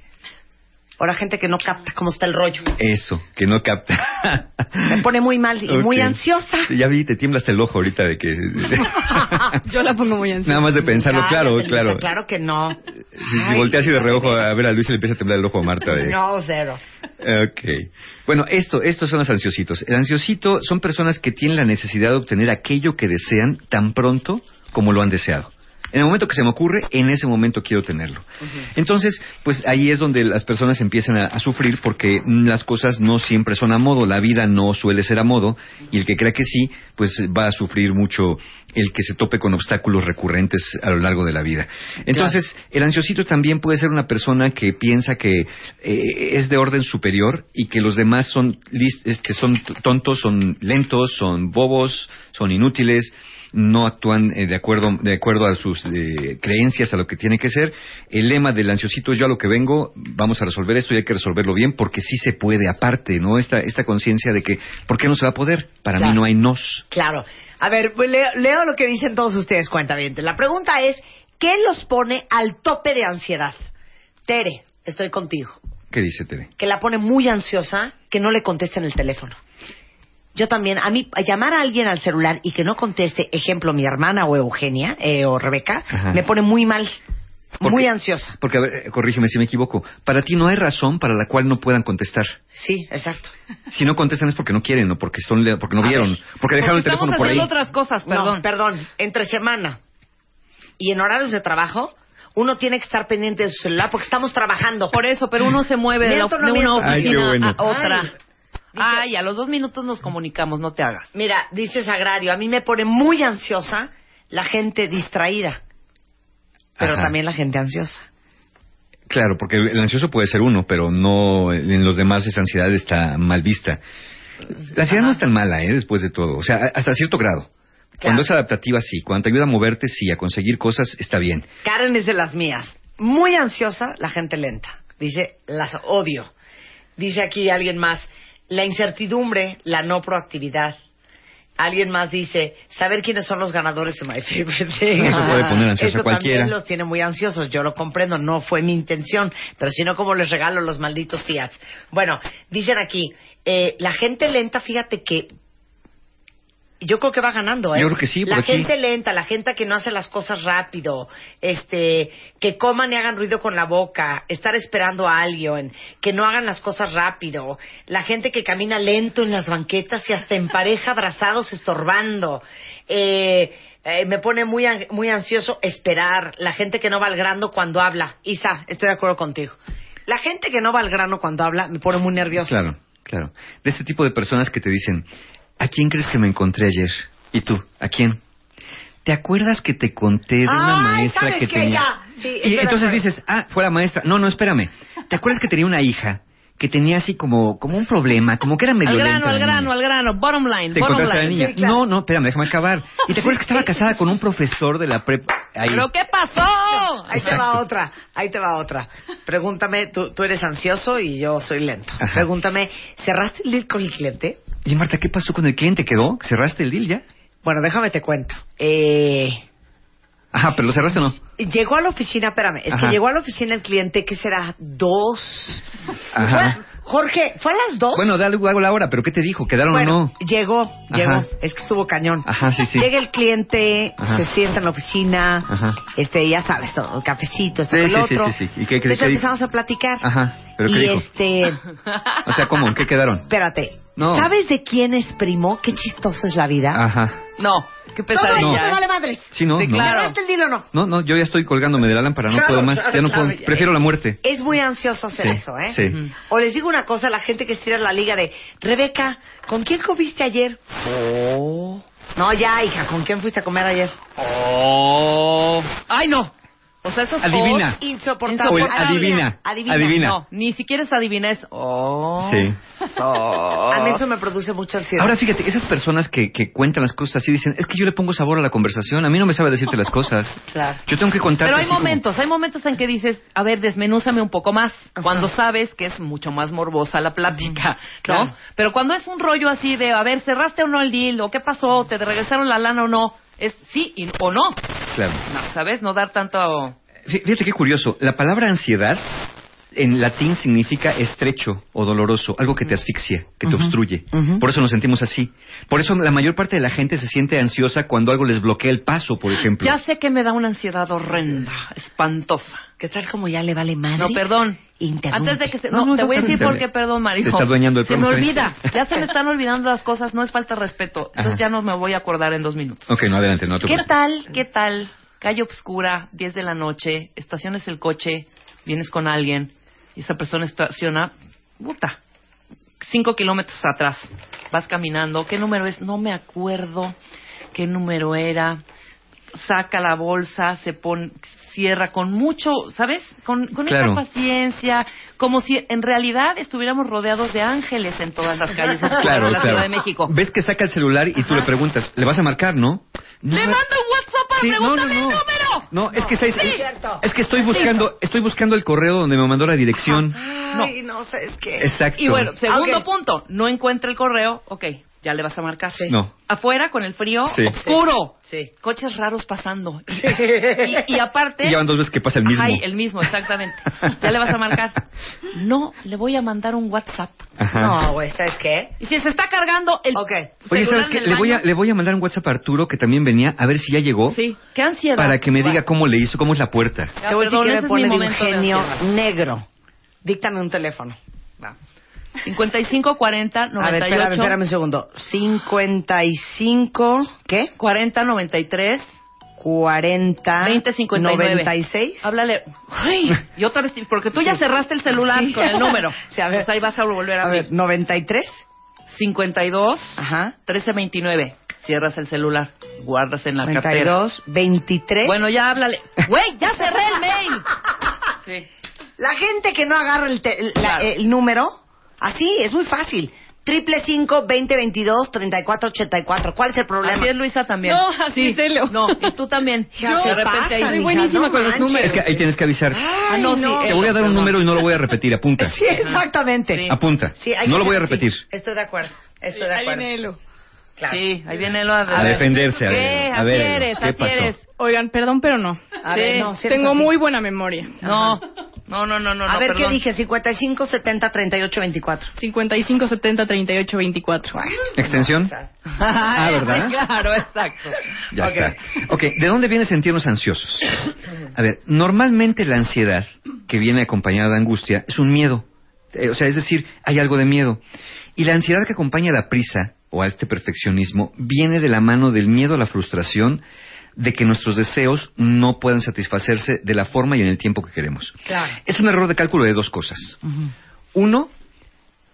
Ahora gente que no capta cómo está el rollo. Eso, que no capta. Me pone muy mal y muy ansiosa. Ya vi, te tiembla hasta el ojo ahorita de que... Yo la pongo muy ansiosa. Nada más de pensarlo, claro, claro. Claro que no. Si, si volteas así de reojo a ver a Luis le empieza a temblar el ojo a Marta. De... No, cero. Ok. Bueno, esto, estos son los ansiositos. El ansiosito son personas que tienen la necesidad de obtener aquello que desean tan pronto como lo han deseado. En el momento que se me ocurre, en ese momento quiero tenerlo. Entonces, pues ahí es donde las personas empiezan a, a sufrir porque las cosas no siempre son a modo, la vida no suele ser a modo y el que crea que sí, pues va a sufrir mucho el que se tope con obstáculos recurrentes a lo largo de la vida. Entonces, el ansiosito también puede ser una persona que piensa que eh, es de orden superior y que los demás son, que son tontos, son lentos, son bobos, son inútiles no actúan eh, de acuerdo de acuerdo a sus eh, creencias, a lo que tiene que ser. El lema del ansiosito, yo a lo que vengo, vamos a resolver esto y hay que resolverlo bien porque sí se puede aparte, ¿no? Esta, esta conciencia de que, ¿por qué no se va a poder? Para Claro. mí no hay nos. Claro. A ver, pues leo, leo lo que dicen todos ustedes, cuenta bien. La pregunta es, ¿qué los pone al tope de ansiedad? Tere, estoy contigo. ¿Qué dice Tere? Que la pone muy ansiosa, que no le contesten el teléfono. Yo también, a mí, a llamar a alguien al celular y que no conteste, ejemplo, mi hermana o Eugenia eh, o Rebeca, Ajá. me pone muy mal, ¿Por muy ansiosa. Porque, a ver, eh, corrígeme si me equivoco, para ti no hay razón para la cual no puedan contestar. Sí, exacto. Si no contestan es porque no quieren o porque, son, le- porque no A vieron, ver. porque dejaron el teléfono por ahí. otras cosas, perdón. No, perdón, entre semana y en horarios de trabajo, uno tiene que estar pendiente de su celular porque estamos trabajando. Por eso, pero uno se mueve de, la- ¿Miento o no de una miento? Ay, qué oficina bueno. a otra. Ay. Ay, a los dos minutos nos comunicamos, no te hagas. Mira, dice Sagrario, a mí me pone muy ansiosa la gente distraída, pero Ajá. también la gente ansiosa. Claro, porque el ansioso puede ser uno, pero no en los demás esa ansiedad está mal vista. La ansiedad no es tan mala, ¿eh? Después de todo. O sea, hasta cierto grado. Cuando es adaptativa, sí. Cuando te ayuda a moverte, sí. A conseguir cosas, está bien. Karen es de las mías. Muy ansiosa la gente lenta. Dice, las odio. Dice aquí alguien más, la incertidumbre, la no proactividad. Alguien más dice, saber quiénes son los ganadores de My Favorite Thing. Eso puede poner ansioso Eso a cualquiera. también los tiene muy ansiosos. Yo lo comprendo, no fue mi intención. Pero si no, ¿cómo les regalo los malditos Fiats? Bueno, dicen aquí, eh, la gente lenta, fíjate que yo creo que va ganando, ¿eh? Yo creo que sí, por La aquí. gente lenta, la gente que no hace las cosas rápido, este, que coman y hagan ruido con la boca, estar esperando a alguien, que no hagan las cosas rápido, la gente que camina lento en las banquetas y hasta en pareja abrazados estorbando. Eh, eh, me pone muy, an- muy ansioso esperar, la gente que no va al grano cuando habla. Isa, estoy de acuerdo contigo. La gente que no va al grano cuando habla me pone muy nerviosa. Claro, claro. De este tipo de personas que te dicen, ¿a quién crees que me encontré ayer? ¿Y tú? ¿A quién? ¿Te acuerdas que te conté de una Ay, maestra ¿sabes que qué? tenía... Ya. Sí, y entonces dices, ah, fue la maestra. No, no, espérame. ¿Te acuerdas que tenía una hija que tenía así como, como un problema, como que era medio Al grano, lenta la al grano, niña? al grano. Bottom line, Te bottom encontraste a la line. niña. Sí, claro. No, no, espérame, déjame acabar. ¿Y te acuerdas que estaba casada con un profesor de la prepa? Ahí. ¿Pero qué pasó? Ahí te va otra, ahí te va otra. Pregúntame, tú, tú eres ansioso y yo soy lento. Ajá. Pregúntame, ¿cerraste el deal con el cliente? Y Marta, ¿qué pasó con el cliente? ¿Quedó? ¿Cerraste el deal ya? Bueno, déjame te cuento. Eh, Ajá, pero lo cerraste o no. llegó a la oficina, espérame, es Ajá. que llegó a la oficina el cliente, ¿qué será? Dos. Ajá. Fue- Jorge, ¿fue a las dos? Bueno, dale hago la hora, pero ¿qué te dijo? ¿Quedaron Bueno, o no? llegó, llegó. Es que estuvo cañón. Ajá, sí, sí. Llega el cliente, Ajá. se sienta en la oficina, Ajá. este, ya sabes, todo, el cafecito, esto, Sí, el sí, sí, otro. sí, sí. ¿Y qué- qué- Entonces dijo? empezamos a platicar. Ajá, ¿pero qué y dijo? este, O sea, ¿cómo? ¿En qué quedaron? espérate. No. ¿Sabes de quién es primo? Qué chistosa es la vida. Ajá. No, qué Todo esto pesadilla. ¿eh? vale madres. Sí, no, Sí, no. claro. ¿Cerraste el deal o no? No, no, yo ya estoy colgándome de la lámpara, no Claro, puedo más, claro, ya no claro, puedo, ya- prefiero la muerte. Es muy ansioso hacer Sí, eso, ¿eh? sí. Ujú. O les digo una cosa, la gente que estira la liga de, Rebeca, ¿con quién comiste ayer? Oh. No, ya, hija, ¿con quién fuiste a comer ayer? Oh. Ay, no. O sea, esos Adivina. Insoportable. O el adivina. Adivina. Adivina. No, ni siquiera es adivina, es oh. Sí. Oh. A mí eso me produce mucha ansiedad. Ahora fíjate, esas personas que, que cuentan las cosas así dicen, es que yo le pongo sabor a la conversación, a mí no me sabe decirte las cosas. Claro. Yo tengo que contarte Pero hay como- momentos, hay momentos en que dices, a ver, desmenúzame un poco más, cuando sabes que es mucho más morbosa la plática, ¿no? Claro. Pero cuando es un rollo así de, a ver, cerraste o no el deal, o qué pasó, te regresaron la lana o no, es sí y- o no, Claro. no, ¿sabes? No dar tanto... Fí- Fíjate qué curioso. La palabra ansiedad en latín significa estrecho o doloroso, algo que te asfixia, que te obstruye. ujú. Por eso nos sentimos así. Por eso la mayor parte de la gente se siente ansiosa cuando algo les bloquea el paso, por ejemplo. Ya sé que me da una ansiedad horrenda, espantosa. ¿Qué tal como ya le vale madre? No, perdón. Interrumpe. Antes de que se... No, No, no, te voy a decir por qué, perdón, Marijo. Se está adueñando del Se me olvida. Ya se me están olvidando las cosas, no es falta de respeto. Entonces Ajá. ya no me voy a acordar en dos minutos. Ok, no, adelante, no te ¿Qué tal, qué tal? Calle obscura, 10 de la noche, estaciones el coche, vienes con alguien y esa persona estaciona, puta, 5 kilómetros atrás. Vas caminando, ¿qué número es? No me acuerdo qué número era. Saca la bolsa, se pone, cierra con mucho, ¿sabes? Con, con Claro. esa paciencia, como si en realidad estuviéramos rodeados de ángeles en todas las calles Claro, de la claro. Ciudad de México. Ves que saca el celular y tú le preguntas, ¿le vas a marcar, no? No, Le mando un WhatsApp para Sí, preguntarle no, no. el número. No, es que ¿sabes? Sí. es que estoy buscando, estoy buscando el correo donde me mandó la dirección. Ay, no, sé, es que... Exacto. Y bueno, segundo punto, no encuentra el correo, ok, ya le vas a marcar. No. Afuera con el frío, Sí. oscuro. Sí. Coches raros pasando. Y, y aparte... Y ya van dos veces que pasa el mismo. Ajá, y el mismo, exactamente. Ya le vas a marcar. No, le voy a mandar un WhatsApp. Ajá. No, güey, ¿sabes qué? Y si se está cargando el Ok. Oye, ¿sabes qué? Le voy, a, le voy a mandar un WhatsApp a Arturo, que también venía, a ver si ya llegó. Sí, qué ansiedad. Para que me diga cómo le hizo, cómo es la puerta. Ya, Te voy a decir que me pone de un genio negro. Díctame un teléfono. 55 40 A ver, 98 espérame, espérame un segundo. 55, ¿qué? 40 93 40, 20 59 96. Háblale. Ay, y otra vez, porque tú ya cerraste el celular Sí. con el número. Sí, a ver. Pues ahí vas a volver a, A ver, 93. 52 Ajá. 13 29. Cierras el celular, guardas en la cartera. 92, 23. Bueno, ya háblale. Güey, ya cerré el mail. Sí. La gente que no agarra el, te- la- Claro. el número, así, es muy fácil. Triple cinco, veinte, veintidós, treinta y cuatro, ochenta y cuatro. ¿Cuál es el problema? Así es Luisa también. No, así es Elio. No, y tú también. Ya de repente pasa, ahí. mija, buenísima no con los números. Es que ahí tienes que avisar. Ah, no, sí. Te eh, voy a dar un número y no lo voy a repetir, apunta. Sí, exactamente. Sí. Apunta. Sí, hay no lo voy a repetir. Estoy de acuerdo. Estoy de Ahí acuerdo. viene Elo. Claro. Sí, ahí viene lo a, A defenderse, a ¿Qué? ver. A ver, ¿qué pasó? eres. Oigan, perdón, pero no. A Sí. ver, no, si Tengo así. muy buena memoria. No, no, no, no, no. A no, ver, ¿qué dije? 55, 70, 38, 24. 55 70 38 24. ¿Extensión? Ah, ¿verdad? Claro, exacto. Ya Ok. está. Ok, ¿de dónde viene sentirnos ansiosos? A ver, normalmente la ansiedad que viene acompañada de angustia es un miedo. Eh, o sea, es decir, hay algo de miedo. Y la ansiedad que acompaña a la prisa o a este perfeccionismo viene de la mano del miedo a la frustración de que nuestros deseos no puedan satisfacerse de la forma y en el tiempo que queremos. Claro. Es un error de cálculo de dos cosas. Uno,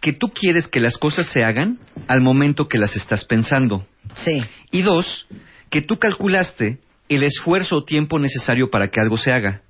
que tú quieres que las cosas se hagan al momento que las estás pensando. Sí. Y dos, que tú calculaste el esfuerzo o tiempo necesario para que algo se haga.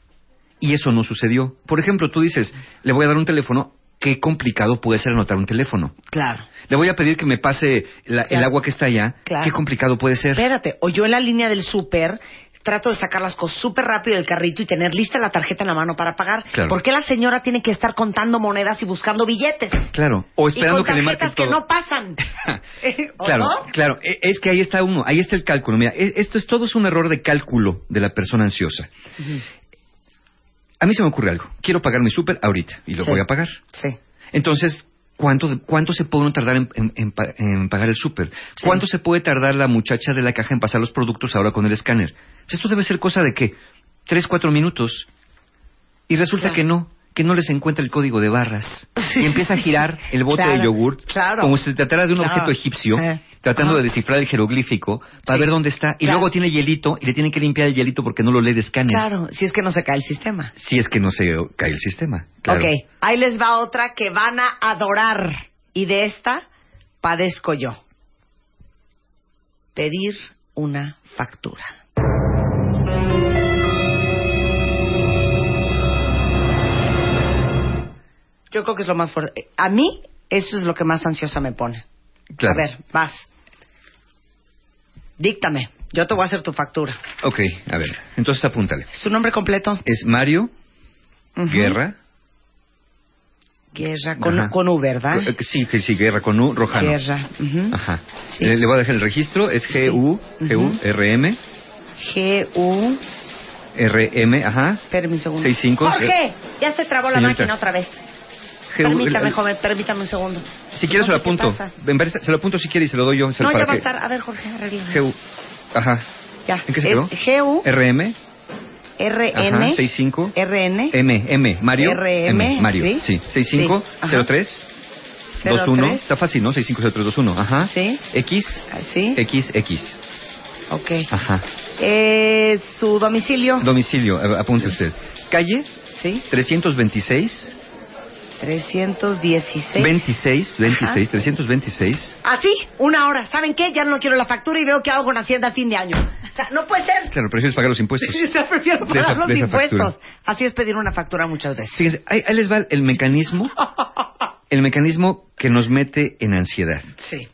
Y eso no sucedió. Por ejemplo, tú dices, le voy a dar un teléfono, qué complicado puede ser anotar un teléfono. Claro. Le voy a pedir que me pase la- el agua que está allá, Claro. qué complicado puede ser. Espérate, o yo en la línea del súper trato de sacar las cosas súper rápido del carrito y tener lista la tarjeta en la mano para pagar. Claro. ¿Por qué la señora tiene que estar contando monedas y buscando billetes? Claro, o esperando y con que le marquen tarjetas que todo. no pasan. ¿O Claro, no? claro, e- es que ahí está uno, ahí está el cálculo. Mira, e- esto es todo es un error de cálculo de la persona ansiosa. A mí se me ocurre algo. Quiero pagar mi súper ahorita y lo Sí. voy a pagar. Sí. Entonces, ¿cuánto, cuánto se puede uno tardar en, en- en pa- en pagar el súper? ¿Cuánto se puede tardar la muchacha de la caja en pasar los productos ahora con el escáner? Pues esto debe ser cosa de qué? ¿Tres, cuatro minutos? Y resulta que no, que no les encuentra el código de barras. Y empieza a girar el bote Claro, de yogur claro. como si se tratara de un Claro. objeto egipcio, Eh. tratando Ajá. de descifrar el jeroglífico para Sí. ver dónde está. Y luego tiene hielito y le tienen que limpiar el hielito porque no lo lee de escáner. Claro, si es que no se cae el sistema. Si es que no se cae el sistema. Claro. Ok, ahí les va otra que van a adorar. Y de esta padezco yo. Pedir una factura. Yo creo que es lo más fuerte. A mí, eso es lo que más ansiosa me pone. Claro. A ver, vas. Díctame. Yo te voy a hacer tu factura. Ok, a ver. Entonces apúntale. ¿Su nombre completo? Es Mario. Guerra. Guerra con, Ajá. con U, ¿verdad? Eh, Sí, que sí, Guerra con U, Rojano. Guerra. ujú. Ajá. Sí. Le, le voy a dejar el registro. Es G-U, G-U, R-M, G-U. R-M, ajá. Espérame un segundo. Seis, cinco. Jorge, ya se trabó la máquina otra vez. Permítame, joven, permítame un segundo. Si quieres se lo apunto. Se lo apunto si quiere y se lo doy yo. No, ya va a estar. A ver, Jorge, arregla. G-U, ajá. Ya. ¿En qué se quedó? G-U, R-M, R-N, ajá, 65, R-N, M, M, Mario, RM, Mario, sí. sí, 65, Sí, ajá. 03, 21, 03. está fácil, ¿no? 650321, ajá. Sí. X, Ah, ¿Sí? X, X, Ok. ajá. Eh, ¿Su domicilio? Domicilio, eh, apunte usted. Calle Sí. 326, 316. 26, 26, Ajá. 326. Así, una hora. ¿Saben qué? Ya no quiero la factura y veo que hago con Hacienda a fin de año. O sea, no puede ser. Claro, prefieres pagar los impuestos. O sea, prefiero pagar esa- los impuestos. factura. Así es pedir una factura muchas veces. Fíjense, ahí, ahí les va el mecanismo, el mecanismo que nos mete en ansiedad. Sí.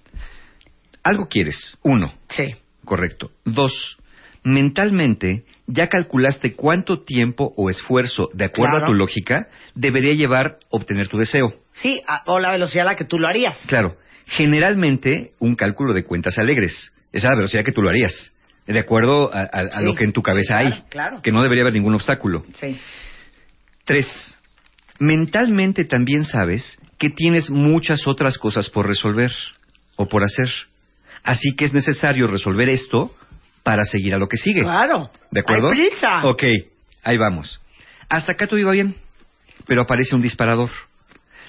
Algo quieres, uno, Sí. Correcto. Dos, mentalmente ya calculaste cuánto tiempo o esfuerzo, de acuerdo Claro. a tu lógica, debería llevar obtener tu deseo. Sí, a- o la velocidad a la que tú lo harías. Claro, generalmente un cálculo de cuentas alegres. Esa es la velocidad que tú lo harías, de acuerdo a, a- a Sí, lo que en tu cabeza sí, hay, claro, claro. que no debería haber ningún obstáculo. Sí. Tres, mentalmente también sabes que tienes muchas otras cosas por resolver o por hacer. Así que es necesario resolver esto para seguir a lo que sigue. Claro. ¿De acuerdo? Hay prisa. Ok, ahí vamos. Hasta acá todo iba bien, pero aparece un disparador.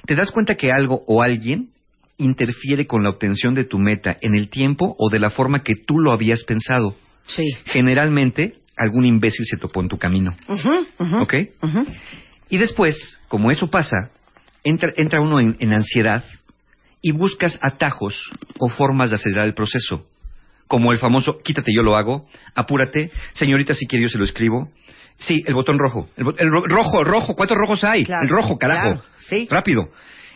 ¿Te das cuenta que algo o alguien interfiere con la obtención de tu meta en el tiempo o de la forma que tú lo habías pensado? Sí. Generalmente, algún imbécil se topó en tu camino. Ujú, ujú, ¿Ok? ujú. Y después, como eso pasa, entra, entra uno en, en ansiedad y buscas atajos o formas de acelerar el proceso. Como el famoso, quítate, yo lo hago, apúrate, señorita, si quiere yo se lo escribo. Sí, el botón rojo. El, bo- el ro- rojo, rojo, ¿cuántos rojos hay? Claro, el rojo, carajo. claro, sí. Rápido.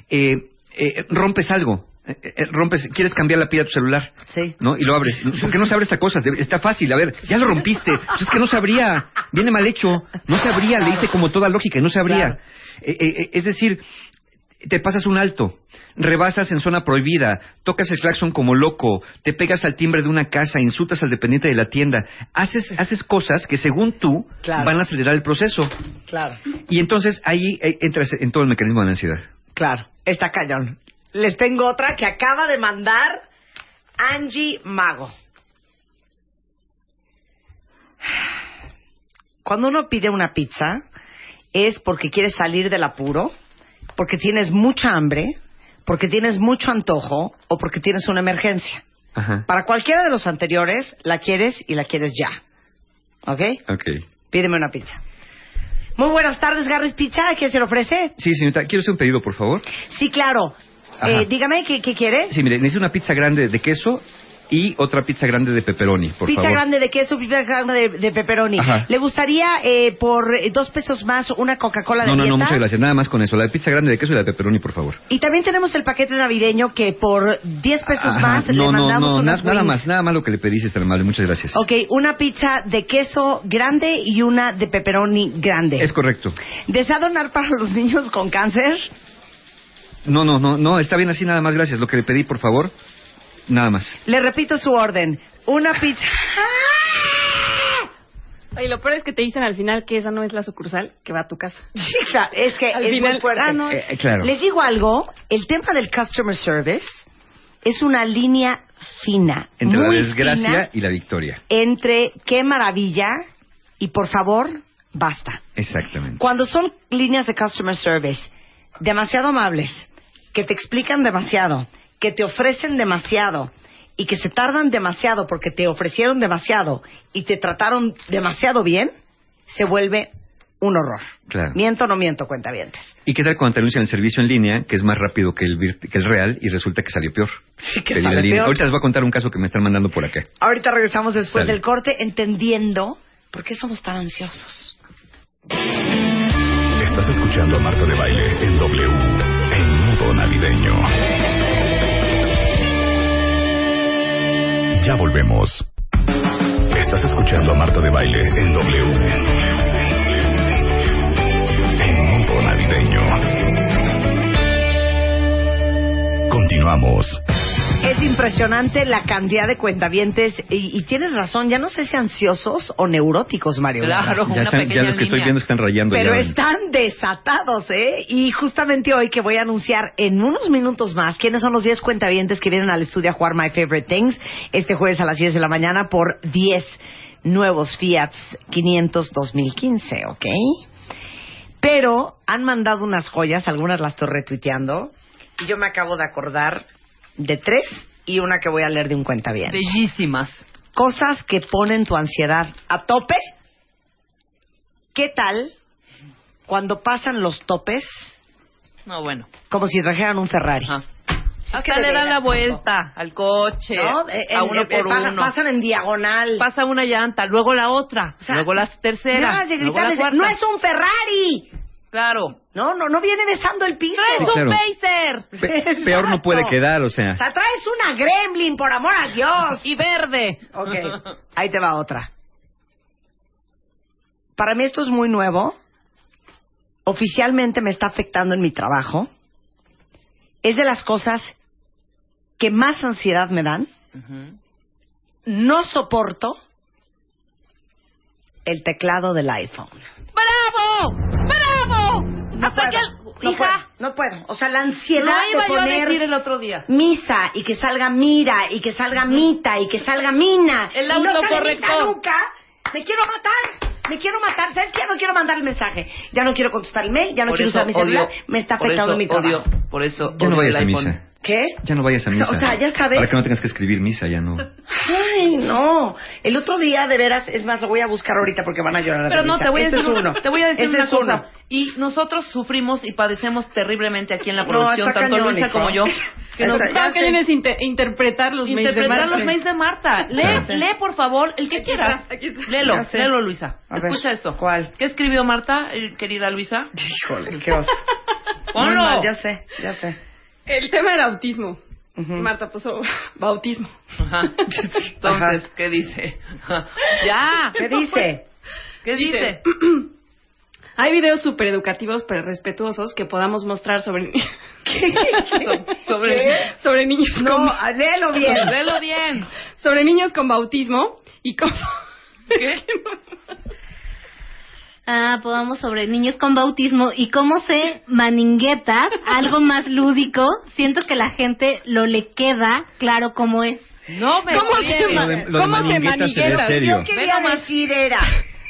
Eh, eh, rompes algo. Eh, eh, rompes, quieres cambiar la pila de tu celular. Sí. ¿No? Y lo abres. ¿Por qué no se abre esta cosa? Está fácil. A ver, ya lo rompiste. Pues es que no se abría. Viene mal hecho. No se abría. Le hice como toda lógica y no se abría. Claro. Eh, eh, es decir, te pasas un alto, rebasas en zona prohibida, tocas el claxon como loco, te pegas al timbre de una casa, insultas al dependiente de la tienda, haces, haces cosas que según tú Claro. van a acelerar el proceso. Claro. Y entonces ahí eh, entras en todo el mecanismo de la ansiedad. Claro. Está cañón. Les tengo otra que acaba de mandar Angie Mago. Cuando uno pide una pizza es porque quieres salir del apuro, porque tienes mucha hambre, porque tienes mucho antojo o porque tienes una emergencia. Ajá. Para cualquiera de los anteriores, la quieres y la quieres ya. ¿Ok? Ok. Pídeme una pizza. Muy buenas tardes, Garris Pizza. ¿Qué se le ofrece? Sí, señorita, quiero hacer un pedido, por favor. Sí, claro. Eh, dígame, ¿qué, qué quiere? Sí, mire, necesito una pizza grande de queso y otra pizza grande de pepperoni, por pizza favor. grande de queso, pizza grande de, de pepperoni. Ajá. ¿Le gustaría eh, por eh, dos pesos más una Coca-Cola de No, no, dieta? no, muchas gracias. Nada más con eso. La de pizza grande de queso y la de pepperoni, por favor. Y también tenemos el paquete navideño que por 10 pesos Ajá. más le no, no, mandamos no, unas na- nada más, nada más lo que le pedí, si es tan amable. Muchas gracias. Ok, una pizza de queso grande y una de pepperoni grande. Es correcto. ¿Desea donar para los niños con cáncer? No, no, no, no, está bien así, nada más, gracias. Lo que le pedí, por favor, nada más. Le repito su orden. Una pizza... Oye, lo peor es que te dicen al final que esa no es la sucursal que va a tu casa. Sí, claro, es que Al es final- muy fuerte. ah, no. Eh, eh, claro. Les digo algo, el tema del customer service es una línea fina, Entre muy la desgracia fina, y la victoria. entre qué maravilla y por favor, basta. Exactamente. Cuando son líneas de customer service demasiado amables, que te explican demasiado, que te ofrecen demasiado y que se tardan demasiado porque te ofrecieron demasiado y te trataron demasiado bien, se vuelve un horror. Claro. Miento o no miento, cuentavientes. ¿Y qué tal cuando te anuncian el servicio en línea, que es más rápido que el, que el real, y resulta que salió peor? Sí, que línea. peor. Ahorita les voy a contar un caso que me están mandando por acá. Ahorita regresamos después Sale. del corte entendiendo por qué somos tan ansiosos. Estás escuchando a Marta de Baile en W, en modo navideño. Ya volvemos. Estás escuchando a Marta de Baile en W, en modo navideño. Continuamos. Es impresionante la cantidad de cuentavientes y, y tienes razón, ya no sé si ansiosos o neuróticos, Mario. Claro. Ya, Una están, ya los que estoy viendo están rayando. Pero ya. están desatados, ¿eh? Y justamente hoy que voy a anunciar en unos minutos más quiénes son los 10 cuentavientes que vienen al estudio a jugar My Favorite Things este jueves a las 10 de la mañana por 10 nuevos Fiat 500 2015, ¿ok? Pero han mandado unas joyas, algunas las estoy retuiteando, y yo me acabo de acordar de tres y una que voy a leer de un cuentaviente. Bellísimas. Cosas que ponen tu ansiedad a tope. ¿Qué tal cuando pasan los topes No, bueno. como si trajeran un Ferrari? Ajá. Hasta le dan la vuelta al coche. ¿No? Eh, A en- uno eh, por pasan, uno. pasan en diagonal. Pasa una llanta, luego la otra, O sea, luego la tercera, luego la cuarta. ¡No es un Ferrari! Claro. No, no, no viene besando el piso. ¡Traes Sí, un claro. pacer! Pe- peor no puede quedar, o sea. O sea, traes una gremlin, por amor a Dios. Y verde. Ok, ahí te va otra. Para mí esto es muy nuevo. Oficialmente me está afectando en mi trabajo. Es de las cosas que más ansiedad me dan. No soporto el teclado del iPhone. ¡Bravo! ¡Bravo! No Hasta puedo, que el- no hija, puedo, no puedo. O sea, la ansiedad lo iba de yo a poner decir el otro día. misa y que salga mira y que salga mita y que salga mina. El y no sale misa nunca. Me quiero matar. Me quiero matar. ¿Sabes qué? Ya no quiero mandar el mensaje. Ya no quiero contestar el mail. Ya no Por quiero eso usar mi celular. odio- Me está afectando mi trabajo. odio- por eso Ya no odio vayas el a iPhone. misa. ¿Qué? Ya no vayas a misa. O sea, ya sabes. Para que no tengas que escribir misa, ya no. Ay, no. El otro día, de veras, es más, lo voy a buscar ahorita porque van a llorar. Pero no, te voy a decir, es uno. te voy a decir Ese una es cosa. uno. Y nosotros sufrimos y padecemos terriblemente aquí en la No, producción, está tanto Luisa como yo. Que nos quien es inter- interpretar los mails de interpretar Marta. los mails de Marta. Lee, lee por favor el que Aquí quieras. está, aquí está. Léelo, léelo Luisa. A ver, Escucha esto. ¿cuál? ¿Qué escribió Marta, eh, querida Luisa? Híjole, qué oso. Muy Ponlo. mal, ya sé, ya sé. El tema del autismo. Marta puso bautismo. Ajá. Entonces, Ajá. ¿qué dice? ya. ¿Qué dice? ¿Qué dice? Hay videos súper educativos pero respetuosos que podamos mostrar sobre, So- sobre... sobre niños No, con, léelo bien. Léelo bien. sobre niños con bautismo y cómo ¿Qué? Ah, podamos sobre niños con bautismo y cómo se maninguetas, algo más lúdico. Siento que la gente lo le queda claro cómo es. No me ¿Cómo se llama? Lo de, lo de ¿Cómo se maningueta se ve manigueta? serio. Yo quería Ve nomás. decir era,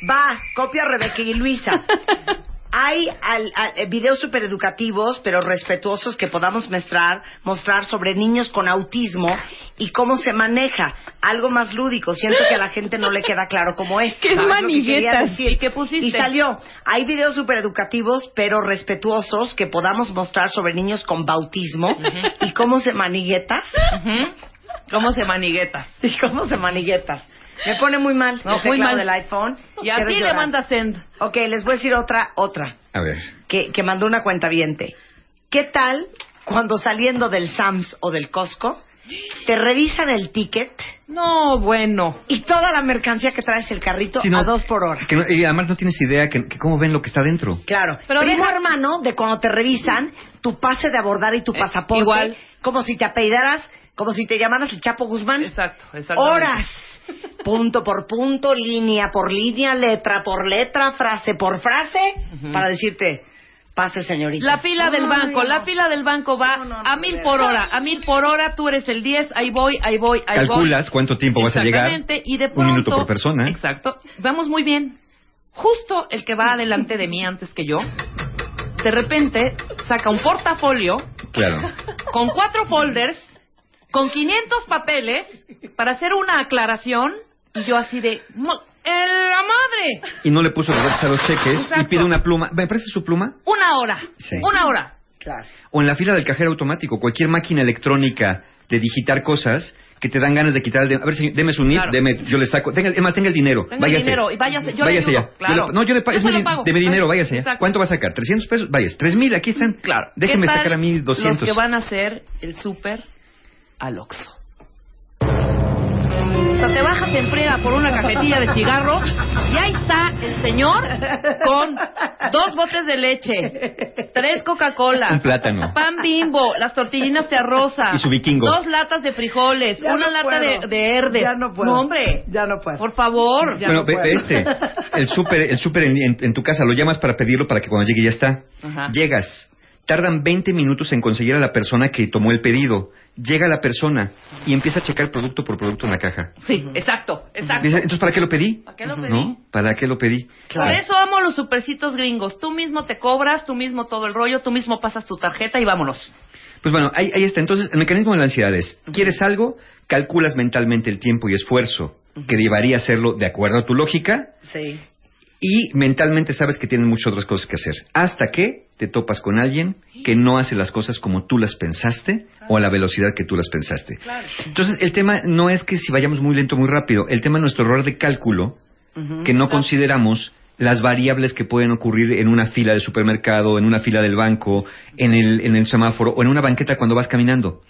va, copia Rebeca y Luisa. Hay al- al- eh, videos súper educativos, pero respetuosos que podamos mostrar, mostrar sobre niños con autismo y cómo se maneja. Algo más lúdico. Siento que a la gente no le queda claro cómo es. ¿Qué es que maniguetas? ¿Y qué pusiste? Y salió. Hay videos súper educativos, pero respetuosos que podamos mostrar sobre niños con bautismo y cómo se maniguetas. ¿Cómo se manigueta? ¿Y cómo se maniguetas? Me pone muy mal No, el muy mal. del iPhone. Y Quiero así le llorar. manda send. Ok, les voy a decir otra, otra, A ver. que, que mandó una cuenta ¿Qué tal cuando saliendo del Sams o del Costco te revisan el ticket No, bueno. y toda la mercancía que traes el carrito Sí, no. a dos por hora? Que no- y además no tienes idea que, que cómo ven lo que está dentro. Claro. Pero Primo deja- hermano de cuando te revisan tu pase de abordar y tu Eh, pasaporte. igual. Como si te apellidaras, como si te llamaras el Chapo Guzmán. Exacto, exacto. horas, punto por punto, línea por línea, letra por letra, frase por frase, para decirte, pase señorita. La fila del banco, no. la fila del banco va No, no, no, a mil por hora, a mil por hora, tú eres el 10, ahí voy, ahí voy, ahí voy. Calculas cuánto tiempo vas a llegar. Exactamente, y de Un minuto por persona. Exacto, vamos muy bien. Justo el que va adelante de mí antes que yo, de repente saca un portafolio Claro. con cuatro folders, con 500 papeles, para hacer una aclaración, y yo así de... "Mo- ¡En la madre! Y no le puso reversa a los cheques Exacto. y pide una pluma. ¿Me presta su pluma? Una hora, Sí. una hora. Claro. O en la fila del cajero automático, cualquier máquina electrónica de digitar cosas que te dan ganas de quitar el de... A ver, señor, deme su NIP, Claro. deme, yo le saco... Tenga, es más, tenga el dinero. Tenga el váyase. dinero y váyase. Yo le ayudo, ya. claro. Le- no, yo le pago. Yo Es se mi, lo pago. deme dinero, váyase ya. Exacto. ¿Cuánto va a sacar? ¿300 pesos? Váyase. ¿3000? Aquí están. Claro. Déjeme ¿Qué tal sacar a mí Los 200. que van a hacer el súper al Oxxo. O sea, te bajas en friega por una cajetilla de cigarros y ahí está el señor con dos botes de leche, tres Coca-Cola, Un plátano. pan bimbo, las tortillinas de arroza, Y su vikingo. dos latas de frijoles, Ya una no lata de, puedo. de herdes. Ya no puedo. hombre, Ya no puedo. por favor. Ya bueno, no ve- puedo. ve este, el súper el súper en, en- en tu casa, lo llamas para pedirlo para que cuando llegue ya está. Ajá. Llegas, tardan 20 minutos en conseguir a la persona que tomó el pedido. Llega la persona y empieza a checar producto por producto en la caja. Sí, exacto, exacto. Dice, entonces, ¿para qué lo pedí? ¿Para qué lo pedí? ¿No? ¿Para qué lo pedí? Por eso amo los supercitos gringos. Tú mismo te cobras, tú mismo todo el rollo, tú mismo pasas tu tarjeta y vámonos. Pues bueno, ahí, ahí está. Entonces, el mecanismo de la ansiedad es, ¿quieres algo? Calculas mentalmente el tiempo y esfuerzo que llevaría a hacerlo de acuerdo a tu lógica Sí. y mentalmente sabes que tienes muchas otras cosas que hacer. Hasta que te topas con alguien que no hace las cosas como tú las pensaste o a la velocidad que tú las pensaste. Entonces, el tema no es que si vayamos muy lento o muy rápido, el tema es nuestro error de cálculo que no consideramos las variables que pueden ocurrir en una fila de supermercado, en una fila del banco, en el, en el semáforo o en una banqueta cuando vas caminando.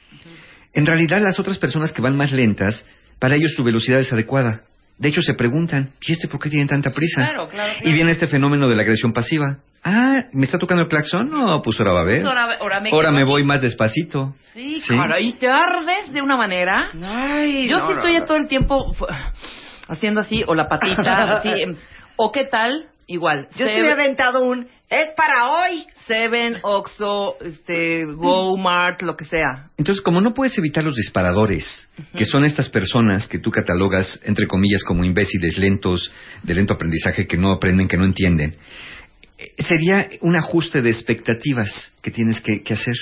En realidad, las otras personas que van más lentas, para ellos su velocidad es adecuada. De hecho, se preguntan, ¿y este por qué tienen tanta prisa? Claro, claro, claro. Y viene este fenómeno de la agresión pasiva. Ah, ¿me está tocando el claxon? No, pues ahora va a ver. Pues ahora- ahora me Ahora voy más despacito. Sí, Sí. claro, y te ardes de una manera. Ay, Yo no, sí estoy no. todo el tiempo haciendo así, o la patita, así. em, O qué tal, igual. Yo sí Seven- me he aventado un, es para hoy. Seven, Oxxo, este, Go Mart, lo que sea. Entonces, como no puedes evitar los disparadores, que son estas personas que tú catalogas, entre comillas, como imbéciles lentos, de lento aprendizaje, que no aprenden, que no entienden, eh, sería un ajuste de expectativas que tienes que, que hacer.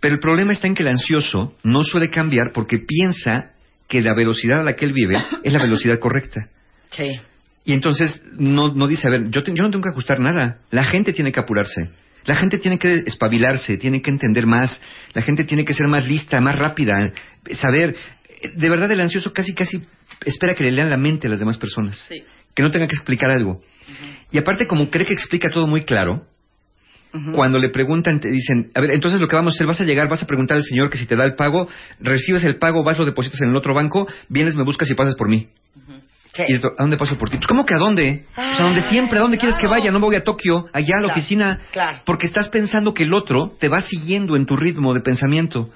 Pero el problema está en que el ansioso no suele cambiar porque piensa que la velocidad a la que él vive es la velocidad correcta. Sí. Y entonces no, no dice, a ver, yo, te- yo no tengo que ajustar nada. La gente tiene que apurarse. La gente tiene que espabilarse, tiene que entender más. La gente tiene que ser más lista, más rápida. Saber, de verdad el ansioso casi, casi espera que le lean la mente a las demás personas. Sí. Que no tenga que explicar algo. Y aparte, como cree que explica todo muy claro, cuando le preguntan, te dicen, a ver, entonces lo que vamos a hacer, vas a llegar, vas a preguntar al señor que si te da el pago, recibes el pago, vas, lo depositas en el otro banco, vienes, me buscas y pasas por mí. Sí. Y ¿a dónde paso por ti? Pues, ¿cómo que a dónde? O sea, donde siempre, ¿a dónde quieres que vaya? No me voy a Tokio, allá a la oficina. claro. Porque estás pensando que el otro te va siguiendo en tu ritmo de pensamiento.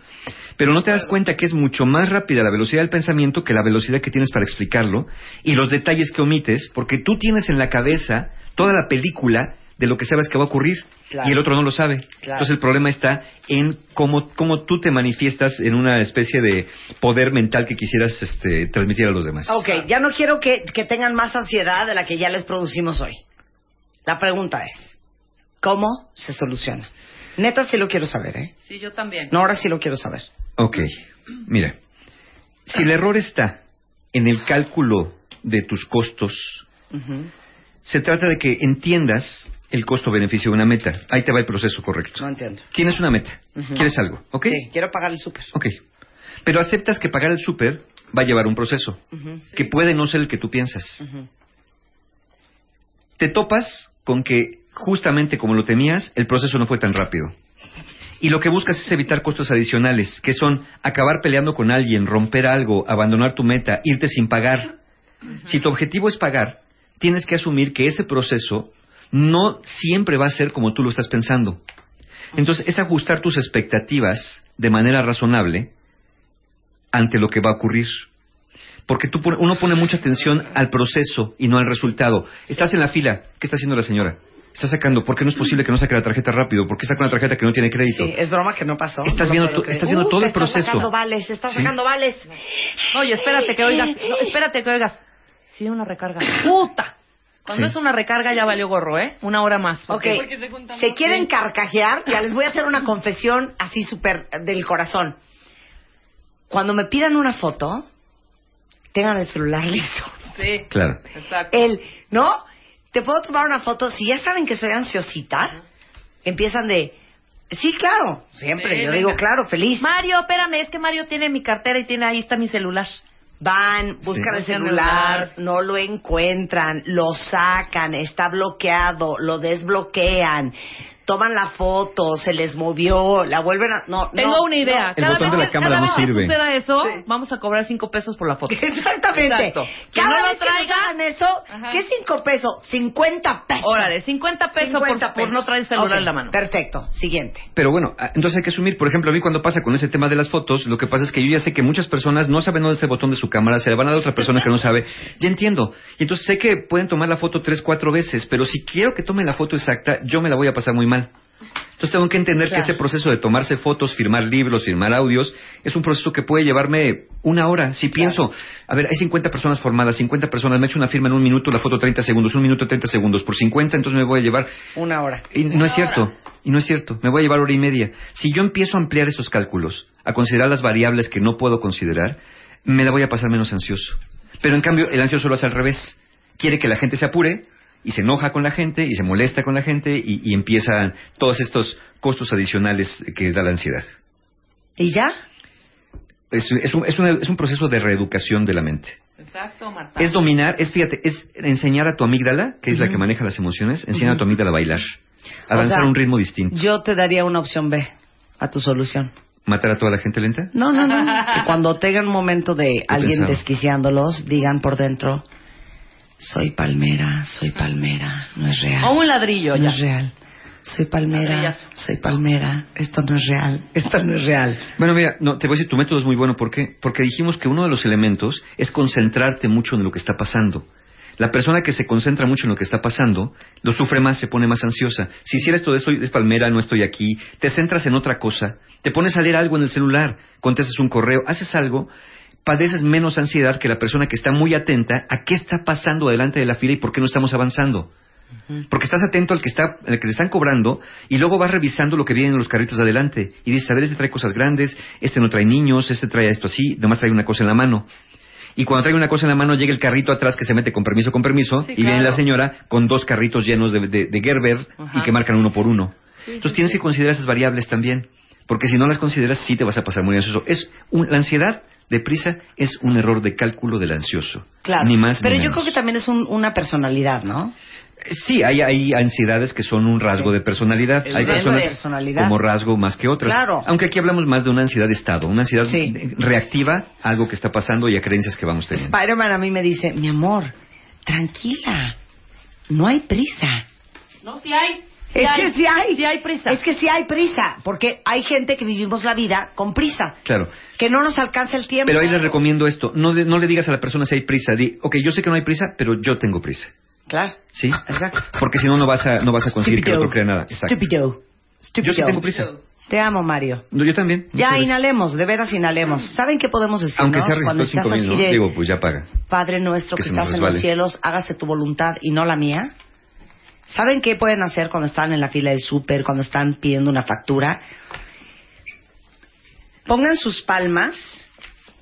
Pero no te das cuenta que es mucho más rápida la velocidad del pensamiento que la velocidad que tienes para explicarlo y los detalles que omites, porque tú tienes en la cabeza toda la película de lo que sabes que va a ocurrir Claro. y el otro no lo sabe. Claro. Entonces el problema está en cómo, cómo tú te manifiestas en una especie de poder mental que quisieras este, transmitir a los demás. Ok, ya no quiero que, que tengan más ansiedad de la que ya les producimos hoy. La pregunta es, ¿cómo se soluciona? Neta sí lo quiero saber, ¿eh? Sí, yo también. No, ahora sí lo quiero saber. Ok, mira, si el error está en el cálculo de tus costos, se trata de que entiendas el costo-beneficio de una meta. Ahí te va el proceso correcto. No entiendo. Tienes una meta, quieres algo, ¿ok? Sí, quiero pagar el súper. Ok, pero aceptas que pagar el súper va a llevar un proceso, que puede no ser el que tú piensas. Te topas con que justamente como lo temías, el proceso no fue tan rápido. Y lo que buscas es evitar costos adicionales, que son acabar peleando con alguien, romper algo, abandonar tu meta, irte sin pagar. Si tu objetivo es pagar, tienes que asumir que ese proceso no siempre va a ser como tú lo estás pensando. Entonces, es ajustar tus expectativas de manera razonable ante lo que va a ocurrir. Porque tú, uno pone mucha atención al proceso y no al resultado. Estás en la fila. ¿Qué está haciendo la señora? Está sacando. ¿Por qué no es posible que no saque la tarjeta rápido? ¿Por qué saca una tarjeta que no tiene crédito? Sí, es broma que no pasó. Estás No viendo estás viendo Uh, todo te el proceso. Está sacando vales, está Sí. sacando vales. Oye, espérate que oigas. No, espérate que oigas. Sí, una recarga. ¡Puta! Cuando Sí. es una recarga ya valió gorro, ¿eh? Una hora más. Ok, porque- se quieren carcajear, ya les voy a hacer una confesión así súper del corazón. Cuando me pidan una foto, tengan el celular listo. Sí. Claro. Exacto. El, ¿no? Te puedo tomar una foto. Si ya saben que soy ansiosita, empiezan de, sí, claro, siempre. Sí, yo venga. digo, claro, feliz. Mario, espérame, es que Mario tiene mi cartera y tiene ahí está mi celular. Van, buscan Sí. el celular, no lo encuentran, lo sacan, está bloqueado, lo desbloquean, toman la foto, se les movió, la vuelven a... No, Tengo no, una idea. no. El botón de la vez- cámara cada no vez que sirve. suceda eso, Sí. vamos a cobrar cinco pesos por la foto. Exactamente. Exacto. Cada no lo vez que nos traiga, hagan eso, Ajá. ¿qué cinco pesos? 50 pesos. órale, 50 pesos, por- 50 por, no traer el celular en la mano. Perfecto, siguiente. Pero bueno, ah, entonces hay que asumir, por ejemplo, a mí cuando pasa con ese tema de las fotos, lo que pasa es que yo ya sé que muchas personas no saben dónde está el botón de su cámara, se le van a dar a otra persona que no sabe. Ya entiendo. Y entonces sé que pueden tomar la foto tres, cuatro veces, pero si quiero que tome la foto exacta, yo me la voy a pasar muy mal. Entonces tengo que entender Claro. que ese proceso de tomarse fotos, firmar libros, firmar audios, es un proceso que puede llevarme una hora. Si pienso, a ver, hay 50 personas formadas, 50 personas, me echo una firma en un minuto, la foto 30 segundos, un minuto 30 segundos, por 50, entonces me voy a llevar Una hora. y no es cierto, y no es cierto, me voy a llevar hora y media. Si yo empiezo a ampliar esos cálculos, a considerar las variables que no puedo considerar, me la voy a pasar menos ansioso. Pero en cambio, el ansioso lo hace al revés. Quiere que la gente se apure y se enoja con la gente y se molesta con la gente y, y empiezan todos estos costos adicionales que da la ansiedad. ¿Y ya? Es, es un, es una- es un proceso de reeducación de la mente. Exacto, Marta. Es dominar, es, fíjate, es enseñar a tu amígdala, que es la que maneja las emociones, enseñar a tu amígdala a bailar. A O danzar sea, a un ritmo distinto. Yo te daría una opción B a tu solución. ¿Matar a toda la gente lenta? No, no, no. que cuando tengan un momento de alguien pensaba. desquiciándolos, digan por dentro, soy palmera, soy palmera, no es real. O un ladrillo, no ya. es real. Soy palmera, Ladrillazo. soy palmera, esto no es real, esto no es real. Bueno, mira, no, te voy a decir, tu método es muy bueno. ¿Por qué? Porque dijimos que uno de los elementos es concentrarte mucho en lo que está pasando. La persona que se concentra mucho en lo que está pasando, lo sufre más, se pone más ansiosa. Si hicieras todo esto, es palmera, no estoy aquí, te centras en otra cosa, te pones a leer algo en el celular, contestas un correo, haces algo, padeces menos ansiedad que la persona que está muy atenta a qué está pasando delante de la fila y por qué no estamos avanzando. Porque estás atento al que está, al que te están cobrando y luego vas revisando lo que viene en los carritos de adelante y dices, a ver, este trae cosas grandes, este no trae niños, este trae esto así, nomás trae una cosa en la mano. Y cuando trae una cosa en la mano llega el carrito atrás que se mete con permiso, con permiso, Sí, y viene la señora con dos carritos llenos de, de- de Gerber y que marcan uno por uno. Sí, Entonces sí, tienes que considerar esas variables también, porque si no las consideras sí te vas a pasar muy ansioso. Es un- la ansiedad deprisa es un error de cálculo del ansioso. Claro. Ni más Pero ni yo menos. creo que también es un- una personalidad, ¿no? Sí, hay, hay ansiedades que son un rasgo de personalidad. El hay personas de personalidad. como rasgo más que otras. Claro. Aunque aquí hablamos más de una ansiedad de estado, una ansiedad Sí. eh, reactiva a algo que está pasando y a creencias que vamos teniendo. Spider-Man a mí me dice, mi amor, tranquila, no hay prisa. No, sí hay. Sí Es hay. que sí hay. Sí hay prisa. Es que sí hay prisa, porque hay gente que vivimos la vida con prisa, Claro. que no nos alcanza el tiempo. Pero ahí les recomiendo esto. No, de- no le digas a la persona si hay prisa. Di, ok, yo sé que no hay prisa, pero yo tengo prisa. Claro. ¿Sí? Exacto. Porque si no, no vas a, no vas a conseguir que el otro crea nada. Exacto. Stupido. Stupido. Yo sí tengo prisa. Te amo, Mario. No, yo también. Ya Muchas inhalemos, de veras inhalemos. ¿Saben qué podemos decir? Aunque sea cuando estás cinco así mil, ¿no? de Digo, pues ya paga. Padre nuestro que que, estás en los cielos, hágase tu voluntad y no la mía? ¿Saben qué pueden hacer cuando están en la fila del súper, cuando están pidiendo una factura? Pongan sus palmas,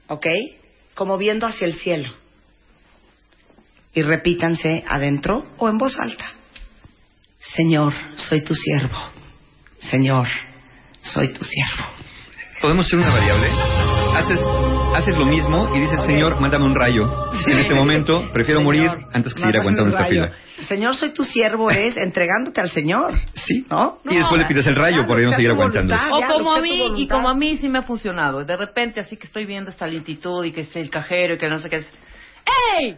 ¿ok? Como viendo hacia el cielo. Y repítanse adentro o en voz alta. Señor, soy tu siervo. Señor, soy tu siervo. Podemos hacer una variable. Haces, haces lo mismo y dices, Señor, mándame un rayo. En este momento prefiero morir antes que seguir aguantando esta fila. Señor, soy tu siervo es entregándote al Señor. Sí. ¿No? Y después le pides el rayo claro, por no seguir aguantando. voluntad. O ya, como a mí, y como a mí sí me ha funcionado. De repente, así que estoy viendo esta lentitud y que es el cajero y que no sé qué es. ¡Ey!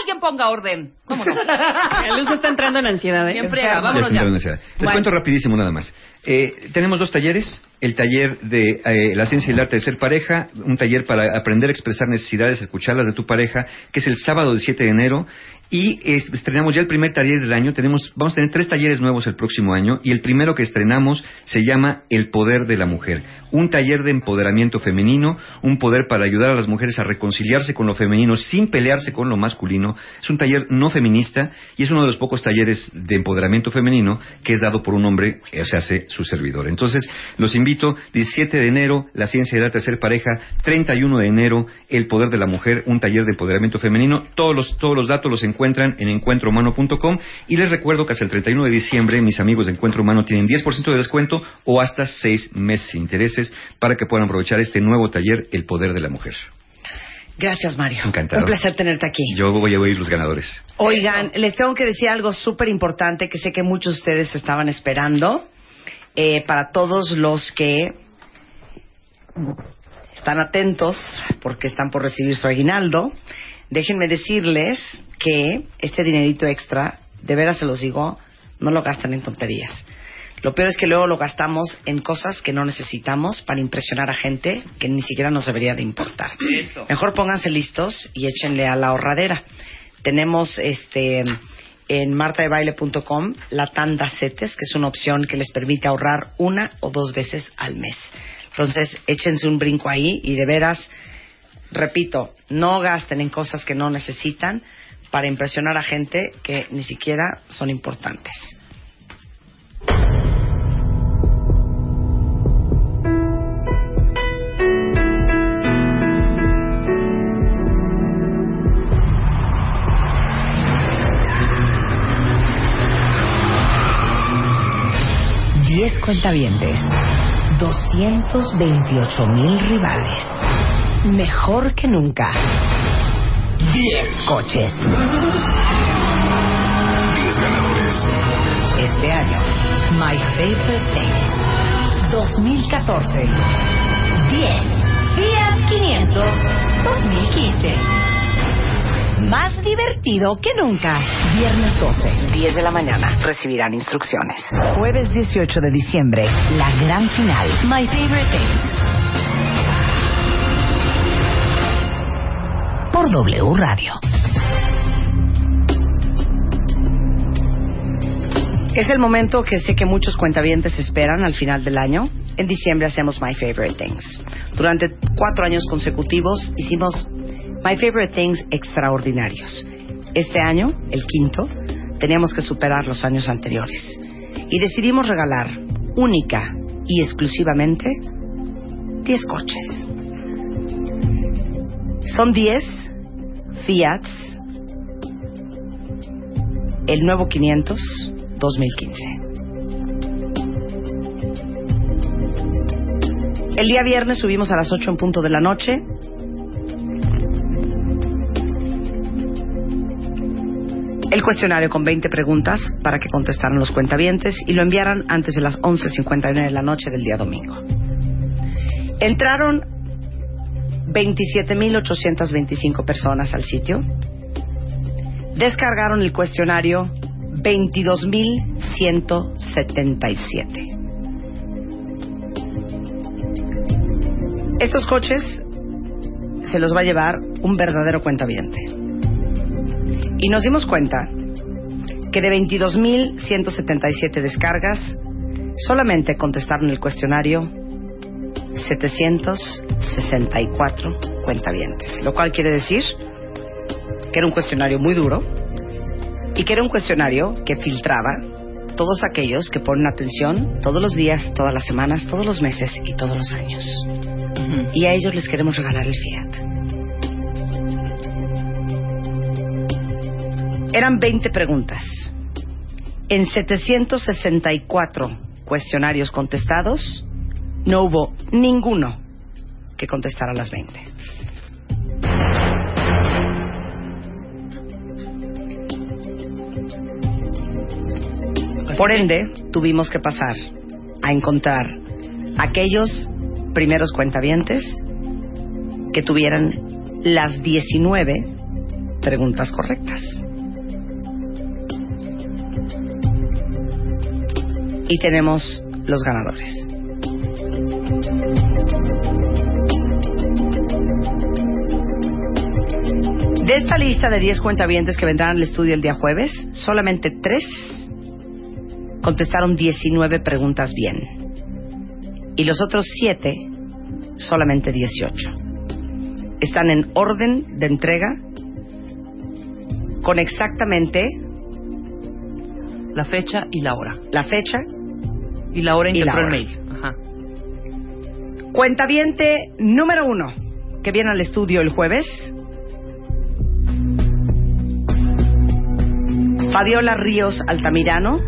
¡Alguien ponga orden! ¿Cómo no? El uso está entrando en ansiedad, ¿eh? Siempre Ya vámonos ya. ansiedad. Les Bueno. cuento rapidísimo nada más. Eh, tenemos dos talleres. El taller de eh, la ciencia y el arte de ser pareja, un taller para aprender a expresar necesidades, escucharlas de tu pareja, que es el sábado del 7 de enero. Y estrenamos ya el primer taller del año. Tenemos, vamos a tener tres talleres nuevos el próximo año. Y el primero que estrenamos se llama El Poder de la Mujer. Un taller de empoderamiento femenino, un poder para ayudar a las mujeres a reconciliarse con lo femenino sin pelearse con lo masculino. Es un taller no feminista y es uno de los pocos talleres de empoderamiento femenino que es dado por un hombre, o sea, hace su servidor. Entonces, los invito, 17 de enero, la ciencia de arte de ser pareja, 31 de enero, el poder de la mujer, un taller de empoderamiento femenino. Todos los, todos los datos los encuentran en encuentrohumano.com y les recuerdo que hasta el 31 de diciembre mis amigos de Encuentro Humano tienen 10% de descuento o hasta 6 meses sin intereses para que puedan aprovechar este nuevo taller, el poder de la mujer. Gracias, Mario. Encantado. Un placer tenerte aquí. Yo voy a oír los ganadores. Oigan, les tengo que decir algo súper importante que sé que muchos de ustedes estaban esperando. Eh, para todos los que están atentos porque están por recibir su aguinaldo, déjenme decirles que este dinerito extra, de veras se los digo, no lo gastan en tonterías. Lo peor es que luego lo gastamos en cosas que no necesitamos para impresionar a gente que ni siquiera nos debería de importar. Eso. Mejor pónganse listos y échenle a la ahorradera. Tenemos este en martadebaile.com la tanda CETES, que es una opción que les permite ahorrar una o dos veces al mes. Entonces, échense un brinco ahí y de veras, repito, no gasten en cosas que no necesitan para impresionar a gente que ni siquiera son importantes. Cuentavientes. 228 mil rivales. Mejor que nunca. 10 coches. 10 ganadores. Este año, My Favorite Things 2014. 10 Fiat 500 2015. Más divertido que nunca. Viernes 12, 10 de la mañana. Recibirán instrucciones. Jueves 18 de diciembre, la gran final. My Favorite Things. Por W Radio. Es el momento que sé que muchos cuentavientes esperan al final del año. En diciembre hacemos My Favorite Things. Durante cuatro años consecutivos hicimos My Favorite Things extraordinarios. Este año, el quinto, teníamos que superar los años anteriores. Y decidimos regalar única y exclusivamente 10 coches. Son 10 Fiats, el nuevo 500 2015. El día viernes subimos a las 8 en punto de la noche. El cuestionario con 20 preguntas para que contestaran los cuentavientes y lo enviaran antes de las 11.59 de la noche del día domingo. Entraron 27.825 personas al sitio. Descargaron el cuestionario 22.177. Estos coches se los va a llevar un verdadero cuentaviente. Y nos dimos cuenta que de 22.177 descargas, solamente contestaron el cuestionario 764 cuentavientes. Lo cual quiere decir que era un cuestionario muy duro y que era un cuestionario que filtraba todos aquellos que ponen atención todos los días, todas las semanas, todos los meses y todos los años. Y a ellos les queremos regalar el Fiat. Eran 20 preguntas. En 764 cuestionarios contestados, no hubo ninguno que contestara las 20. Por ende, tuvimos que pasar a encontrar aquellos primeros cuentavientes que tuvieran las 19 preguntas correctas. Y tenemos los ganadores. De esta lista de 10 cuentavientes que vendrán al estudio el día jueves, solamente 3 contestaron 19 preguntas bien. Y los otros 7, solamente 18. Están en orden de entrega con exactamente La fecha y la hora. la fecha Y la hora en que entró el mail. Ajá. Cuentaviente número uno, que viene al estudio el jueves. Fabiola Ríos Altamirano,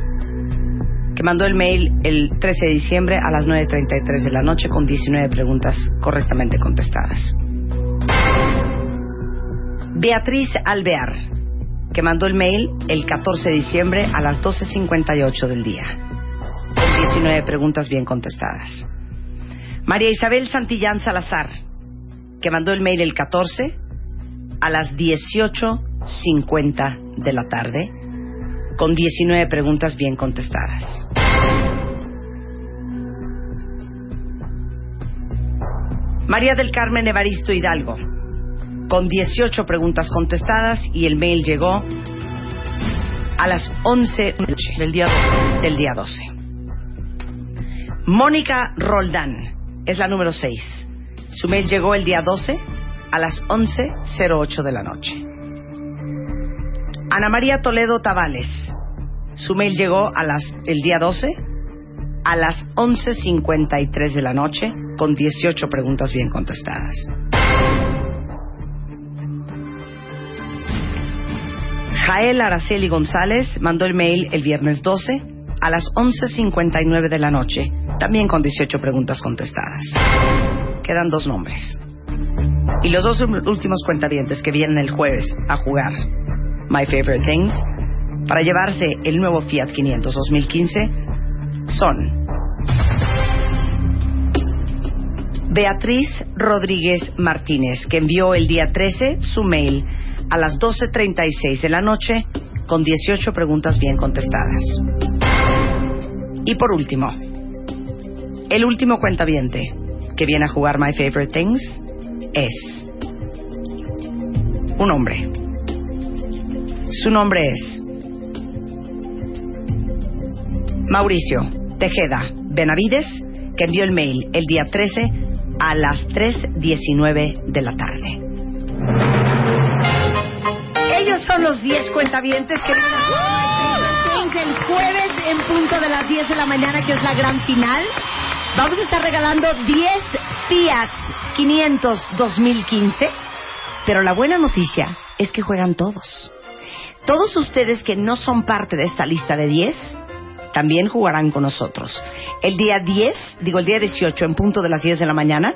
que mandó el mail el 13 de diciembre a las 9.33 de la noche con 19 preguntas correctamente contestadas. Beatriz Alvear, que mandó el mail el 14 de diciembre a las 12.58 del día, con 19 preguntas bien contestadas. María Isabel Santillán Salazar, que mandó el mail el 14 a las 18.50 de la tarde, con 19 preguntas bien contestadas. María del Carmen Evaristo Hidalgo, con 18 preguntas contestadas y el mail llegó a las 11 Del día 12. del día 12. Mónica Roldán es la número 6. Su mail llegó el día 12 a las 11.08 de la noche. Ana María Toledo Tavales. Su mail llegó a las, el día 12 a las 11.53 de la noche con 18 preguntas bien contestadas. Jael Araceli González mandó el mail el viernes 12 a las 11.59 de la noche, también con 18 preguntas contestadas. Quedan dos nombres. Y los dos últimos cuentavientes que vienen el jueves a jugar My Favorite Things para llevarse el nuevo Fiat 500 2015 son Beatriz Rodríguez Martínez, que envió el día 13 su mail a las 12.36 de la noche con 18 preguntas bien contestadas. Y por último, el último cuentaviente que viene a jugar My Favorite Things es un hombre. Su nombre es Mauricio Tejeda Benavides, que envió el mail el día 13 a las 3.19 de la tarde. Ellos son los 10 cuentavientes que vienen el jueves en punto de las 10 de la mañana, que es la gran final. Vamos a estar regalando 10 Fiat 500 2015, pero la buena noticia es que juegan todos. Todos ustedes que no son parte de esta lista de 10 también jugarán con nosotros. El día 10, digo el día 18 en punto de las 10 de la mañana,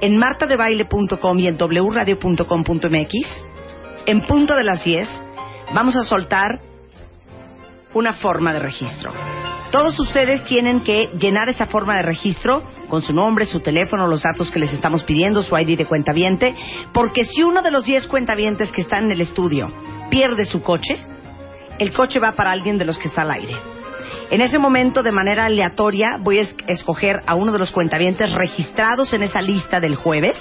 en martadebaile.com y en wradio.com.mx, en punto de las 10, vamos a soltar una forma de registro. Todos ustedes tienen que llenar esa forma de registro con su nombre, su teléfono, los datos que les estamos pidiendo, su ID de cuentaviente, porque si uno de los 10 cuentavientes que están en el estudio pierde su coche, el coche va para alguien de los que está al aire. En ese momento, de manera aleatoria, voy a escoger a uno de los cuentavientes registrados en esa lista del jueves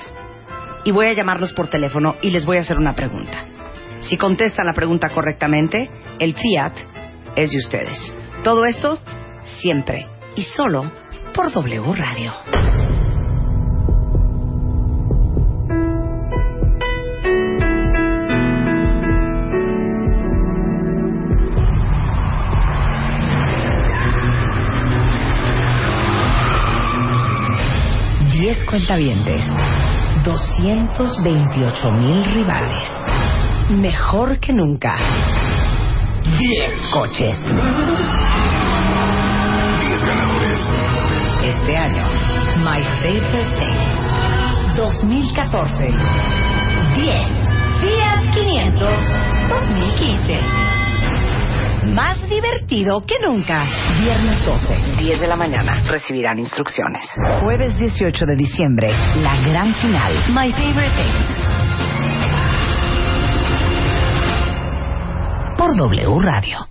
y voy a llamarlos por teléfono y les voy a hacer una pregunta. Si contestan la pregunta correctamente, el Fiat es de ustedes. Todo esto siempre y solo por W Radio. Diez cuentavientes, 228 mil rivales. Mejor que nunca. 10 coches. 10 ganadores. Este año, My Favorite Things 2014. 10 Fiat 500 2015. Más divertido que nunca. Viernes 12, 10 de la mañana. Recibirán instrucciones. Jueves 18 de diciembre, la gran final. My Favorite Things. Por W Radio.